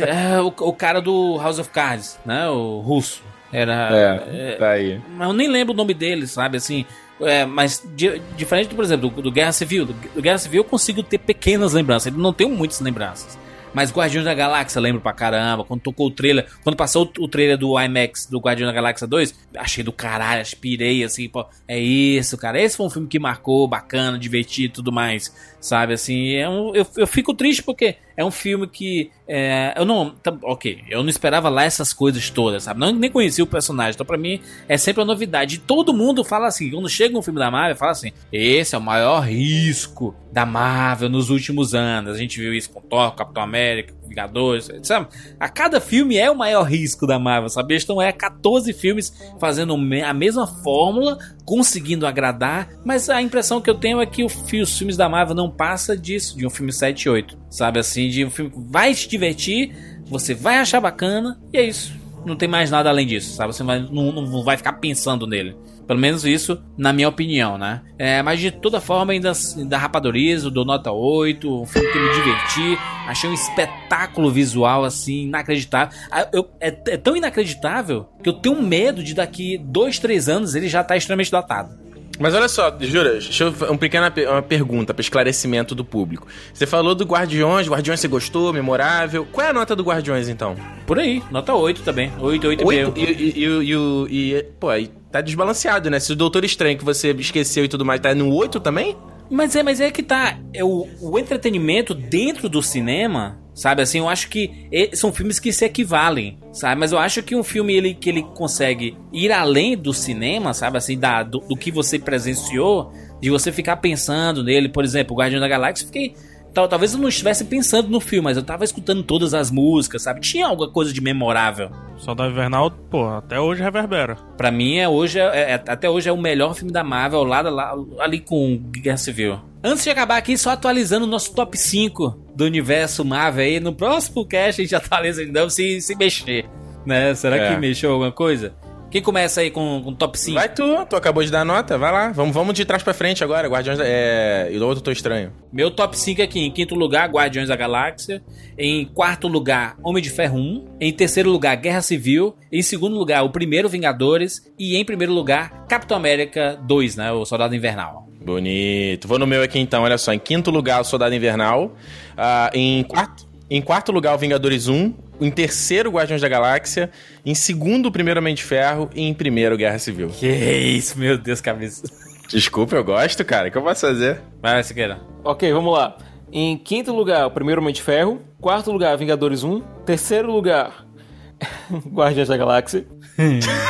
É, o, o cara do House of Cards, né? O russo. Era. É, tá aí. Mas eu nem lembro o nome dele, sabe? Assim. É, mas di- diferente, por exemplo, do, do Guerra Civil. Do, do Guerra Civil eu consigo ter pequenas lembranças. Ele não tem muitas lembranças. Mas Guardiões da Galáxia lembro pra caramba. Quando tocou o trailer. Quando passou o, o trailer do IMAX do Guardiões da Galáxia 2, achei do caralho, aspirei assim, pô. É isso, cara. Esse foi um filme que marcou, bacana, divertido e tudo mais. Sabe, assim, é um, eu, eu fico triste porque é um filme que. é, eu não. tá- ok, eu não esperava lá essas coisas todas, sabe? Não, nem conhecia o personagem. Então, pra mim, é sempre uma novidade. E todo mundo fala assim: quando chega um filme da Marvel, fala assim: esse é o maior risco da Marvel nos últimos anos. A gente viu isso com Thor, Capitão América, Vingadores, sabe? A cada filme é o maior risco da Marvel, sabe? Estão é 14 filmes fazendo a mesma fórmula, conseguindo agradar, mas a impressão que eu tenho é que os filmes da Marvel não passa disso, de um filme 7 e 8, sabe? Assim, de um filme que vai te divertir, você vai achar bacana, e é isso. Não tem mais nada além disso, sabe? Você não, não vai ficar pensando nele. Pelo menos isso, na minha opinião, né? É, mas de toda forma, ainda, ainda rapadorizo, dou nota 8, um filme que me diverti, achei um espetáculo visual, assim, inacreditável. Ah, eu- é, é tão inacreditável que eu tenho medo de daqui 2, 3 anos ele já tá extremamente datado. Mas olha só, jura, deixa eu uma pequena pe- uma pergunta para esclarecimento do público. Você falou do Guardiões, Guardiões você gostou, memorável. Qual é a nota do Guardiões então? Por aí, nota 8 também. 8, 8 Oito? e meio. E, e, e, e, e- pô, aí tá desbalanceado, né? Se o Doutor Estranho que você esqueceu e tudo mais tá no 8 também? Mas é, mas é que tá. É o, o entretenimento dentro do cinema, Sabe assim, eu acho que são filmes que se equivalem, sabe? Mas eu acho que um filme ele, que ele consegue ir além do cinema, sabe? Assim, da, do, do que você presenciou, de você ficar pensando nele, por exemplo, Guardião da Galáxia, fiquei. Tal- Talvez eu não estivesse pensando no filme, mas eu tava escutando todas as músicas, sabe? Tinha alguma coisa de memorável. Soldado Invernal, pô, até hoje reverbera. Pra mim, é hoje, é- é- até hoje é o melhor filme da Marvel, lado lá, ali com Guerra Civil. Antes de acabar aqui, só atualizando o nosso top 5 do universo Marvel aí. No próximo cast a gente atualiza então se, se mexer, né? Será É. que mexeu alguma coisa? Quem começa aí com, com top 5? Vai tu, tu acabou de dar nota, vai lá. Vamos, vamos de trás pra frente agora, Guardiões da... É... E do outro tô estranho. Meu top 5 aqui. Em quinto lugar, Guardiões da Galáxia. Em quarto lugar, Homem de Ferro 1. Em terceiro lugar, Guerra Civil. Em segundo lugar, o primeiro Vingadores. E em primeiro lugar, Capitão América 2, né? O Soldado Invernal. Bonito. Vou no meu aqui então, olha só. Em quinto lugar, o Soldado Invernal. Ah, em, quarto, em quarto lugar, o Vingadores 1. Em terceiro, Guardiões da Galáxia. Em segundo, o primeiro Homem de Ferro. E em primeiro, Guerra Civil. Que isso, meu Deus, cabeça. Desculpa, eu gosto, cara. O que eu posso fazer? Vai, Siqueira. Ok, vamos lá. Em quinto lugar, o primeiro Homem de Ferro. Quarto lugar, Vingadores 1. Terceiro lugar, Guardiões da Galáxia.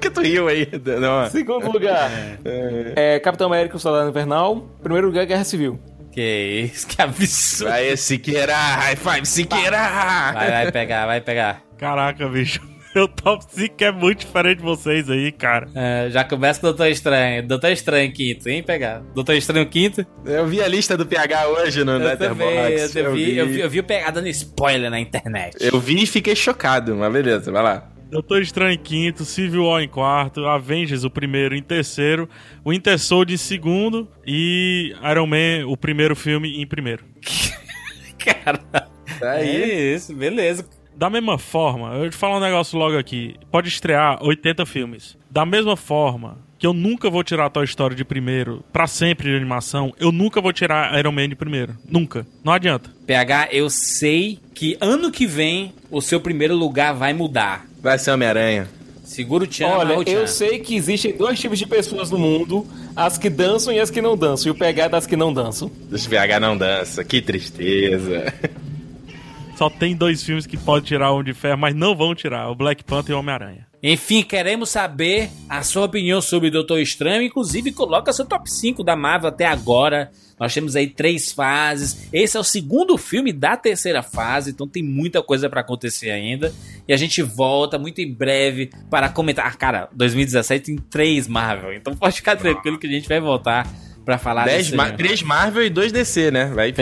Que tu riu aí? Não. Segundo lugar, é, Capitão América, o Soldado Invernal. Primeiro lugar, Guerra Civil. Que isso, que absurdo. Vai, Siqueira! High five, Siqueira! Vai, vai pegar, vai pegar. Caraca, bicho. Meu top 5 é muito diferente de vocês aí, cara. É, já começa com o Doutor Estranho. Doutor Estranho quinto, hein? Pegar. Doutor Estranho quinto. Eu vi a lista do PH hoje no Eu Letterboxd. eu, vi, eu, vi, eu vi o PH dando spoiler na internet. Eu vi e fiquei chocado, mas beleza, vai lá. Doutor Estranho em quinto, Civil War em quarto, Avengers o primeiro em terceiro, Winter Soldier em segundo e Iron Man, o primeiro filme, em primeiro. Cara, Tá aí. é isso, beleza. Da mesma forma, eu vou te falar um negócio logo aqui. Pode estrear 80 filmes. Da mesma forma que eu nunca vou tirar Toy Story de primeiro, pra sempre de animação, eu nunca vou tirar Iron Man de primeiro. Nunca. Não adianta. PH, eu sei que ano que vem o seu primeiro lugar vai mudar. Vai ser Homem-Aranha. Segura o Tchan, Olha, eu sei que existem dois tipos de pessoas no mundo: as que dançam e as que não dançam. E o PH é das que não dançam. Os PH não dança, que tristeza. Só tem dois filmes que pode tirar o Homem de Ferro, mas não vão tirar: o Black Panther e o Homem-Aranha. Enfim, queremos saber a sua opinião sobre Doutor Estranho. Inclusive, coloca seu top 5 da Marvel até agora. Nós temos aí três fases. Esse é o segundo filme da terceira fase, então tem muita coisa pra acontecer ainda. E a gente volta muito em breve para comentar. Ah, Cara, 2017 tem três Marvel, então pode ficar tranquilo que a gente vai voltar pra falar Dez desse- Ma- três Marvel e dois DC, né? Vai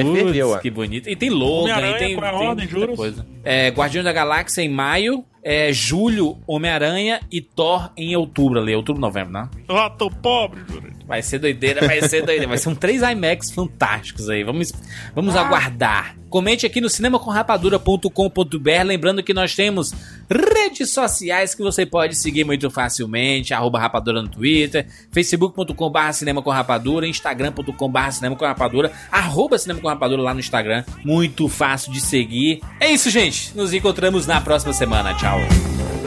ó. que bonito. E tem Logan, e tem, tem ordem, muita coisa. É, Guardiões da Galáxia em maio, é, julho, Homem-Aranha e Thor em outubro ali, outubro, novembro, né? Ah, tô pobre, Júlio. Vai ser doideira, vai ser doideira. Vai ser um três IMAX fantásticos aí. Vamos, vamos aguardar. Comente aqui no cinemacomrapadura.com.br. Lembrando que nós temos redes sociais que você pode seguir muito facilmente. Arroba Rapadura no Twitter, facebook.com.br Cinema com Rapadura, instagram.com.br Cinema com Rapadura, arroba Cinema com Rapadura lá no Instagram. Muito fácil de seguir. É isso, gente. Nos encontramos na próxima semana. Tchau. Ciao.